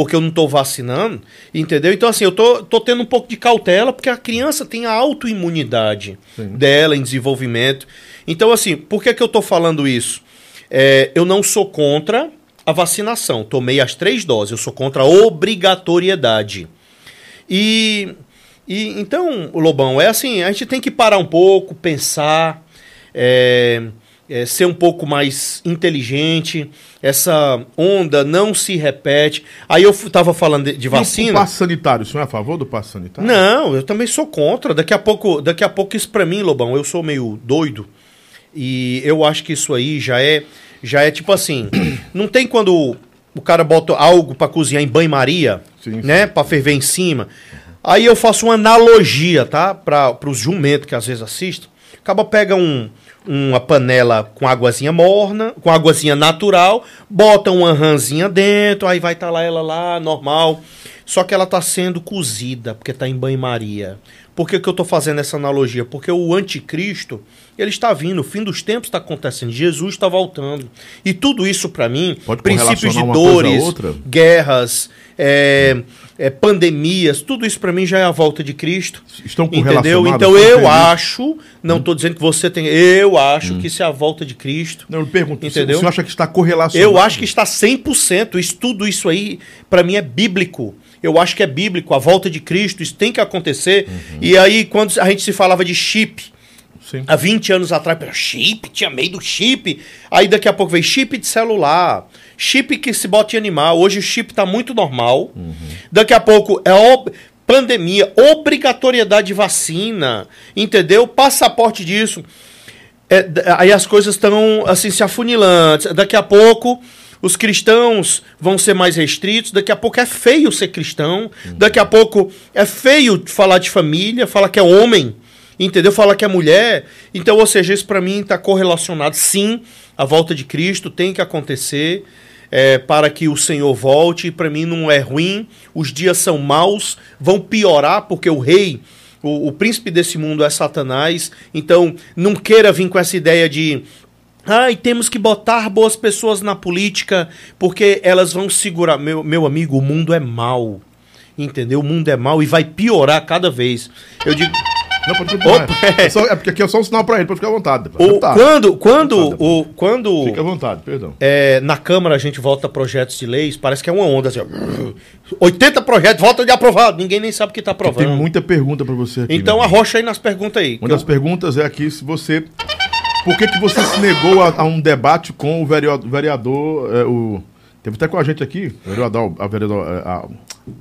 porque eu não tô vacinando, entendeu? Então assim, eu tô, tô tendo um pouco de cautela porque a criança tem a autoimunidade dela em desenvolvimento. Então assim, por que que eu tô falando isso? É, eu não sou contra a vacinação. Tomei as três doses. Eu sou contra a obrigatoriedade. E, e então, Lobão, é assim, a gente tem que parar um pouco, pensar, é, é, ser um pouco mais inteligente. Essa onda não se repete. Aí eu f- tava falando de, de E o- O vacina. passe sanitário, o senhor é a favor do passe sanitário? Não, eu também sou contra. Daqui a pouco, daqui a pouco isso pra mim, Lobão, eu sou meio doido. E eu acho que isso aí já é já é tipo assim, não tem quando o cara bota algo pra cozinhar em banho-maria, né, Pra ferver em cima. Aí eu faço uma analogia, tá? Para os jumentos que às vezes assistem. Acaba pega um, uma panela com águazinha morna, com águazinha natural, bota uma ranzinha dentro, aí vai estar lá ela lá, normal. Só que ela está sendo cozida, porque está em banho-maria. Por que, que eu estou fazendo essa analogia? Porque o anticristo, ele está vindo, o fim dos tempos está acontecendo, Jesus está voltando. E tudo isso, para mim, Pode princípios de dores, guerras, é, é, pandemias, tudo isso para mim já é a volta de Cristo. Estão Entendeu? Então eu acho, não estou dizendo que você tem, eu acho que isso é a volta de Cristo. Não, eu pergunto, Entendeu? senhor acha que está correlacionado? Eu acho que está 100%, isso, tudo isso aí, para mim, é bíblico. Eu acho que é bíblico, a volta de Cristo, isso tem que acontecer. E aí, quando a gente se falava de chip, Sim. há 20 anos atrás, pera, chip, tinha meio do chip. Aí daqui a pouco veio chip de celular, chip que se bota em animal. Hoje o chip tá muito normal. Daqui a pouco é ob- pandemia, obrigatoriedade de vacina, entendeu? Passaporte disso. É, aí as coisas estão assim se afunilando. Daqui a pouco os cristãos vão ser mais restritos. Daqui a pouco é feio ser cristão. Daqui a pouco é feio falar de família, falar que é homem, entendeu? Falar que é mulher. Então, ou seja, isso para mim está correlacionado. Sim, a volta de Cristo tem que acontecer. é, para que o Senhor volte, e para mim não é ruim, os dias são maus, vão piorar, porque o rei o, o príncipe desse mundo é Satanás. Então, não queira vir com essa ideia de. Ai, temos que botar boas pessoas na política porque elas vão segurar. Meu, meu amigo, o mundo é mau. Entendeu? O mundo é mau e vai piorar cada vez. Eu digo. Não, pode continuar. Opa. É, só- é porque aqui é só um sinal pra ele, pode ficar à vontade. O, Tá. quando quando, Tá. o, quando Fica à vontade, perdão. é, na Câmara a gente vota projetos de leis, parece que é uma onda assim. ó. 80 projetos, vota de aprovado. Ninguém nem sabe o que está Tem aprovando. muita pergunta pra você aqui. Então arrocha aí nas perguntas aí. Uma das eu- perguntas é aqui se você. Por que, que você se negou a, a um debate com o vereador. vereador é, o, teve até com a gente aqui, o vereador, a vereador é, a-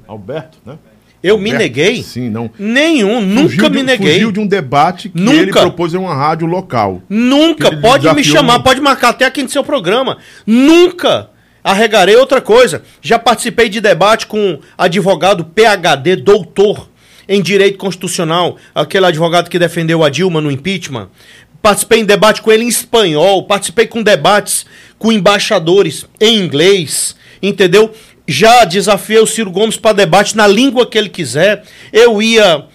Alberto, né? Eu me neguei? Sim, não. Nenhum, nunca Fugiu de- me neguei. Fugiu de um debate que Nunca. ele propôs em uma rádio local. Nunca. Pode me chamar, pode marcar até aqui no seu programa. Nunca arregarei outra coisa. Já participei de debate com advogado PhD, doutor em direito constitucional, aquele advogado que defendeu a Dilma no impeachment. Participei em debate com ele em espanhol, participei com debates com embaixadores em inglês, entendeu? Já desafiei o Ciro Gomes para debate na língua que ele quiser. Eu ia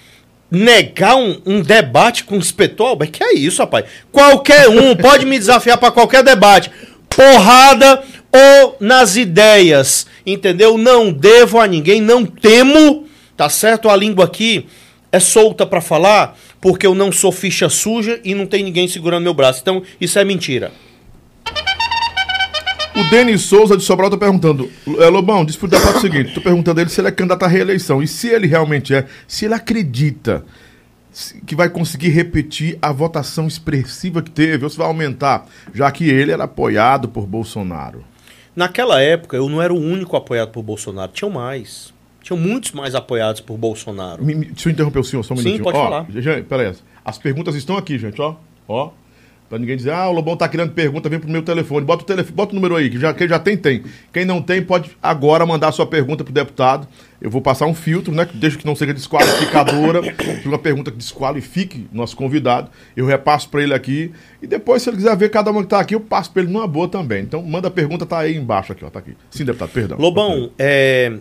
negar um, um debate com o inspetor Albert? Que é isso, rapaz? Qualquer um pode me desafiar para qualquer debate. Porrada ou nas ideias, entendeu? Não devo a ninguém, não temo, tá certo? A língua aqui é solta para falar, porque eu não sou ficha suja e não tem ninguém segurando meu braço. Então, isso é mentira. O Denis Souza de Sobral tá perguntando. É, Lobão, diz pro deputado o seguinte: tô perguntando a ele se ele é candidato à reeleição. E se ele realmente é, se ele acredita que vai conseguir repetir a votação expressiva que teve, ou se vai aumentar, já que ele era apoiado por Bolsonaro. Naquela época, eu não era o único apoiado por Bolsonaro. Tinham mais. Tinham muitos mais apoiados por Bolsonaro. Me, me, deixa eu interromper o senhor só um Sim, minutinho. pode ó, falar. Gente, peraí. As perguntas estão aqui, gente, ó. Ó. Pra ninguém dizer, ah, o Lobão tá querendo pergunta, vem pro meu telefone. Bota o, telefone, bota o número aí, que já, quem já tem, tem. Quem não tem, pode agora mandar sua pergunta pro deputado. Eu vou passar um filtro, né? Desde que não seja desqualificadora. Uma pergunta que desqualifique nosso convidado, eu repasso pra ele aqui. E depois, se ele quiser ver cada uma que tá aqui, eu passo pra ele numa boa também. Então, manda a pergunta, tá aí embaixo aqui, ó. Tá aqui. Sim, deputado, perdão. Lobão, é,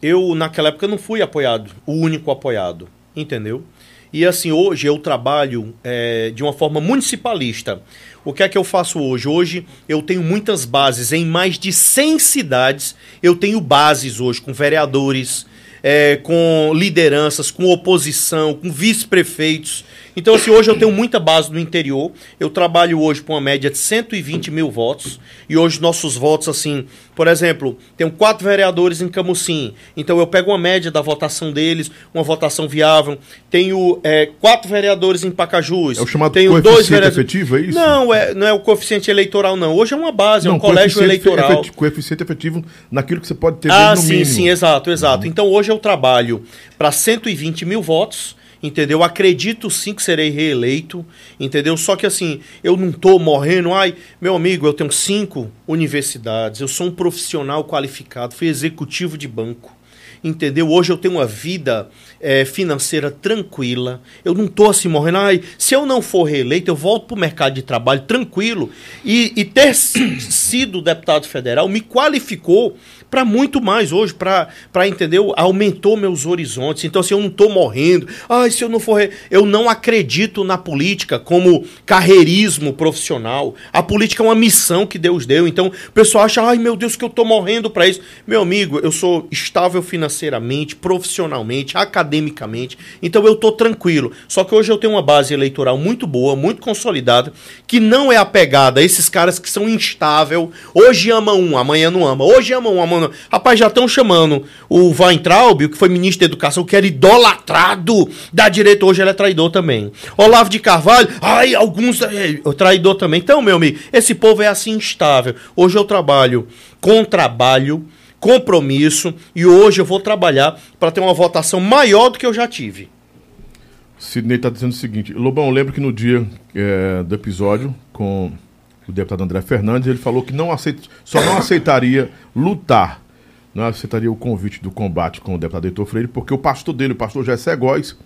eu naquela época não fui apoiado, o único apoiado, entendeu? E assim, hoje eu trabalho é, de uma forma municipalista. O que é que eu faço hoje? Hoje eu tenho muitas bases em mais de 100 cidades. Eu tenho bases hoje com vereadores, é, com lideranças, com oposição, com vice-prefeitos. Então, assim, hoje eu tenho muita base no interior. Eu trabalho hoje com uma média de 120 mil votos. E hoje nossos votos, assim, por exemplo, tenho quatro vereadores em Camusim. Então eu pego uma média da votação deles, uma votação viável. Tenho é, quatro vereadores em Pacajus. É o chamado tenho coeficiente efetivo, é isso? Não, é, não é o coeficiente eleitoral, não. Hoje é uma base, é um colégio eleitoral. efeti- coeficiente efetivo naquilo que você pode ter Ah, no sim, mínimo. sim, exato, exato. Então hoje eu trabalho para 120 mil votos, entendeu? Acredito sim que serei reeleito, entendeu? Só que assim, eu não tô morrendo. Ai, meu amigo, eu tenho cinco universidades, eu sou um profissional qualificado, fui executivo de banco. Entendeu? Hoje eu tenho uma vida eh, financeira tranquila. Eu não tô assim morrendo. Ai, se eu não for reeleito, eu volto pro mercado de trabalho tranquilo. E, e ter si- sido deputado federal me qualificou para muito mais hoje, para entendeu? Aumentou meus horizontes. Então, assim, eu não tô morrendo. Ai, se eu não for. re- Eu não acredito na política como carreirismo profissional. A política é uma missão que Deus deu. Então, o pessoal acha, ai meu Deus, que eu tô morrendo para isso. Meu amigo, eu sou estável financeiramente, profissionalmente, academicamente. Então, eu tô tranquilo. Só que hoje eu tenho uma base eleitoral muito boa, muito consolidada, que não é apegada a esses caras que são instável. Hoje ama um, amanhã não ama. Hoje ama um, amanhã não. Rapaz, já estão chamando o Weintraub, que foi ministro da Educação, que era idolatrado da direita, hoje ele é traidor também. Olavo de Carvalho, ai, alguns é, traidor também. Então, meu amigo, esse povo é assim instável. Hoje eu trabalho com trabalho, compromisso, e hoje eu vou trabalhar para ter uma votação maior do que eu já tive. Sidney está dizendo o seguinte: Lobão, lembro que no dia é, do episódio com o deputado André Fernandes, ele falou que não aceita, só não aceitaria lutar, não aceitaria o convite do combate com o deputado Heitor Freire, porque o pastor dele, o pastor Jessé Góes,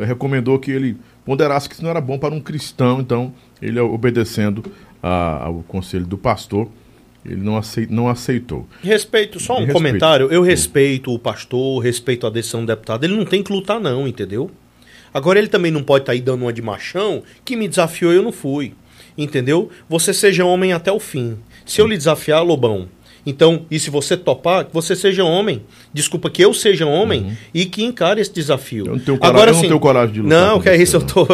recomendou que ele ponderasse que isso não era bom para um cristão, então ele obedecendo a, ao conselho do pastor. Ele não, aceit, não aceitou. Respeito, só um respeito. comentário. Eu respeito o pastor, respeito a decisão do deputado. Ele não tem que lutar, não, entendeu? Agora ele também não pode estar tá aí dando uma de machão que me desafiou e eu não fui. Entendeu? Você seja homem até o fim. Se eu lhe desafiar, Lobão, então, e se você topar, que você seja homem. Desculpa, que eu seja homem uhum. e que encare esse desafio. Eu não tenho coragem, Agora, assim, eu não tenho coragem de lutar. Não, que é isso, eu, tô,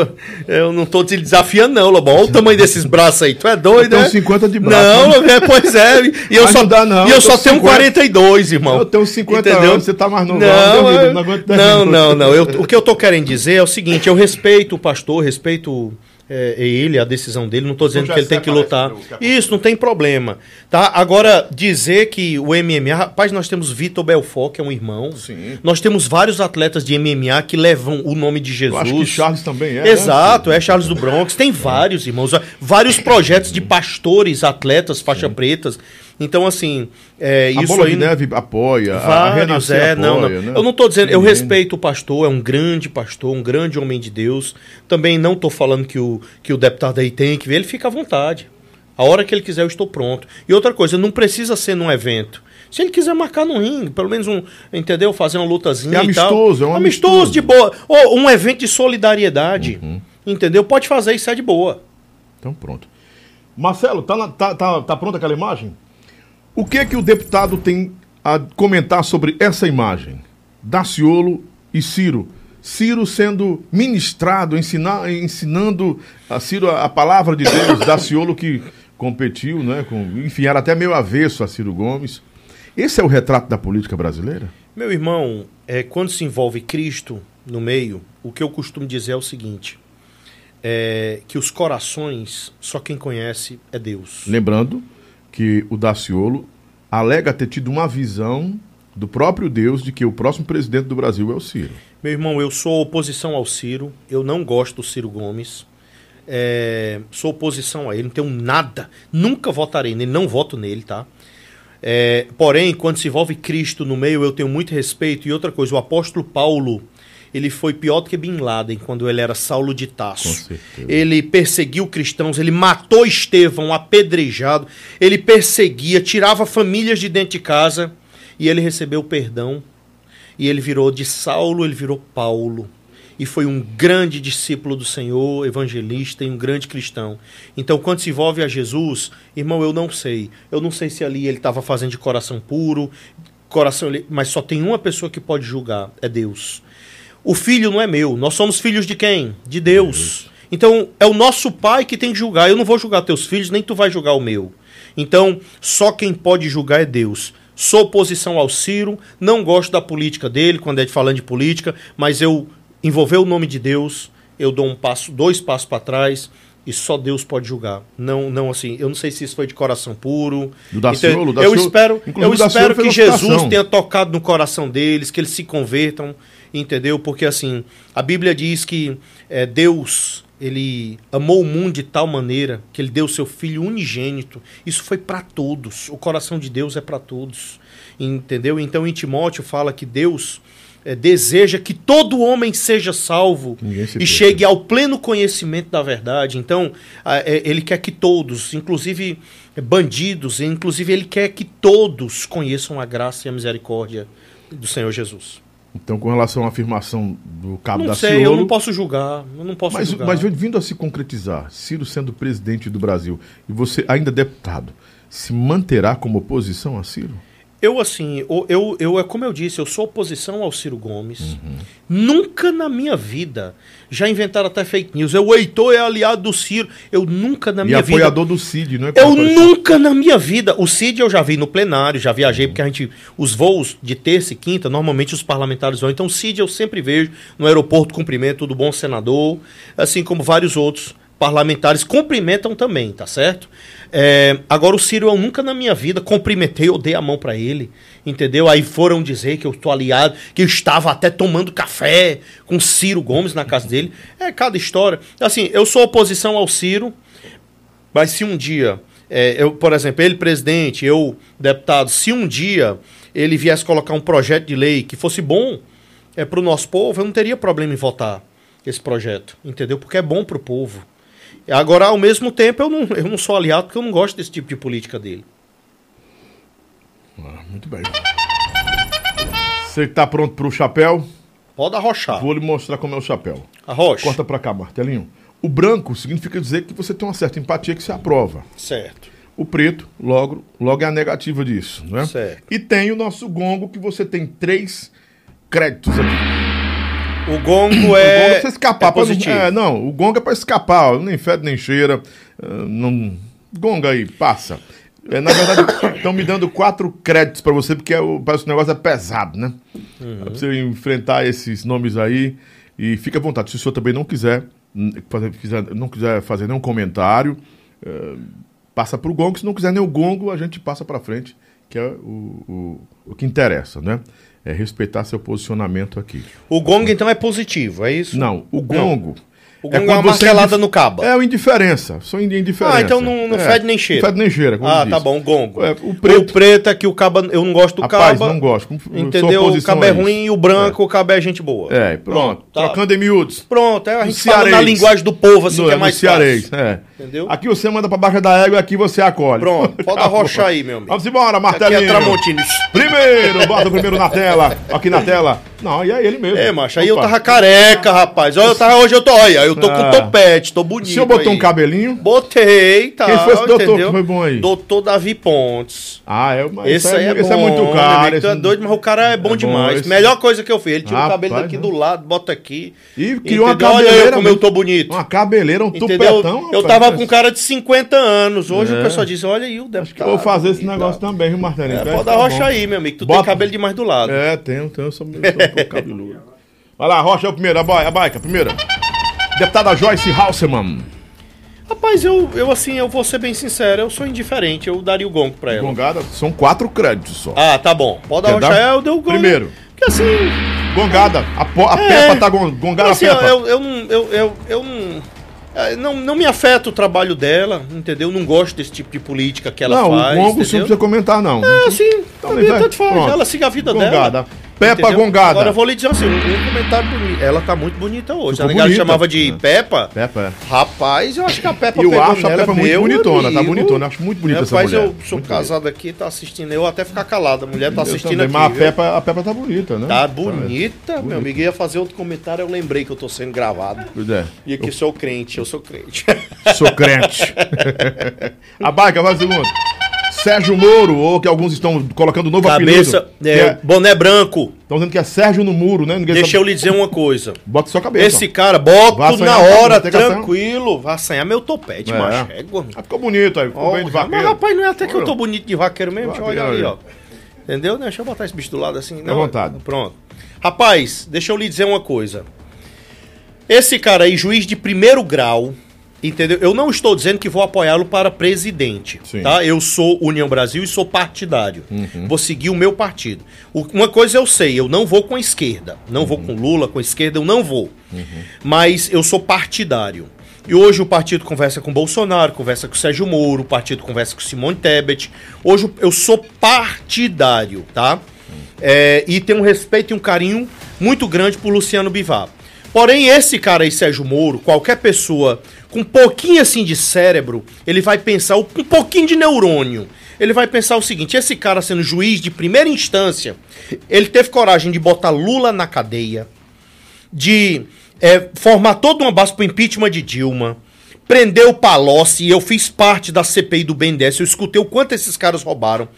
eu não tô te desafiando, não, Lobão. Olha o tamanho desses braços aí. Tu é doido, né? Eu tenho 50 de braço. Não, né? é, pois é. E eu só, dá, não, e eu, eu só 50, tenho 42, irmão. Eu tenho 50 Entendeu? anos, você tá mais novo. Não, não, não, não, não, não. Eu, o que eu tô querendo dizer é o seguinte: eu respeito o pastor, respeito é, é, ele, a decisão dele. Não estou dizendo que ele tem que lutar. Isso, não tem problema. Tá? Agora, dizer que o MMA. Rapaz, nós temos Vitor Belfort, que é um irmão. Sim. Nós temos vários atletas de MMA que levam o nome de Jesus. Eu acho que Charles também é. Né? Exato, né? é Charles do Bronx. Tem vários irmãos. Vários projetos de pastores, atletas, faixa Sim. pretas. Então, assim, é, a isso Bola aí. De neve apoia, vários, a é, apoia, não, não. Né? Eu não estou dizendo, eu respeito o pastor, é um grande pastor, um grande homem de Deus. Também não estou falando que o, que o deputado aí tem que ver, ele fica à vontade. A hora que ele quiser, eu estou pronto. E outra coisa, não precisa ser num evento. Se ele quiser marcar no ringue, pelo menos um, entendeu? Fazer uma lutazinha é amistoso, e tal. É um amistoso, amistoso de boa. Ou um evento de solidariedade. Uhum. Entendeu? Pode fazer isso é de boa. Então pronto. Marcelo, tá, tá, tá, tá pronta aquela imagem? O que é que o deputado tem a comentar sobre essa imagem? Daciolo e Ciro. Ciro sendo ministrado, ensinar, ensinando a Ciro a, a palavra de Deus, Daciolo que competiu, né, com, enfim, era até meio avesso a Ciro Gomes. Esse é o retrato da política brasileira? Meu irmão, é, quando se envolve Cristo no meio, o que eu costumo dizer é o seguinte: é, que os corações, só quem conhece é Deus. Lembrando que o Daciolo alega ter tido uma visão do próprio Deus de que o próximo presidente do Brasil é o Ciro. Meu irmão, eu sou oposição ao Ciro, eu não gosto do Ciro Gomes. É, sou oposição a ele, não tenho nada, nunca votarei nele, não voto nele, tá? É, porém, quando se envolve Cristo no meio, eu tenho muito respeito. E outra coisa, o apóstolo Paulo, ele foi pior do que Bin Laden quando ele era Saulo de Tasso. Ele perseguiu cristãos, ele matou Estevão apedrejado, ele perseguia, tirava famílias de dentro de casa e ele recebeu perdão. E ele virou de Saulo, ele virou Paulo. E foi um grande discípulo do Senhor, evangelista e um grande cristão. Então, quando se envolve a Jesus, irmão, eu não sei. Eu não sei se ali ele estava fazendo de coração puro, coração, mas só tem uma pessoa que pode julgar, é Deus. O filho não é meu. Nós somos filhos de quem? De Deus. Então, é o nosso pai que tem que julgar. Eu não vou julgar teus filhos, nem tu vai julgar o meu. Então, só quem pode julgar é Deus. Sou oposição ao Ciro, não gosto da política dele, quando é de falando de política, mas eu envolver o nome de Deus, eu dou um passo, dois passos para trás e só Deus pode julgar. Não, não assim, eu não sei se isso foi de coração puro. Do Daciolo, então, eu espero, eu espero que Jesus tenha tocado no coração deles, que eles se convertam entendeu? Porque assim, a Bíblia diz que é, Deus ele amou o mundo de tal maneira que ele deu seu filho unigênito. Isso foi para todos. O coração de Deus é para todos. Entendeu? Então em Timóteo fala que Deus é, deseja que todo homem seja salvo se e chegue ao pleno conhecimento da verdade. Então, a, é, ele quer que todos, inclusive bandidos, inclusive ele quer que todos conheçam a graça e a misericórdia do Senhor Jesus. Então, com relação à afirmação do cabo não da sei, eu não posso julgar, eu não posso mas, julgar. Mas vindo a se concretizar, Ciro sendo presidente do Brasil e você ainda deputado, se manterá como oposição a Ciro? Eu, assim, eu, eu, é como eu disse, eu sou oposição ao Ciro Gomes. Nunca na minha vida já inventaram até fake news. Eu, o Heitor é aliado do Ciro. Eu nunca na E minha vida. apoiador do Cid, não é? Eu nunca na minha vida. O Cid eu já vi no plenário, já viajei, porque a gente. Os voos de terça e quinta, normalmente os parlamentares vão. Então, o Cid eu sempre vejo no aeroporto, cumprimento, tudo bom, senador. Assim como vários outros parlamentares cumprimentam também, tá certo? É, agora, o Ciro eu nunca na minha vida cumprimentei, eu dei a mão pra ele, entendeu? Aí foram dizer que eu tô aliado, que eu estava até tomando café com Ciro Gomes na casa dele. É cada história. Assim, eu sou oposição ao Ciro. Mas se um dia, é, eu, por exemplo, ele presidente, eu deputado, se um dia ele viesse colocar um projeto de lei que fosse bom é, para o nosso povo, eu não teria problema em votar esse projeto, entendeu? Porque é bom para o povo. Agora, ao mesmo tempo, eu não, eu não sou aliado porque eu não gosto desse tipo de política dele. Ah, muito bem. Você tá pronto pro chapéu? Pode arrochar. Vou lhe mostrar como é o chapéu. Arrocha. Corta pra cá, martelinho. O branco significa dizer que você tem uma certa empatia que se aprova. Certo. O preto, logo, logo é a negativa disso, né? Certo. E tem o nosso gongo que você tem três créditos aqui. O gongo o gongo é, é pra escapar. é pra não- positivo. é, não, o gongo é pra escapar, ó, nem fede nem cheira. ah, não, gonga aí, passa. É, na verdade, estão me dando quatro créditos pra você, porque é o, parece que o negócio é pesado, né? Uhum. Pra você enfrentar esses nomes aí. E fica à vontade. Se o senhor também não quiser, fazer, quiser- não quiser fazer nenhum comentário, eh, passa pro gongo. Se não quiser nem o gongo, a gente passa pra frente, que é o, o, o que interessa, né? É respeitar seu posicionamento aqui. O gongo, então, é positivo, é isso? Não, o gongo. O é, quando uma você martelada no cabo. É o indiferença. Só indi- indiferença. Ah, então não- não É, fede nem cheira. Não fede nem cheira. Ah, tá bom, gongo. É, o O preto. preto é que o caba. Eu não gosto do Rapaz, caba. não gosto. Entendeu? O caba é ruim e o branco, o caba é gente boa. É, pronto. tá. Trocando em miúdos. Pronto, é, a No gente fala na linguagem do povo, assim, no, que é mais cearês, fácil. é. Entendeu? Aqui você manda pra baixa da égua e aqui você acolhe. Pronto, pode Acabou. arrochar aí, meu amigo. Vamos embora, Aqui martelinho. é Tramontina. Primeiro, bota o primeiro na tela. Aqui na tela. Não, e é ele mesmo. É, macho, aí eu Opa. tava careca, rapaz. Olha, eu tava, hoje eu tô, olha, eu tô Ah. com topete, tô bonito. O senhor botou aí. um cabelinho? Botei, tá. Quem foi esse doutor entendeu? que foi bom aí? Doutor Davi Pontes. Ah, é, mas Esse aí é, esse bom, é muito caro. tu é esse- doido, mas o cara é bom É bom, demais. esse- Melhor coisa que eu fiz. Ele tira o Rapaz, cabelo daqui né? do lado, bota aqui. E criou uma Entendeu? Olha cabeleira. eu como eu tô bonito. Uma cabeleira, um Entendeu? tupetão. eu rapaz. tava com cara de 50 anos. Hoje É. o pessoal diz: olha aí o Acho deputado. que eu vou fazer esse e negócio também, viu, Martelinho? É, Tá pode bom. arrochar aí, meu amigo. Tu tem cabelo demais do lado. É, tenho, tenho. Eu sou, cabeludo. Vai lá, Rocha é o primeiro, a, ba a baica, a primeira. Deputada Joyce Halseman. Rapaz, eu, eu assim, eu vou ser bem sincero, eu sou indiferente, eu daria o gongo pra ela. Gongada, são quatro créditos só. Ah, tá bom. Pode Quer arrochar, dar? é, eu dei o gongo. Primeiro. Porque assim, Gongada, a, po- a É. Peppa tá gon- gongada assim a eu, Peppa. eu, eu não. Eu, eu, eu não, é, não. Não me afeta o trabalho dela, entendeu? Eu não gosto desse tipo de política que ela não, faz. o gongo você não precisa comentar, não. É, assim, Então, tanto faz. Ela siga a vida Gongada. dela. Entendeu? gongada. Agora eu vou lhe dizer assim, um, comentário bonito. Ela tá muito bonita hoje. Ficou a negada chamava de É. Peppa. Peppa, é. Rapaz, eu acho que a Peppa eu acho a Peppa muito meu bonitona, tá amigo. bonitona. Acho muito bonita essa Rapaz, mulher. eu sou Muito casado aqui, tá assistindo. Eu até ficar calado. A mulher tá Eu assistindo também, aqui. Mas a? Peppa, a Peppa tá bonita, né? Tá bonita, meu amigo. Eu ia fazer outro comentário, eu lembrei que eu tô sendo gravado. Pois é. E aqui sou crente, eu sou crente. Sou crente. a baica, vai segundo. Sérgio Moro, ou que alguns estão colocando novo Cabeça, apelido. é, é- boné branco. Estão dizendo que é Sérgio no muro, né? Ninguém Deixa sabe. eu lhe dizer uma coisa. Bota sua cabeça. Esse cara, boto Vai na hora, tranquilo. Vai assanhar meu topete, É. macho. Égua. Ah, ficou bonito aí, ficou bem de vaqueiro. Mas rapaz, não é até que eu Olha. tô bonito de vaqueiro mesmo. Deixa eu olhar ali, Vaqueiro ó. Entendeu? Deixa eu botar esse bicho do lado assim. à vontade. Pronto. Rapaz, deixa eu lhe dizer uma coisa. Esse cara aí, juiz de primeiro grau, entendeu? Eu não estou dizendo que vou apoiá-lo para presidente, Sim. tá? Eu sou União Brasil e sou partidário. Vou seguir o meu partido. O- uma coisa eu sei, eu não vou com a esquerda. Não vou com Lula, com a esquerda, eu não vou. Mas eu sou partidário. E hoje o partido conversa com Bolsonaro, conversa com Sérgio Moro, o partido conversa com Simone Tebet. Hoje eu sou partidário, tá? É, e tenho um respeito e um carinho muito grande por Luciano Bivar. Porém, esse cara aí, Sérgio Moro, qualquer pessoa com um pouquinho assim de cérebro, ele vai pensar, um pouquinho de neurônio. Ele vai pensar o seguinte: esse cara sendo juiz de primeira instância, ele teve coragem de botar Lula na cadeia, de é, formar toda uma base pro impeachment de Dilma, prendeu o Palocci, eu fiz parte da CPI do BNDES, eu escutei o quanto esses caras roubaram.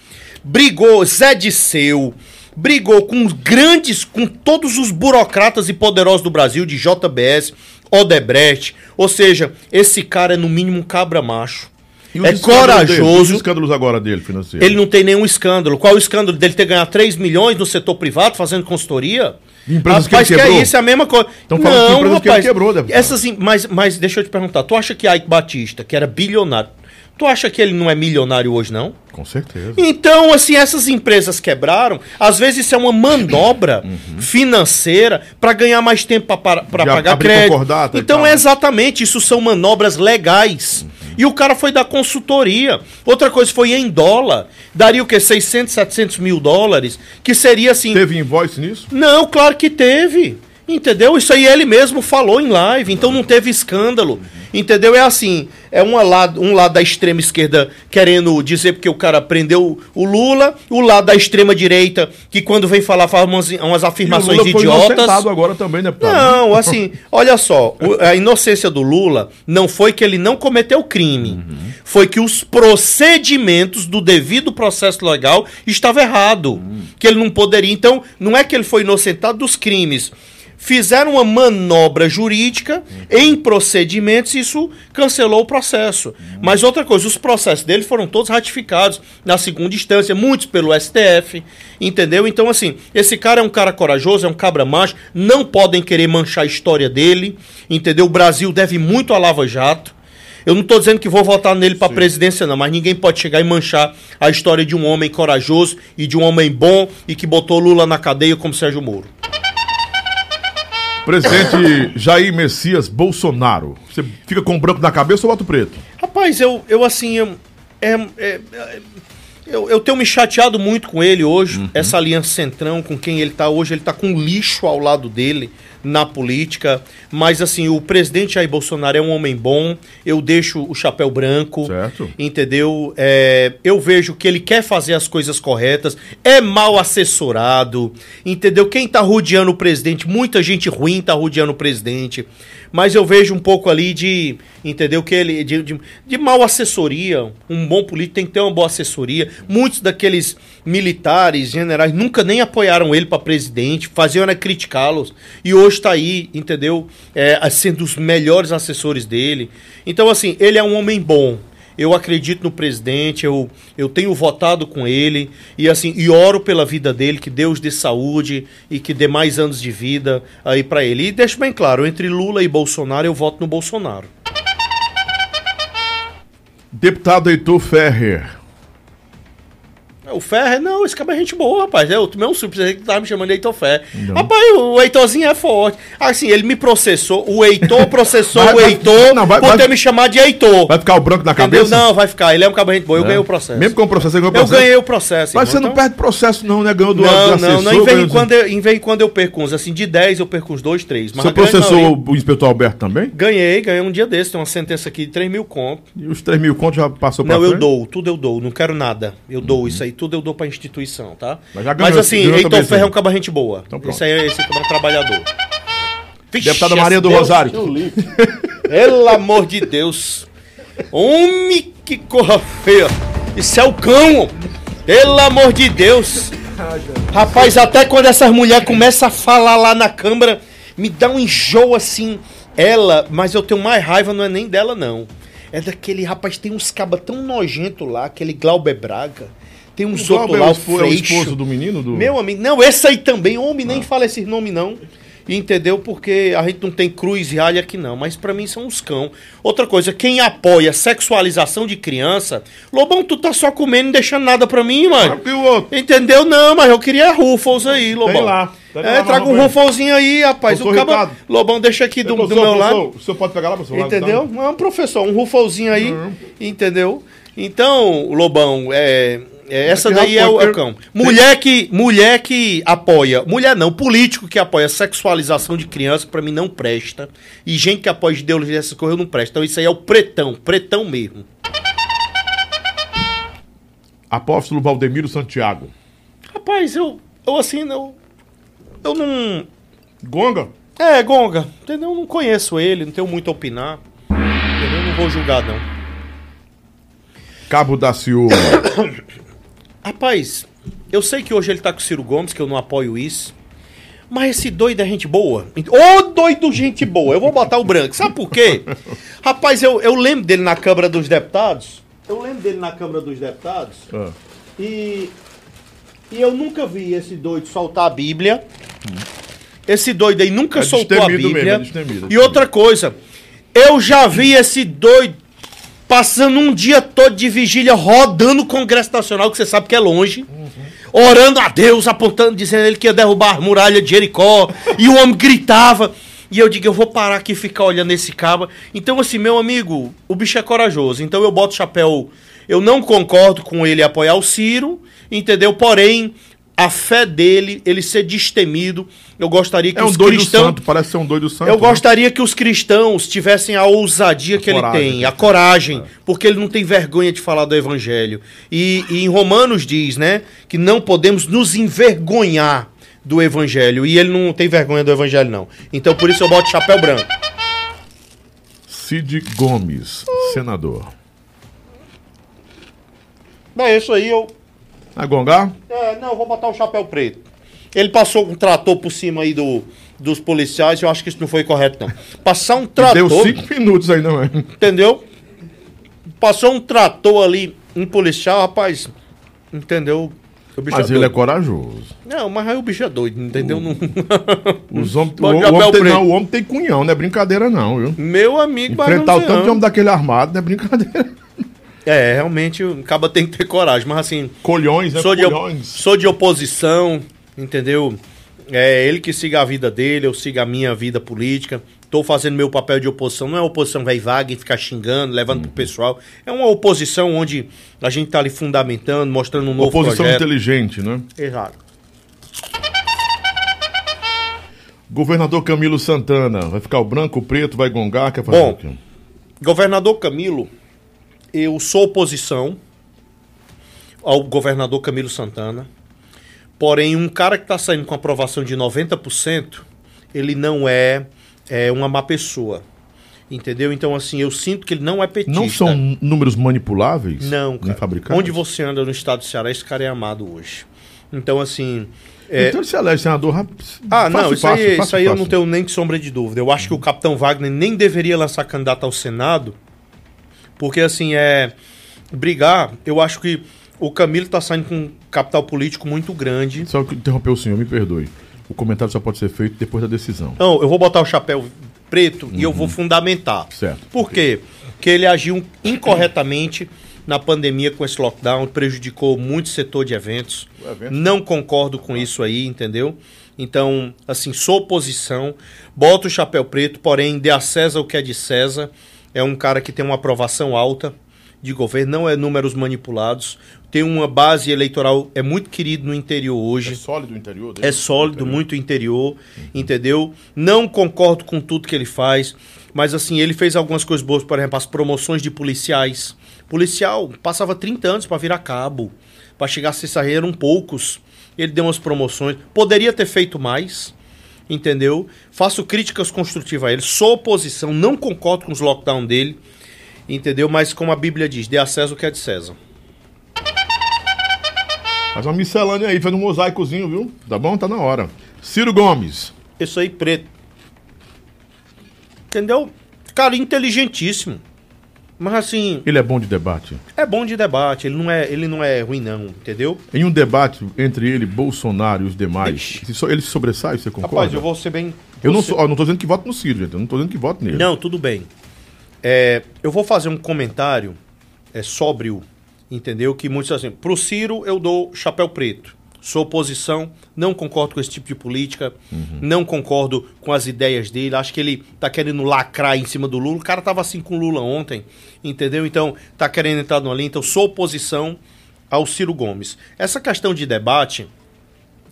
brigou Zé Disseu, brigou com os grandes, com todos os burocratas e poderosos do Brasil, de JBS, Odebrecht. Ou seja, esse cara é no mínimo um cabra macho. E É escândalos dele? E os corajoso. escândalos agora dele, financeiro. Ele não tem nenhum escândalo. Qual é o escândalo dele ter ganhado 3 milhões no setor privado fazendo consultoria? Empresas que rapaz, ele que é quebrou? isso, é a mesma coisa. Tão falando que empresas que ele quebrou, deputado. Essas, mas, mas deixa eu te perguntar, tu acha que Ike Batista, que era bilionário, tu acha que ele não é milionário hoje, não? Com certeza. Então, assim, essas empresas quebraram, às vezes isso é uma manobra financeira para ganhar mais tempo para pagar crédito. e Então, é exatamente, isso são manobras legais. E o cara foi dar consultoria. Outra coisa foi em dólar. Daria o quê? 600, 700 mil dólares? Que seria assim. Teve invoice nisso? Não, claro que teve. Entendeu? Isso aí ele mesmo falou em live, então não teve escândalo. Entendeu? É assim, é uma lado, um lado da extrema esquerda querendo dizer porque o cara prendeu o Lula, o lado da extrema direita que quando vem falar faz umas, umas afirmações e o Lula foi idiotas. inocentado agora também, deputado. Não, assim, olha só, a inocência do Lula não foi que ele não cometeu crime, foi que os procedimentos do devido processo legal estavam errado, que ele não poderia. Então, não é que ele foi inocentado dos crimes. Fizeram uma manobra jurídica em procedimentos e isso cancelou o processo. Mas outra coisa, os processos dele foram todos ratificados na segunda instância, muitos pelo STF, entendeu? Então, assim, esse cara é um cara corajoso, é um cabra macho, não podem querer manchar a história dele, entendeu? O Brasil deve muito à Lava Jato. Eu não estou dizendo que vou votar nele para presidência, não, mas ninguém pode chegar e manchar a história de um homem corajoso e de um homem bom e que botou Lula na cadeia como Sérgio Moro. Presidente Jair Messias Bolsonaro. Você fica com o branco na cabeça ou bota o preto? Rapaz, eu, eu assim, eu, é, é, é, eu, eu tenho me chateado muito com ele hoje, essa aliança centrão com quem ele tá hoje, ele tá com lixo ao lado dele na política, mas assim, o presidente Jair Bolsonaro é um homem bom, eu deixo o chapéu branco, Certo. entendeu? É, eu vejo que ele quer fazer as coisas corretas, é mal assessorado, entendeu? Quem tá rodeando o presidente, muita gente ruim tá rodeando o presidente, mas eu vejo um pouco ali de, entendeu? Que ele de, de, de mal assessoria. Um bom político tem que ter uma boa assessoria. Muitos daqueles militares, generais, nunca nem apoiaram ele para presidente, faziam era criticá-los. E hoje está aí, entendeu? É, sendo os melhores assessores dele. Então, assim, ele é um homem bom. Eu acredito no presidente, eu, eu tenho votado com ele e assim, e oro pela vida dele, que Deus dê saúde e que dê mais anos de vida aí para ele. E deixo bem claro, entre Lula e Bolsonaro, eu voto no Bolsonaro. Deputado Heitor Ferrer. O Ferrer, não, esse cara é gente boa, rapaz. Eu tomei um susto, pensei que tava me chamando de Heitor Ferrer. Não. Rapaz, o Heitorzinho é forte. Assim, ele me processou, o Heitor processou Vai- o Heitor não, vai- por vai- ter me chamado de Heitor. Vai ficar o branco na Entendeu? cabeça? Não, vai ficar. Ele é um cabra gente boa, eu Né? ganhei o processo. Mesmo com o processo, você ganhou o Eu processo? ganhei o processo. Mas você irmão, não então- perde processo não, né? Ganhou do Não, do não, não. Em vez, em quando eu, em vez em quando eu perco uns, assim, de 10 eu perco uns 2, 3. Você processou o inspetor Alberto também? Ganhei, ganhei um dia desse. Tem uma sentença aqui de 3 mil conto. E os 3 mil contos já passou pra Não, eu frente? dou, tudo eu dou. Não quero nada. Eu dou isso aí, tudo eu dou pra instituição, tá? Mas já ganhou, assim, ganhou Heitor Ferro é um gente boa. Então pronto. esse aí esse cabra é um trabalhador. Vixe, Deputada Maria do Deus Rosário. Pelo amor de Deus. Homem, que corra feia. Isso é o cão. Pelo amor de Deus. Rapaz, até quando essas mulheres começam a falar lá na câmara, me dá um enjoo assim. Ela, mas eu tenho mais raiva, não é nem dela, não. É daquele rapaz, tem uns cabas tão nojento lá, aquele Glauber Braga. Tem uns O outros Glauber lá, é o esposo, é o esposo do menino? Do... Meu amigo, não, esse aí também, homem, nem fala esse nome não. Entendeu? Porque a gente não tem cruz e alha aqui não, mas pra mim são uns cão. Outra coisa, quem apoia sexualização de criança, Lobão, tu tá só comendo e não deixando nada pra mim, mano. Outro? Entendeu? Não, mas eu queria Ruffles aí, Lobão. lá. Tem É, lá, traga um. Rufflezinho aí, rapaz. O. Ricardo. Lobão, deixa aqui do, do Professor, meu lado. O senhor pode pegar lá, professor? Lá, Entendeu? então? É um professor, um rufolzinho aí, entendeu? Então, Lobão, é, é, essa que daí é o, é o cão. Mulher que, mulher que apoia, mulher não, político que apoia sexualização de criança, pra mim não presta. E gente que apoia ideologia dessas coisas não presta. Então isso aí é o pretão, pretão mesmo. Apóstolo Valdemiro Santiago. Rapaz, eu, eu assim, não, eu não... Gonga? É, Gonga, entendeu? Eu não conheço ele, não tenho muito a opinar. Entendeu? Não vou julgar, não. Cabo da Ciúma. Rapaz, eu sei que hoje ele tá com o Ciro Gomes, que eu não apoio isso. Mas esse doido é gente boa. Ô doido, gente boa. Eu vou botar o branco. Sabe por quê? Rapaz, eu, eu lembro dele na Câmara dos Deputados. Eu lembro dele na Câmara dos Deputados. Ah. E, e eu nunca vi esse doido soltar a Bíblia. Esse doido aí nunca É soltou a destemido Bíblia. mesmo, é destemido, e outra coisa, eu já vi esse doido passando um dia todo de vigília rodando o Congresso Nacional, que você sabe que é longe. Orando a Deus, apontando, dizendo ele que ia derrubar a muralha de Jericó. e o homem gritava. E eu digo, eu vou parar aqui e ficar olhando esse cabo. Então, assim, meu amigo, o bicho é corajoso. Então eu boto o chapéu. Eu não concordo com ele apoiar o Ciro, entendeu? Porém, a fé dele, ele ser destemido, eu gostaria que É um os doido cristãos. santo, parece ser um doido santo. Eu né? gostaria que os cristãos tivessem a ousadia que coragem, ele tem, a coragem, porque ele não tem vergonha de falar do evangelho. E, e em Romanos diz, né, que não podemos nos envergonhar do evangelho. E ele não tem vergonha do evangelho, não. Então por isso eu boto chapéu branco. Cid Gomes, senador. É isso aí, eu. A gongar? É, não, vou botar o chapéu preto. Ele passou um trator por cima aí do, dos policiais, eu acho que isso não foi correto, não. Passar um trator. Deu cinco minutos aí, não é? Entendeu? Passou um trator ali, um policial, rapaz. Entendeu? O Mas é ele é corajoso. Não, mas aí o bicho é doido, entendeu? Não- Os homens, o, o homem tem, não, o homem tem cunhão, não é brincadeira não, viu? Meu amigo, Enfrentar o tanto de homem daquele armado não é brincadeira. É, realmente o caba tem que ter coragem, mas assim, Colhões, né? sou de, sou de oposição, entendeu? É ele que siga a vida dele, eu sigo a minha vida política. Tô fazendo meu papel de oposição. Não é oposição vai vaga e ficar xingando, levando Uhum. pro pessoal. É uma oposição onde a gente tá ali fundamentando, mostrando um novo Oposição projeto. inteligente, né? Exato. Governador Camilo Santana, vai ficar o branco, o preto, vai gongar, quer fazer Bom. o quê? Governador Camilo, eu sou oposição ao governador Camilo Santana. Porém, um cara que está saindo com aprovação de 90%, ele não é, é uma má pessoa. Entendeu? Então, assim, eu sinto que ele não é petista. Não são números manipuláveis? Não, cara. fabricados? Onde você anda no estado do Ceará, esse cara é amado hoje. Então, assim. é- Então ele se elege senador rápido. Ah, não, Fácil, isso aí, fácil, isso fácil, aí eu fácil. não tenho nem sombra de dúvida. Eu acho que o capitão Wagner nem deveria lançar candidato ao Senado, porque assim, é. Brigar, eu acho que o Camilo tá saindo com um capital político muito grande. Só que interrompeu o senhor, me perdoe. O comentário só pode ser feito depois da decisão. Não, eu vou botar o chapéu preto e Uhum. eu vou fundamentar. Certo. Por quê? Porque ele agiu incorretamente na pandemia com esse lockdown, prejudicou muito setor de eventos. O evento- Não concordo com isso aí, entendeu? Então, assim, sou oposição, boto o chapéu preto, porém, dê a César o que é de César. É um cara que tem uma aprovação alta de governo, não é números manipulados. Tem uma base eleitoral, é muito querido no interior hoje. É sólido o interior dele? É sólido, muito interior, entendeu? Não concordo com tudo que ele faz, mas assim, ele fez algumas coisas boas, por exemplo, as promoções de policiais. Policial passava 30 anos para virar cabo, para chegar a ser eram poucos. Ele deu umas promoções, poderia ter feito mais, entendeu? Faço críticas construtivas a ele, sou oposição, não concordo com os lockdown dele, entendeu? Mas como a Bíblia diz, dê a César o que é de César. Faz uma miscelânea aí, faz um mosaicozinho, viu? Tá bom? Tá na hora. Ciro Gomes. Isso aí preto. Entendeu? Cara, inteligentíssimo. Mas assim, Ele é bom de debate. é bom de debate, ele não é, ele não é ruim não, entendeu? Em um debate entre ele, Bolsonaro e os demais, só- ele se sobressai, você concorda? Rapaz, eu vou ser bem Eu não, sou, ó, não tô dizendo que voto no Ciro, gente. Eu não tô dizendo que voto nele. Não, tudo bem. É, eu vou fazer um comentário é, sóbrio, entendeu? Que muitos assim, pro Ciro eu dou chapéu preto. Sou oposição, não concordo com esse tipo de política, não concordo com as ideias dele. Acho que ele tá querendo lacrar em cima do Lula. O cara tava assim com o Lula ontem, entendeu? Então, tá querendo entrar no linha. Então, sou oposição ao Ciro Gomes. Essa questão de debate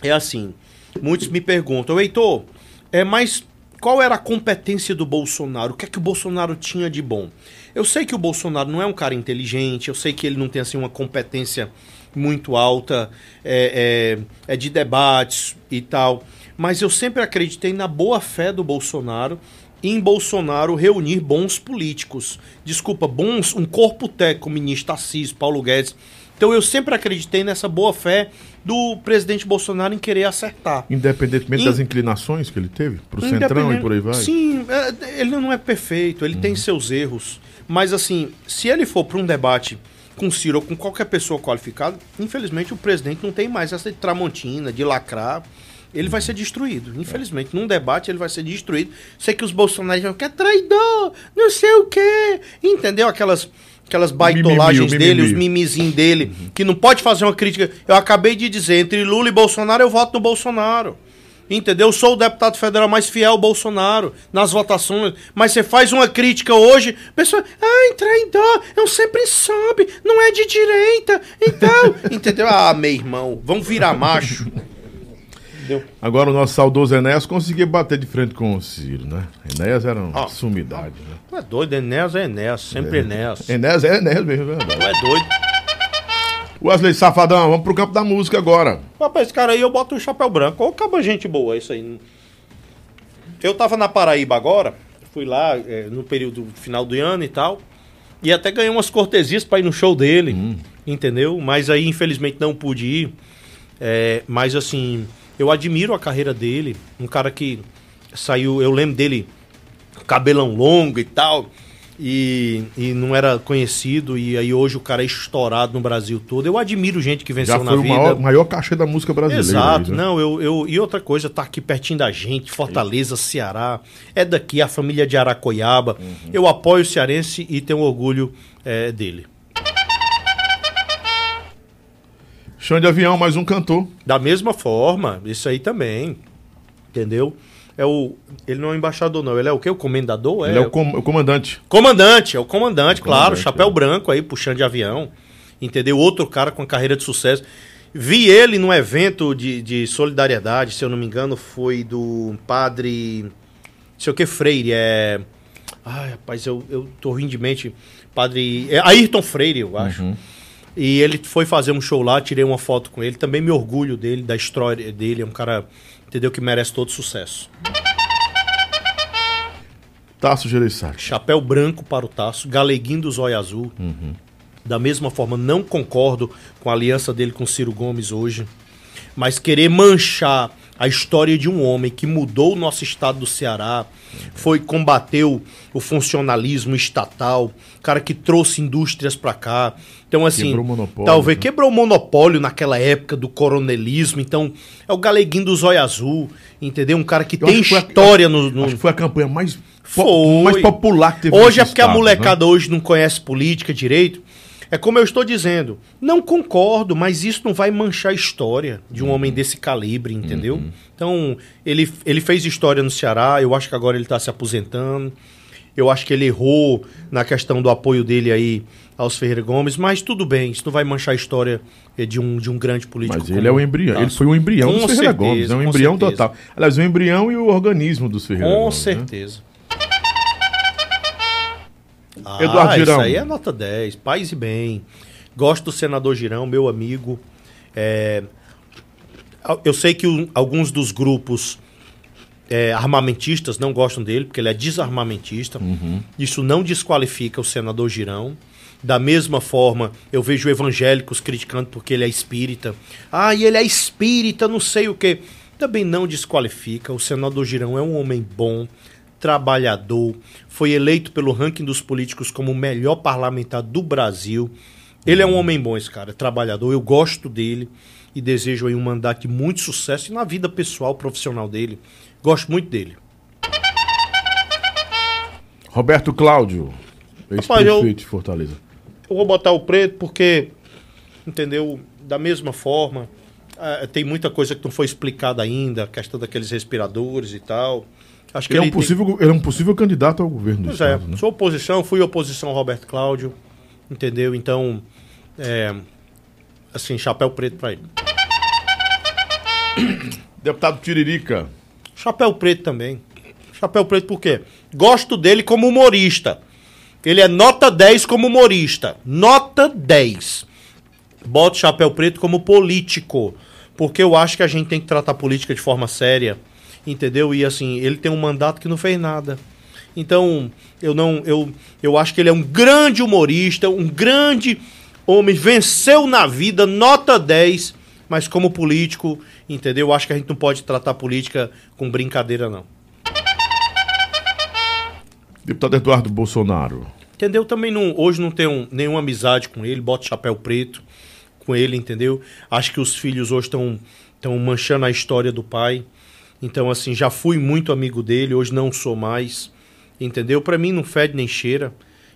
é assim. Muitos me perguntam, Heitor, é, mas qual era a competência do Bolsonaro? O que é que o Bolsonaro tinha de bom? Eu sei que o Bolsonaro não é um cara inteligente, eu sei que ele não tem assim uma competência muito alta é, é, é de debates e tal, mas eu sempre acreditei na boa fé do Bolsonaro em Bolsonaro reunir bons políticos. Desculpa, bons, um corpo técnico, o ministro Assis, Paulo Guedes, Então eu sempre acreditei nessa boa fé do presidente Bolsonaro em querer acertar. Independentemente In- das inclinações que ele teve, pro centrão e por aí vai. Sim, é, ele não é perfeito, ele Uhum. tem seus erros. Mas assim, se ele for para um debate com Ciro ou com qualquer pessoa qualificada, infelizmente o presidente não tem mais essa de tramontina, de lacrar. Ele vai ser destruído. Infelizmente, num debate ele vai ser destruído. Sei que os bolsonaristas que é traidor, não sei o quê. Entendeu? Aquelas, aquelas baitolagens Mimimi, dele, os mimimi. mimizinhos dele, que não pode fazer uma crítica. Eu acabei de dizer, entre Lula e Bolsonaro, eu voto no Bolsonaro. Entendeu? Eu sou o deputado federal mais fiel ao Bolsonaro nas votações. Mas você faz uma crítica hoje, a pessoa, ai, traidor, eu sempre soube, não é de direita, então. entendeu? Ah, meu irmão, vamos virar macho. Entendeu? Agora o nosso saudoso Enéas conseguia bater de frente com o Ciro, né? Enéas era uma Ah. sumidade, né? É doido, Enéas é Enéas, sempre Enéas. Enéas é Enéas mesmo, é verdade. Tu é doido. Wesley Safadão, vamos pro campo da música agora. Rapaz, esse cara aí eu boto um chapéu branco. Ô, acaba gente boa, isso aí. Eu tava na Paraíba agora, fui lá é, no período final do ano e tal. E até ganhei umas cortesias pra ir no show dele, entendeu? Mas aí, infelizmente, não pude ir. É, mas assim, eu admiro a carreira dele. Um cara que saiu, eu lembro dele, cabelão longo e tal. E, e não era conhecido, e aí hoje o cara é estourado no Brasil todo. Eu admiro gente que venceu Já na foi o vida. maior, maior cachê da música brasileira. Exato, aí, né? não, eu, eu. E outra coisa, tá aqui pertinho da gente, Fortaleza, Ceará. É daqui, a família de Aracoiaba. Eu apoio o cearense e tenho orgulho é, dele. Chão de avião, mais um cantor. Da mesma forma, isso aí também. Entendeu? É o. Ele não é o embaixador, não. Ele é o quê? O comendador? Ele é o, com- o comandante. Comandante, é o comandante, claro, comandante, chapéu é. branco aí, puxando de avião. Entendeu? Outro cara com carreira de sucesso. Vi ele num evento de, de solidariedade, se eu não me engano, foi do padre. Não sei o que, Freire. É. Ai, rapaz, eu, eu tô rindo de mente. Padre. É Ayrton Freire, eu acho. E ele foi fazer um show lá, tirei uma foto com ele. Também me orgulho dele, da história dele. É um cara, entendeu? Que merece todo sucesso. Tasso Gereissati. Chapéu branco para o Tasso, galeguinho do zóio azul. Da mesma forma, não concordo com a aliança dele com Ciro Gomes hoje. Mas querer manchar a história de um homem que mudou o nosso estado do Ceará, foi combateu o funcionalismo estatal, cara que trouxe indústrias para cá. Então assim, Quebrou o monopólio, talvez né? quebrou o monopólio naquela época do coronelismo. Então é o galeguinho do zóio azul, entendeu? Um cara que Eu tem foi a- história no, no, Acho que foi a campanha mais, Foi. mais popular que teve Hoje é porque a estado, molecada né? hoje não conhece política direito. É como eu estou dizendo. Não concordo, mas isso não vai manchar a história de um Uhum. homem desse calibre, entendeu? Então, ele, ele fez história no Ceará, eu acho que agora ele está se aposentando. Eu acho que ele errou na questão do apoio dele aí aos Ferreira Gomes, mas tudo bem, isso não vai manchar a história eh, de um, de um grande político. Mas ele é o embrião. Ele foi o embrião Com dos Ferreira certeza, Gomes. É um com embrião certeza. total. Aliás, o embrião e o organismo dos Ferreira Com Gomes. né? certeza. Eduardo ah, Girão. Isso aí é nota 10. Paz e bem. Gosto do senador Girão, meu amigo. É, Eu sei que o- alguns dos grupos é, armamentistas não gostam dele, porque ele é desarmamentista. Uhum. Isso não desqualifica o senador Girão. Da mesma forma, eu vejo evangélicos criticando porque ele é espírita. Ah, e ele é espírita, não sei o quê. Também não desqualifica. O senador Girão é um homem bom, trabalhador, foi eleito pelo ranking dos políticos como o melhor parlamentar do Brasil. Ele é um homem bom, esse cara, é trabalhador. Eu gosto dele e desejo aí um mandato de muito sucesso e na vida pessoal, profissional dele. Gosto muito dele. Roberto Cláudio, ex-prefeito de Fortaleza. Eu vou botar o preto porque, entendeu? Da mesma forma, ah, tem muita coisa que não foi explicada ainda, a questão daqueles respiradores e tal. Acho que Ele é, um tem- possível, ele é um possível candidato ao governo do Pois é, Estado. né? sou oposição, fui oposição ao Roberto Cláudio, entendeu? Então, é, assim, chapéu preto pra ele. Deputado Tiririca. Chapéu preto também. Chapéu preto por quê? Gosto dele como humorista. Ele é nota 10 como humorista. Nota 10. Boto chapéu preto como político. Porque eu acho que a gente tem que tratar política de forma séria. Entendeu? E assim, ele tem um mandato que não fez nada. Então, eu não. Eu, eu acho que ele é um grande humorista, um grande Homem venceu na vida, nota 10, mas como político, entendeu? Eu acho que a gente não pode tratar política com brincadeira, não. Deputado Eduardo Bolsonaro. Entendeu? Também não, hoje não tenho nenhuma amizade com ele, boto chapéu preto com ele, entendeu? Acho que os filhos hoje estão estão manchando a história do pai. Então, assim, já fui muito amigo dele, hoje não sou mais. Entendeu? Para mim não fede nem cheira.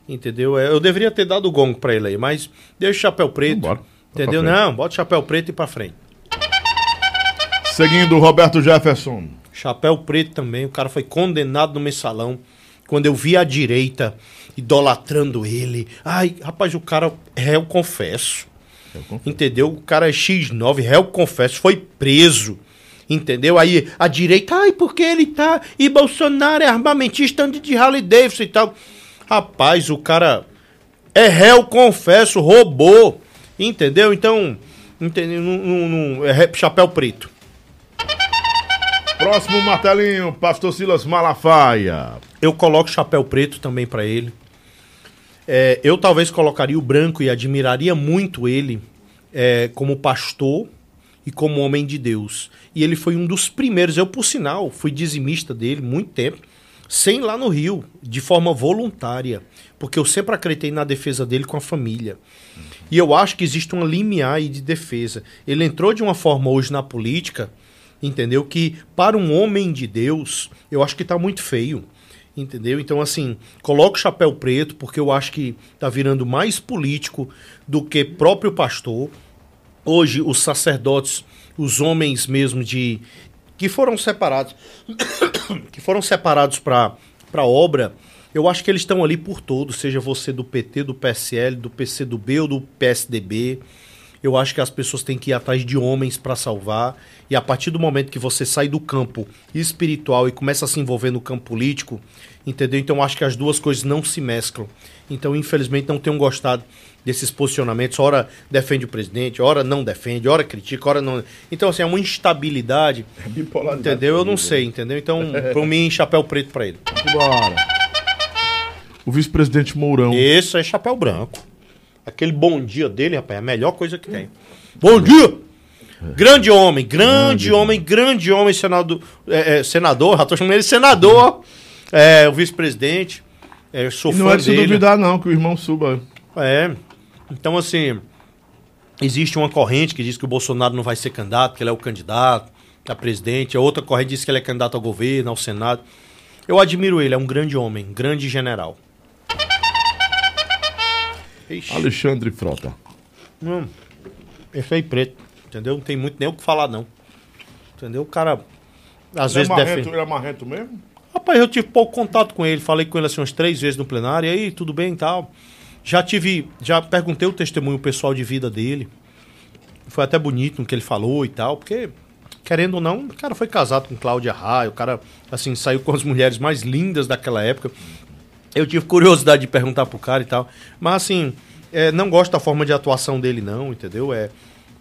Entendeu? É, Eu deveria ter dado o gongo pra ele aí, mas deixa o chapéu preto. Vambora. Vai Entendeu? Não, bota o chapéu preto e pra frente. Seguindo, Roberto Jefferson. Chapéu preto também, o cara foi condenado no mensalão. Quando eu vi a direita idolatrando ele. Ai, rapaz, o cara é réu confesso. Entendeu? O cara é X9, réu confesso, foi preso. Entendeu? Aí a direita, ai, porque ele tá. E Bolsonaro é armamentista de Harley Davidson e tal. Rapaz, o cara é réu confesso, roubou. Entendeu? Então, entendeu? Não- é chapéu preto. Próximo martelinho, Pastor Silas Malafaia. Eu coloco chapéu preto também pra ele. É, eu talvez colocaria o branco e admiraria muito ele é, como pastor e como homem de Deus. E ele foi um dos primeiros. Eu, por sinal, fui dizimista dele muito tempo, sem lá no Rio, de forma voluntária. Porque eu sempre acreditei na defesa dele com a família. E eu acho que existe uma limiar aí de defesa. Ele entrou de uma forma hoje na política, entendeu? Que para um homem de Deus, eu acho que tá muito feio. Entendeu? Então, assim, coloca o chapéu preto, porque eu acho que tá virando mais político do que próprio pastor. Hoje, os sacerdotes, os homens mesmo de. que foram separados. que foram separados para a obra, eu acho que eles estão ali por todos, seja você do PT, do PSL, do PCdoB ou do PSDB. Eu acho que as pessoas têm que ir atrás de homens para salvar. E a partir do momento que você sai do campo espiritual e começa a se envolver no campo político, entendeu? Então acho que as duas coisas não se mesclam. Então, infelizmente, não tenho gostado desses posicionamentos. Ora defende o presidente, ora não defende, ora critica, ora não. Então, assim, é uma instabilidade. Bipolaridade. Entendeu? Eu não sei, entendeu? Então, por mim, chapéu preto para ele. Bora. O vice-presidente Mourão. Esse é chapéu branco. Aquele bom dia dele, rapaz, é a melhor coisa que tem. Bom dia! Grande homem, grande homem, grande homem, senador, é, é, senador, já tô chamando ele senador, é, o vice-presidente, é, sou E não fã é de se dele. duvidar, não, que o irmão suba. É, então assim, existe uma corrente que diz que o Bolsonaro não vai ser candidato, que ele é o candidato a presidente, a outra corrente diz que ele é candidato ao governo, ao Senado. Eu admiro ele, é um grande homem, grande general. Ixi. Alexandre Frota. Hum, esse aí preto, entendeu? Não tem muito nem o que falar, não. Entendeu? O cara, às Ele é, vezes, marrento, defende. ele é marrento mesmo? Rapaz, eu tive pouco contato com ele, falei com ele assim umas três vezes no plenário, e aí, tudo bem e tal. Já tive, já perguntei o testemunho pessoal de vida dele. Foi até bonito no que ele falou e tal, porque, querendo ou não, o cara foi casado com Cláudia Raia, o cara, assim, saiu com as mulheres mais lindas daquela época. Eu tive curiosidade de perguntar pro cara e tal. Mas assim, é, não gosto da forma de atuação dele, não, entendeu? É,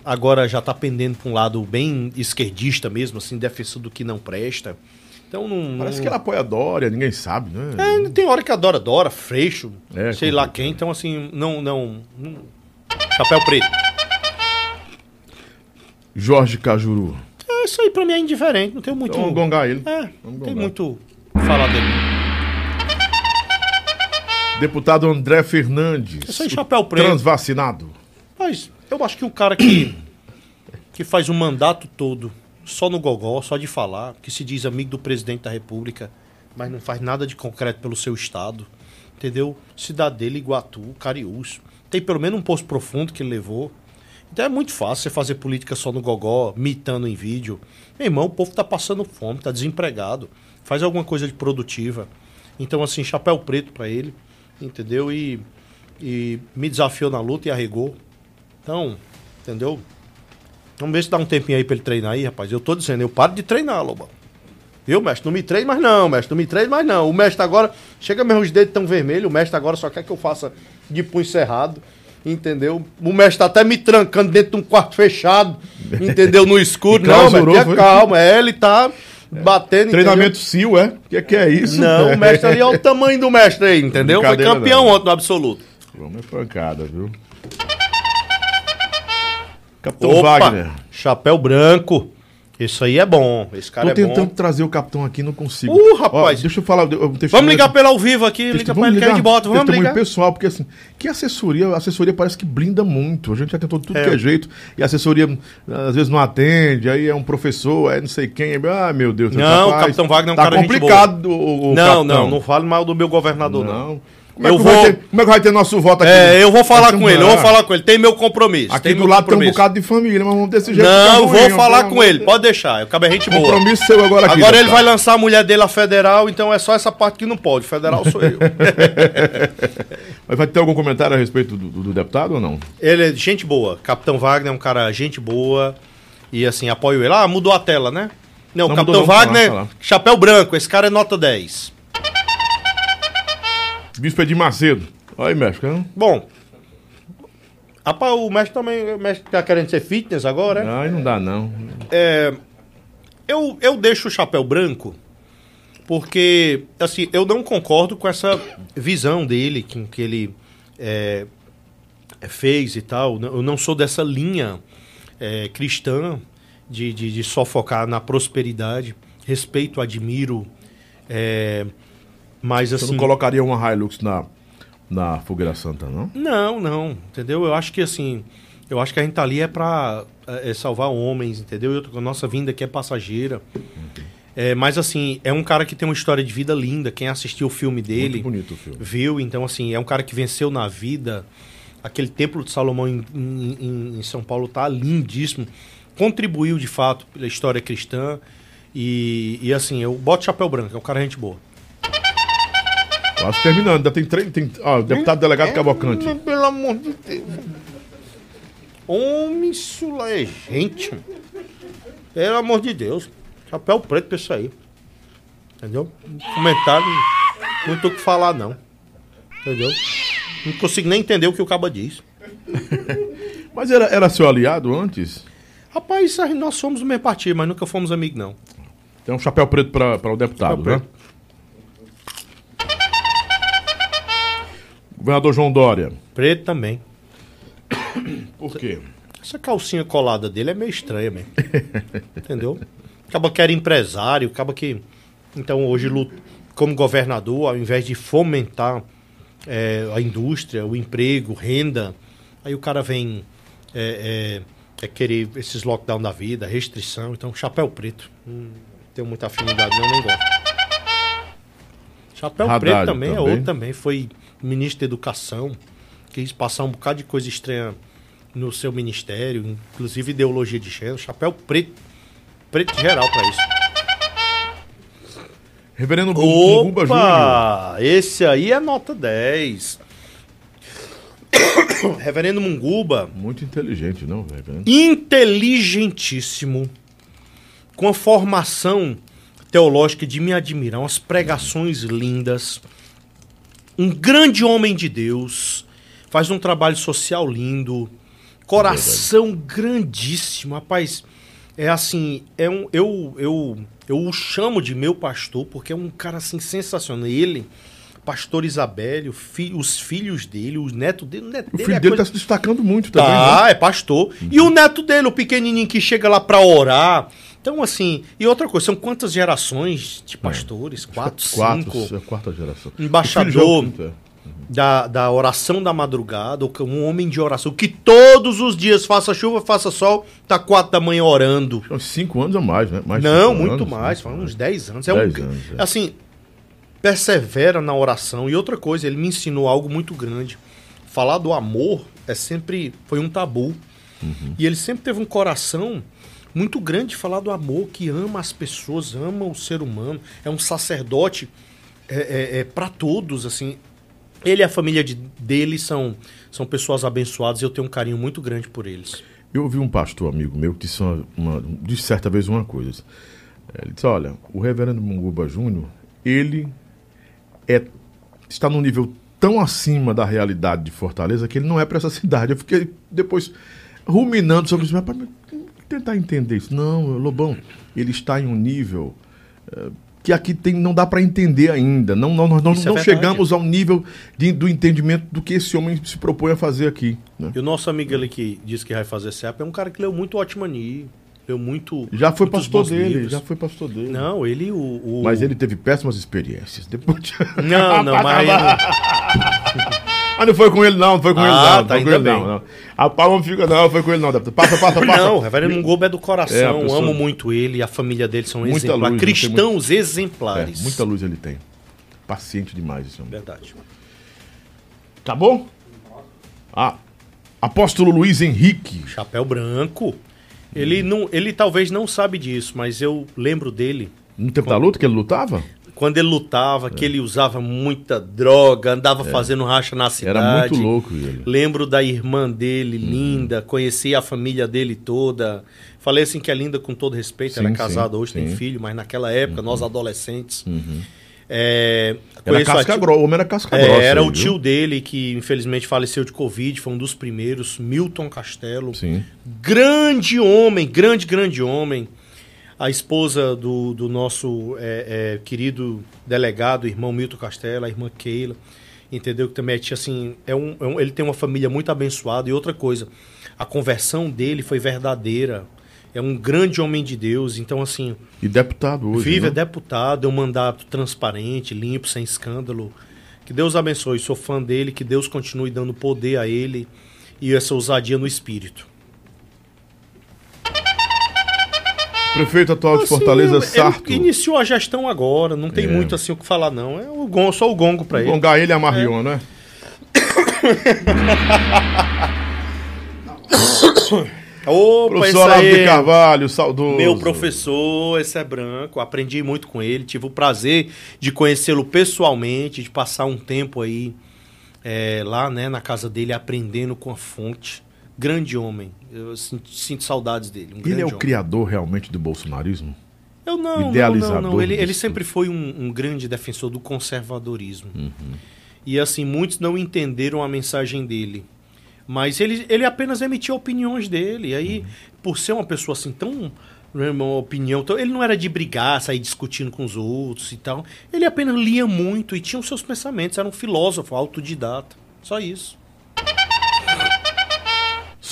agora já tá pendendo pra um lado bem esquerdista mesmo, assim, defensor do que não presta. Então não. Parece não... que ele apoia a Dória, ninguém sabe, né? É, tem hora que adora, adora, Freixo, É, sei lá quem. Então, assim, não, não, não- Chapéu preto. Jorge Cajuru. É, isso aí pra mim é indiferente, não tem muito. Então vamos gongar ele. É, Vamos não tem gongar. muito o que falar dele. Deputado André Fernandes. Isso aí, chapéu preto. Transvacinado. Mas eu acho que o cara que, que faz o mandato todo só no gogó, só de falar, que se diz amigo do presidente da república, mas não faz nada de concreto pelo seu estado, entendeu? Cidade dele, Iguatu, Cariús. Tem pelo menos um poço profundo que ele levou. Então é muito fácil você fazer política só no gogó, mitando em vídeo. Meu irmão, o povo tá passando fome, tá desempregado. Faz alguma coisa de produtiva. Então, assim, chapéu preto pra ele, entendeu? E, e me desafiou na luta e arregou. Então, entendeu? Vamos ver se dá um tempinho aí pra ele treinar aí, rapaz. Eu tô dizendo, eu paro de treinar, Loba. Viu, mestre? Não me treine mais não, mestre. Não me treine mais não. O mestre agora, chega mesmo os dedos tão vermelhos, o mestre agora só quer que eu faça de punho cerrado. Entendeu? O mestre tá até me trancando dentro de um quarto fechado, entendeu? No escuro. Não, clausurou, mestre, tenha calma. É, ele tá batendo. Treinamento SIL, é? O que, é que é isso? entendeu? Não, o mestre ali, olha o tamanho do mestre aí, entendeu? Foi campeão não. ontem no absoluto. Vamos é pancada, viu? Capitão Opa, Wagner. chapéu branco. Isso aí é bom. Esse cara Tô é tentando bom. trazer o capitão aqui, não consigo. Uh, rapaz. Ó, deixa eu falar. eu- Vamos ligar pelo ao vivo aqui. Liga pra ele que a gente bota. Vamos testemunho ligar. pessoal, porque assim, que assessoria, a assessoria parece que blinda muito. A gente já tentou tudo É. que é jeito, e a assessoria às vezes não atende, aí é um professor, é não sei quem, ah, meu Deus. Não, o rapaz, Capitão Wagner é um tá cara complicado o, o Não, capitão. não, não fale mal do meu governador, não. Não. Como, é Eu que vai vou- ter, como é que vai ter nosso voto aqui? É, eu vou falar com ele, eu vou falar com ele. Tem meu compromisso. Aqui do lado tem um bocado de família, mas vamos desse jeito. Não, fica eu vou falar com ele, de pode deixar. Eu acabei gente boa. Compromisso seu agora aqui. Agora ele vai lançar a mulher dele a federal, então é só essa parte que não pode. Federal sou eu. Mas vai ter algum comentário a respeito do, do- do deputado ou não? ele é gente boa. Capitão Wagner é um cara gente boa. E assim, apoio ele. Ah, mudou a tela, né? Não, Não Capitão mudou não, Wagner, tá tá chapéu branco. Esse cara é nota 10. Bispo Edir Macedo. Olha aí, mestre. hein? Bom. Rapaz, o mestre também. O mestre tá querendo ser fitness agora, né? Ai, não dá não. Eu, eu deixo o chapéu branco porque, assim, eu não concordo com essa visão dele, com que ele é, fez e tal. Eu não sou dessa linha é, cristã de, de, de só focar na prosperidade. Respeito, admiro. é, mas, Você assim. não colocaria uma Hilux na, na Fogueira Santa, não? Não, não, entendeu? Eu acho que assim, eu acho que a gente tá ali é pra é, é salvar homens, entendeu? E outra, a nossa vinda aqui é passageira. É, mas assim, é um cara que tem uma história de vida linda. Quem assistiu o filme dele Muito bonito o filme. viu, então assim, é um cara que venceu na vida. Aquele templo de Salomão em, em- em- em São Paulo tá lindíssimo. Contribuiu de fato pela história cristã. E, e assim, eu boto chapéu branco, é um cara gente boa. Quase terminando. Ainda tem três. Tem, ó, deputado delegado Cavalcante. Mas, Pelo amor de Deus. Homem, isso lá é gente. Pelo amor de Deus. Chapéu preto pra isso aí. Entendeu? Comentário, não tô o que falar, não. Entendeu? Não consigo nem entender o que o caba diz. Mas era, era seu aliado antes? Rapaz, nós somos do mesmo partido, mas nunca fomos amigos, não. Tem um chapéu preto para o deputado, Chapéu né? Governador João Dória. Preto também. Por quê? Essa calcinha colada dele é meio estranha mesmo. Entendeu? Acaba que era empresário, acaba que. Então hoje, como governador, ao invés de fomentar é, a indústria, o emprego, renda, aí o cara vem é, é, é querer esses lockdown da vida, restrição, então chapéu preto. Hum, tenho muita afinidade, não, nem gosto. Chapéu Haddad preto também, é também. outro também. Foi ministro da Educação, quis passar um bocado de coisa estranha no seu ministério, inclusive ideologia de gênero, chapéu preto, preto geral pra isso. Reverendo Júnior. Opa! Esse aí é nota 10. Reverendo Munguba, Muito inteligente, não, reverendo? inteligentíssimo, com a formação teológica de me admirar, umas pregações lindas, um grande homem de Deus, faz um trabalho social lindo, coração grandíssimo, rapaz. É assim, é um, eu, eu, eu o chamo de meu pastor porque é um cara assim sensacional. Ele, pastor Isabélio, fi- os filhos dele, os netos dele, o neto O dele filho é dele coisa- está se destacando muito também. Tá, né? é pastor. E o neto dele, o pequenininho que chega lá pra orar. Então, assim, e outra coisa, são quantas gerações de pastores? Quatro, Quatro, cinco. é a quarta geração. Embaixador. O filho já é o quinto, é. Da, da oração da madrugada, um homem de oração, que todos os dias, faça chuva, faça sol, tá quatro da manhã orando. Uns cinco anos a mais, né? Mais Não, muito anos, mais, né? uns 10 anos. É Dez um, anos, é. Assim, persevera na oração. E outra coisa, ele me ensinou algo muito grande. Falar do amor é sempre. Foi um tabu. Uhum. E ele sempre teve um coração muito grande de falar do amor, que ama as pessoas, ama o ser humano. É um sacerdote é, é, para todos, assim. Ele e a família de, dele são, são pessoas abençoadas e eu tenho um carinho muito grande por eles. Eu ouvi um pastor amigo meu que disse, uma, uma- disse certa vez uma coisa. Ele disse, olha, o reverendo Munguba Júnior, ele é, está num nível tão acima da realidade de Fortaleza que ele não é para essa cidade. Eu fiquei depois ruminando sobre isso. Mas, tentar entender isso. Não, Lobão, ele está em um nível eh, que aqui tem, não dá para entender ainda. Não, não, nós não, é não chegamos ao nível de- do entendimento do que esse homem se propõe a fazer aqui. né? E o nosso amigo ali que disse que vai fazer CEP é um cara que leu muito Otmani, leu muito. Já foi pastor dele, livros. já foi pastor dele. Não, ele o. o- Mas ele teve péssimas experiências. Depois... Não, não, mas. Ah, não foi com ele não, não foi com Ah, ele não. tá, não foi com ele não, bem. não. A palma fica, não, foi com ele não. deputado. Passa, passa, passa. Não, Reverendo Ngobo é do É, a coração. pessoa- Amo muito ele e a família dele são Muita exemplares. luz, cristãos É, exemplares. muita luz ele tem. Paciente demais esse homem. Verdade. Acabou? Ah, Apóstolo Luiz Henrique. Chapéu branco. Ele, não, ele talvez não sabe disso, mas eu lembro dele. No tempo da luta que ele lutava? Quando ele lutava, que ele usava muita droga, andava fazendo racha na cidade. É. Era muito louco ele. Lembro da irmã dele, Uhum. linda, conheci a família dele toda. Falei assim que é linda com todo respeito, ela é Sim, casada, sim, hoje tem sim. Uhum. filho, mas naquela época, nós adolescentes. é, Era a casca grossa. O homem era casca É, grossa. era aí, o viu? tio dele que infelizmente faleceu de Covid, foi um dos primeiros, Milton Castelo. Sim. Grande homem, grande, grande homem. A esposa do, do nosso é, é, querido delegado, irmão Milton Castelo, a irmã Keila, entendeu? Que também é tia, assim, é um, é um- ele tem uma família muito abençoada. E outra coisa, a conversão dele foi verdadeira. É um grande homem de Deus. Então, assim, E deputado hoje. Vive, é né? deputado, é um mandato transparente, limpo, sem escândalo. Que Deus abençoe, sou fã dele, que Deus continue dando poder a ele e essa ousadia no espírito. Prefeito atual de Assim, Fortaleza, ele Sarto. iniciou a gestão agora, não tem É. muito assim o que falar, não. É o gongo, só o gongo pra ele. Gongar ele e a Mariona, né? Opa, Professor Olavo de Carvalho, saudoso. meu professor, esse é branco, aprendi muito com ele, tive o prazer de conhecê-lo pessoalmente, de passar um tempo aí é, lá, né, na casa dele, aprendendo com a fonte. Grande homem, eu sinto, sinto saudades dele. um Ele é o homem. criador realmente do bolsonarismo? Eu não, não, idealizador não, não. Ele, ele disso. sempre foi um, um grande defensor do conservadorismo. Uhum. E assim, muitos não entenderam a mensagem dele. Mas ele, ele apenas emitia opiniões dele. E aí, Uhum. por ser uma pessoa assim tão. Uma opinião. tão- Ele não era de brigar, sair discutindo com os outros e tal. Ele apenas lia muito e tinha os seus pensamentos. Era um filósofo, autodidata. Só isso.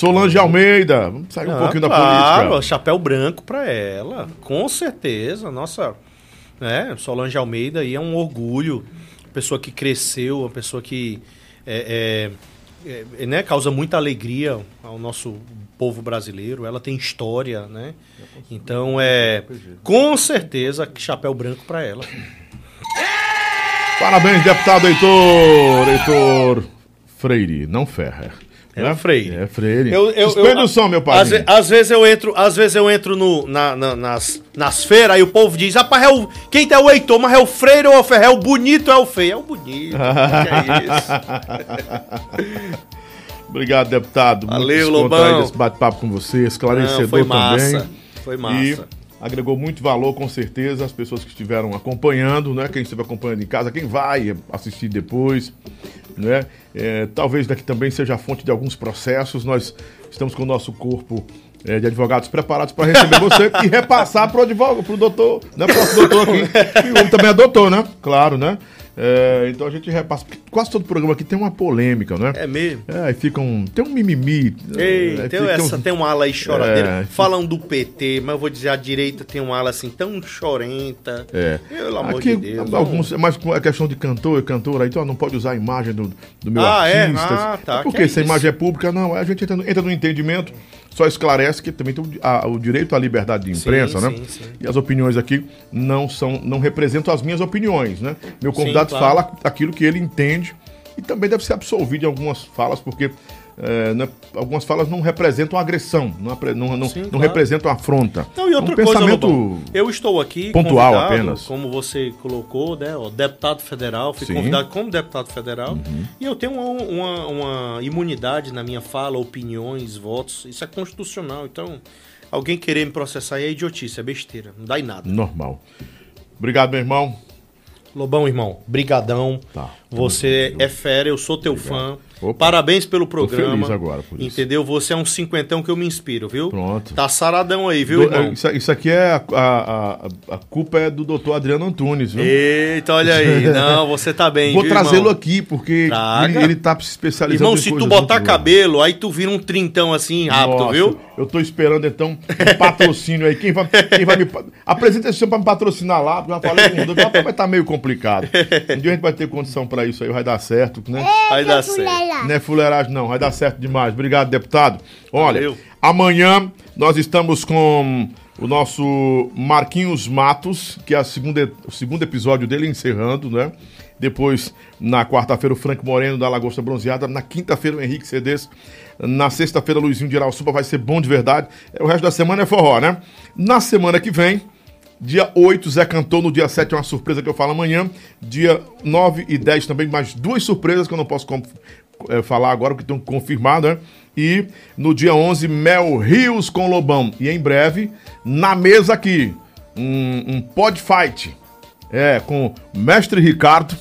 Solange Almeida. Vamos sair um Ah, pouquinho da claro, política. chapéu branco pra ela, com certeza. Nossa, né, Solange Almeida aí é um orgulho, pessoa que cresceu, uma pessoa que é, é, é, né, causa muita alegria ao nosso povo brasileiro. Ela tem história, né? Então é com certeza chapéu branco pra ela. Parabéns, deputado Heitor. Heitor Freire, não Ferrer. É Freire. É Freire. Eu, eu, Suspende eu- o som, meu Às, padrinho. ve- às vezes eu entro, às vezes eu entro no, na- na- nas, nas feiras e o povo diz: Rapaz, é o, quem tá é o Heitor? Mas é o Freire ou é o Ferrer? É o bonito ou é o feio? É o bonito. que é isso? Obrigado, deputado. Muito Valeu, descontraído Lobão. esse bate-papo com você, esclarecedor Não, foi massa. também. Foi E massa. Agregou muito valor, com certeza, as pessoas que estiveram acompanhando, né? Quem esteve acompanhando em casa, quem vai assistir depois, né? É, talvez daqui também seja a fonte de alguns processos. Nós estamos com o nosso corpo é, de advogados preparados para receber você e repassar para o advogado, para o doutor, né? Para o doutor aqui. E o homem também é doutor, né? Claro, né? É, então a gente repassa. porque Quase todo programa aqui tem uma polêmica, né? É mesmo. É, aí fica um. Tem um mimimi. Ei, é, tem, essa, um- tem uma ala aí choradeira. É. Falam do PT, mas eu vou dizer, a direita tem uma ala assim tão chorenta. É. Pelo amor Aqui, de Deus. alguns, mas com a questão de cantor e cantora, então não pode usar a imagem do, do meu Ah, é? artista. Ah, tá, Porque que é se a imagem é pública, não. A gente entra no, entra no entendimento, só esclarece que também tem o, a- o direito à liberdade de imprensa, Sim, né? sim, sim. E as opiniões aqui não são, não representam as minhas opiniões, né? Meu convidado claro. fala aquilo que ele entende e também deve ser absolvido de algumas falas, porque é, né, algumas falas não representam agressão, não, não, não, Sim, não claro. representam afronta. Não, e outra é um coisa, pensamento Lobão, eu estou aqui pontual apenas. como você colocou, né, ó, deputado federal, fui Sim. Uhum. convidado como deputado federal, e eu tenho uma, uma, uma imunidade na minha fala, opiniões, votos, isso é constitucional, então alguém querer me processar aí é idiotice, é besteira, não dá em nada. normal. Obrigado, meu irmão. Lobão, irmão, brigadão, Tá. Você é fera, eu sou teu fã, Opa. Parabéns pelo programa. agora por isso. Entendeu? Você é um cinquentão que eu me inspiro, viu? Pronto. Tá saradão aí, viu, Do- irmão? isso, isso aqui é. A, a, a- culpa é do doutor Adriano Antunes, viu? Eita, olha aí. Não, você tá bem, Vou trazê-lo aqui, porque Traga. ele, ele tá se especializando Irmão, se tu botar cabelo, aí tu vira um trintão assim rápido, Nossa, viu? Eu tô esperando então um patrocínio aí. Quem vai, quem vai me. Apresenta esse senhor pra me patrocinar lá, porque eu já falei com o rapaz, vai tá meio complicado. Um dia a gente vai ter condição pra isso aí, vai dar certo, né? Vai dar certo. Não é fuleiragem, não, vai dar certo demais. Obrigado, deputado. Olha, Valeu. amanhã nós estamos com o nosso Marquinhos Matos, que é a segunda, o segundo episódio dele encerrando, né? Depois, na quarta-feira, o Frank Moreno da Lagosta Bronzeada. Na quinta-feira, o Henrique Cedes. Na sexta-feira, o Luizinho de Irauçuba vai ser bom de verdade. O resto da semana é forró, né? Na semana que vem, Dia 8, Zé Cantor. No dia 7 é uma surpresa que eu falo amanhã. Dia 9 e 10 também, mais duas surpresas que eu não posso eh, falar agora, porque estão confirmadas, né? E no dia 11, Mel Rios com Lobão. E em breve, na mesa aqui, um, um pod fight. É, com Mestre Ricardo.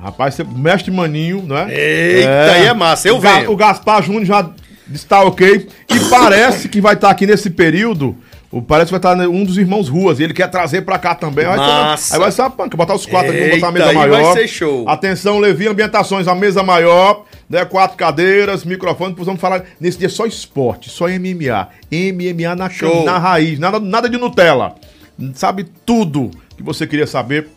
Rapaz, você- Mestre Maninho, né? Eita, aí é massa, eu o Ga- venho. O Gaspar Júnior já está ok. E parece que vai estar aqui nesse período. O, parece que vai estar um dos irmãos Ruas. E ele quer trazer pra cá também. Aí vai Massa. aí vai ser uma panca. Botar os quatro aqui, vamos botar a mesa Eita, maior. vai ser show. Atenção, Levi Ambientações, a mesa maior, né? Quatro cadeiras, microfone. Depois vamos falar nesse dia só esporte, só MMA. MMA na, Show. na raiz, nada, nada de Nutella. Sabe tudo que você queria saber.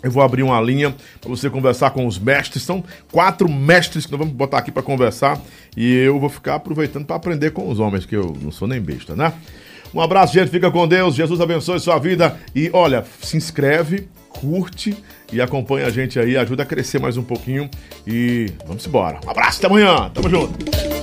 Eu vou abrir uma linha para você conversar com os mestres. São quatro mestres que nós vamos botar aqui para conversar. E eu vou ficar aproveitando para aprender com os homens, que eu não sou nem besta, né? Um abraço, gente. Fica com Deus. Jesus abençoe sua vida. E olha, se inscreve, curte e acompanha a gente aí. Ajuda a crescer mais um pouquinho. E vamos embora. Um abraço, até amanhã. Tamo junto.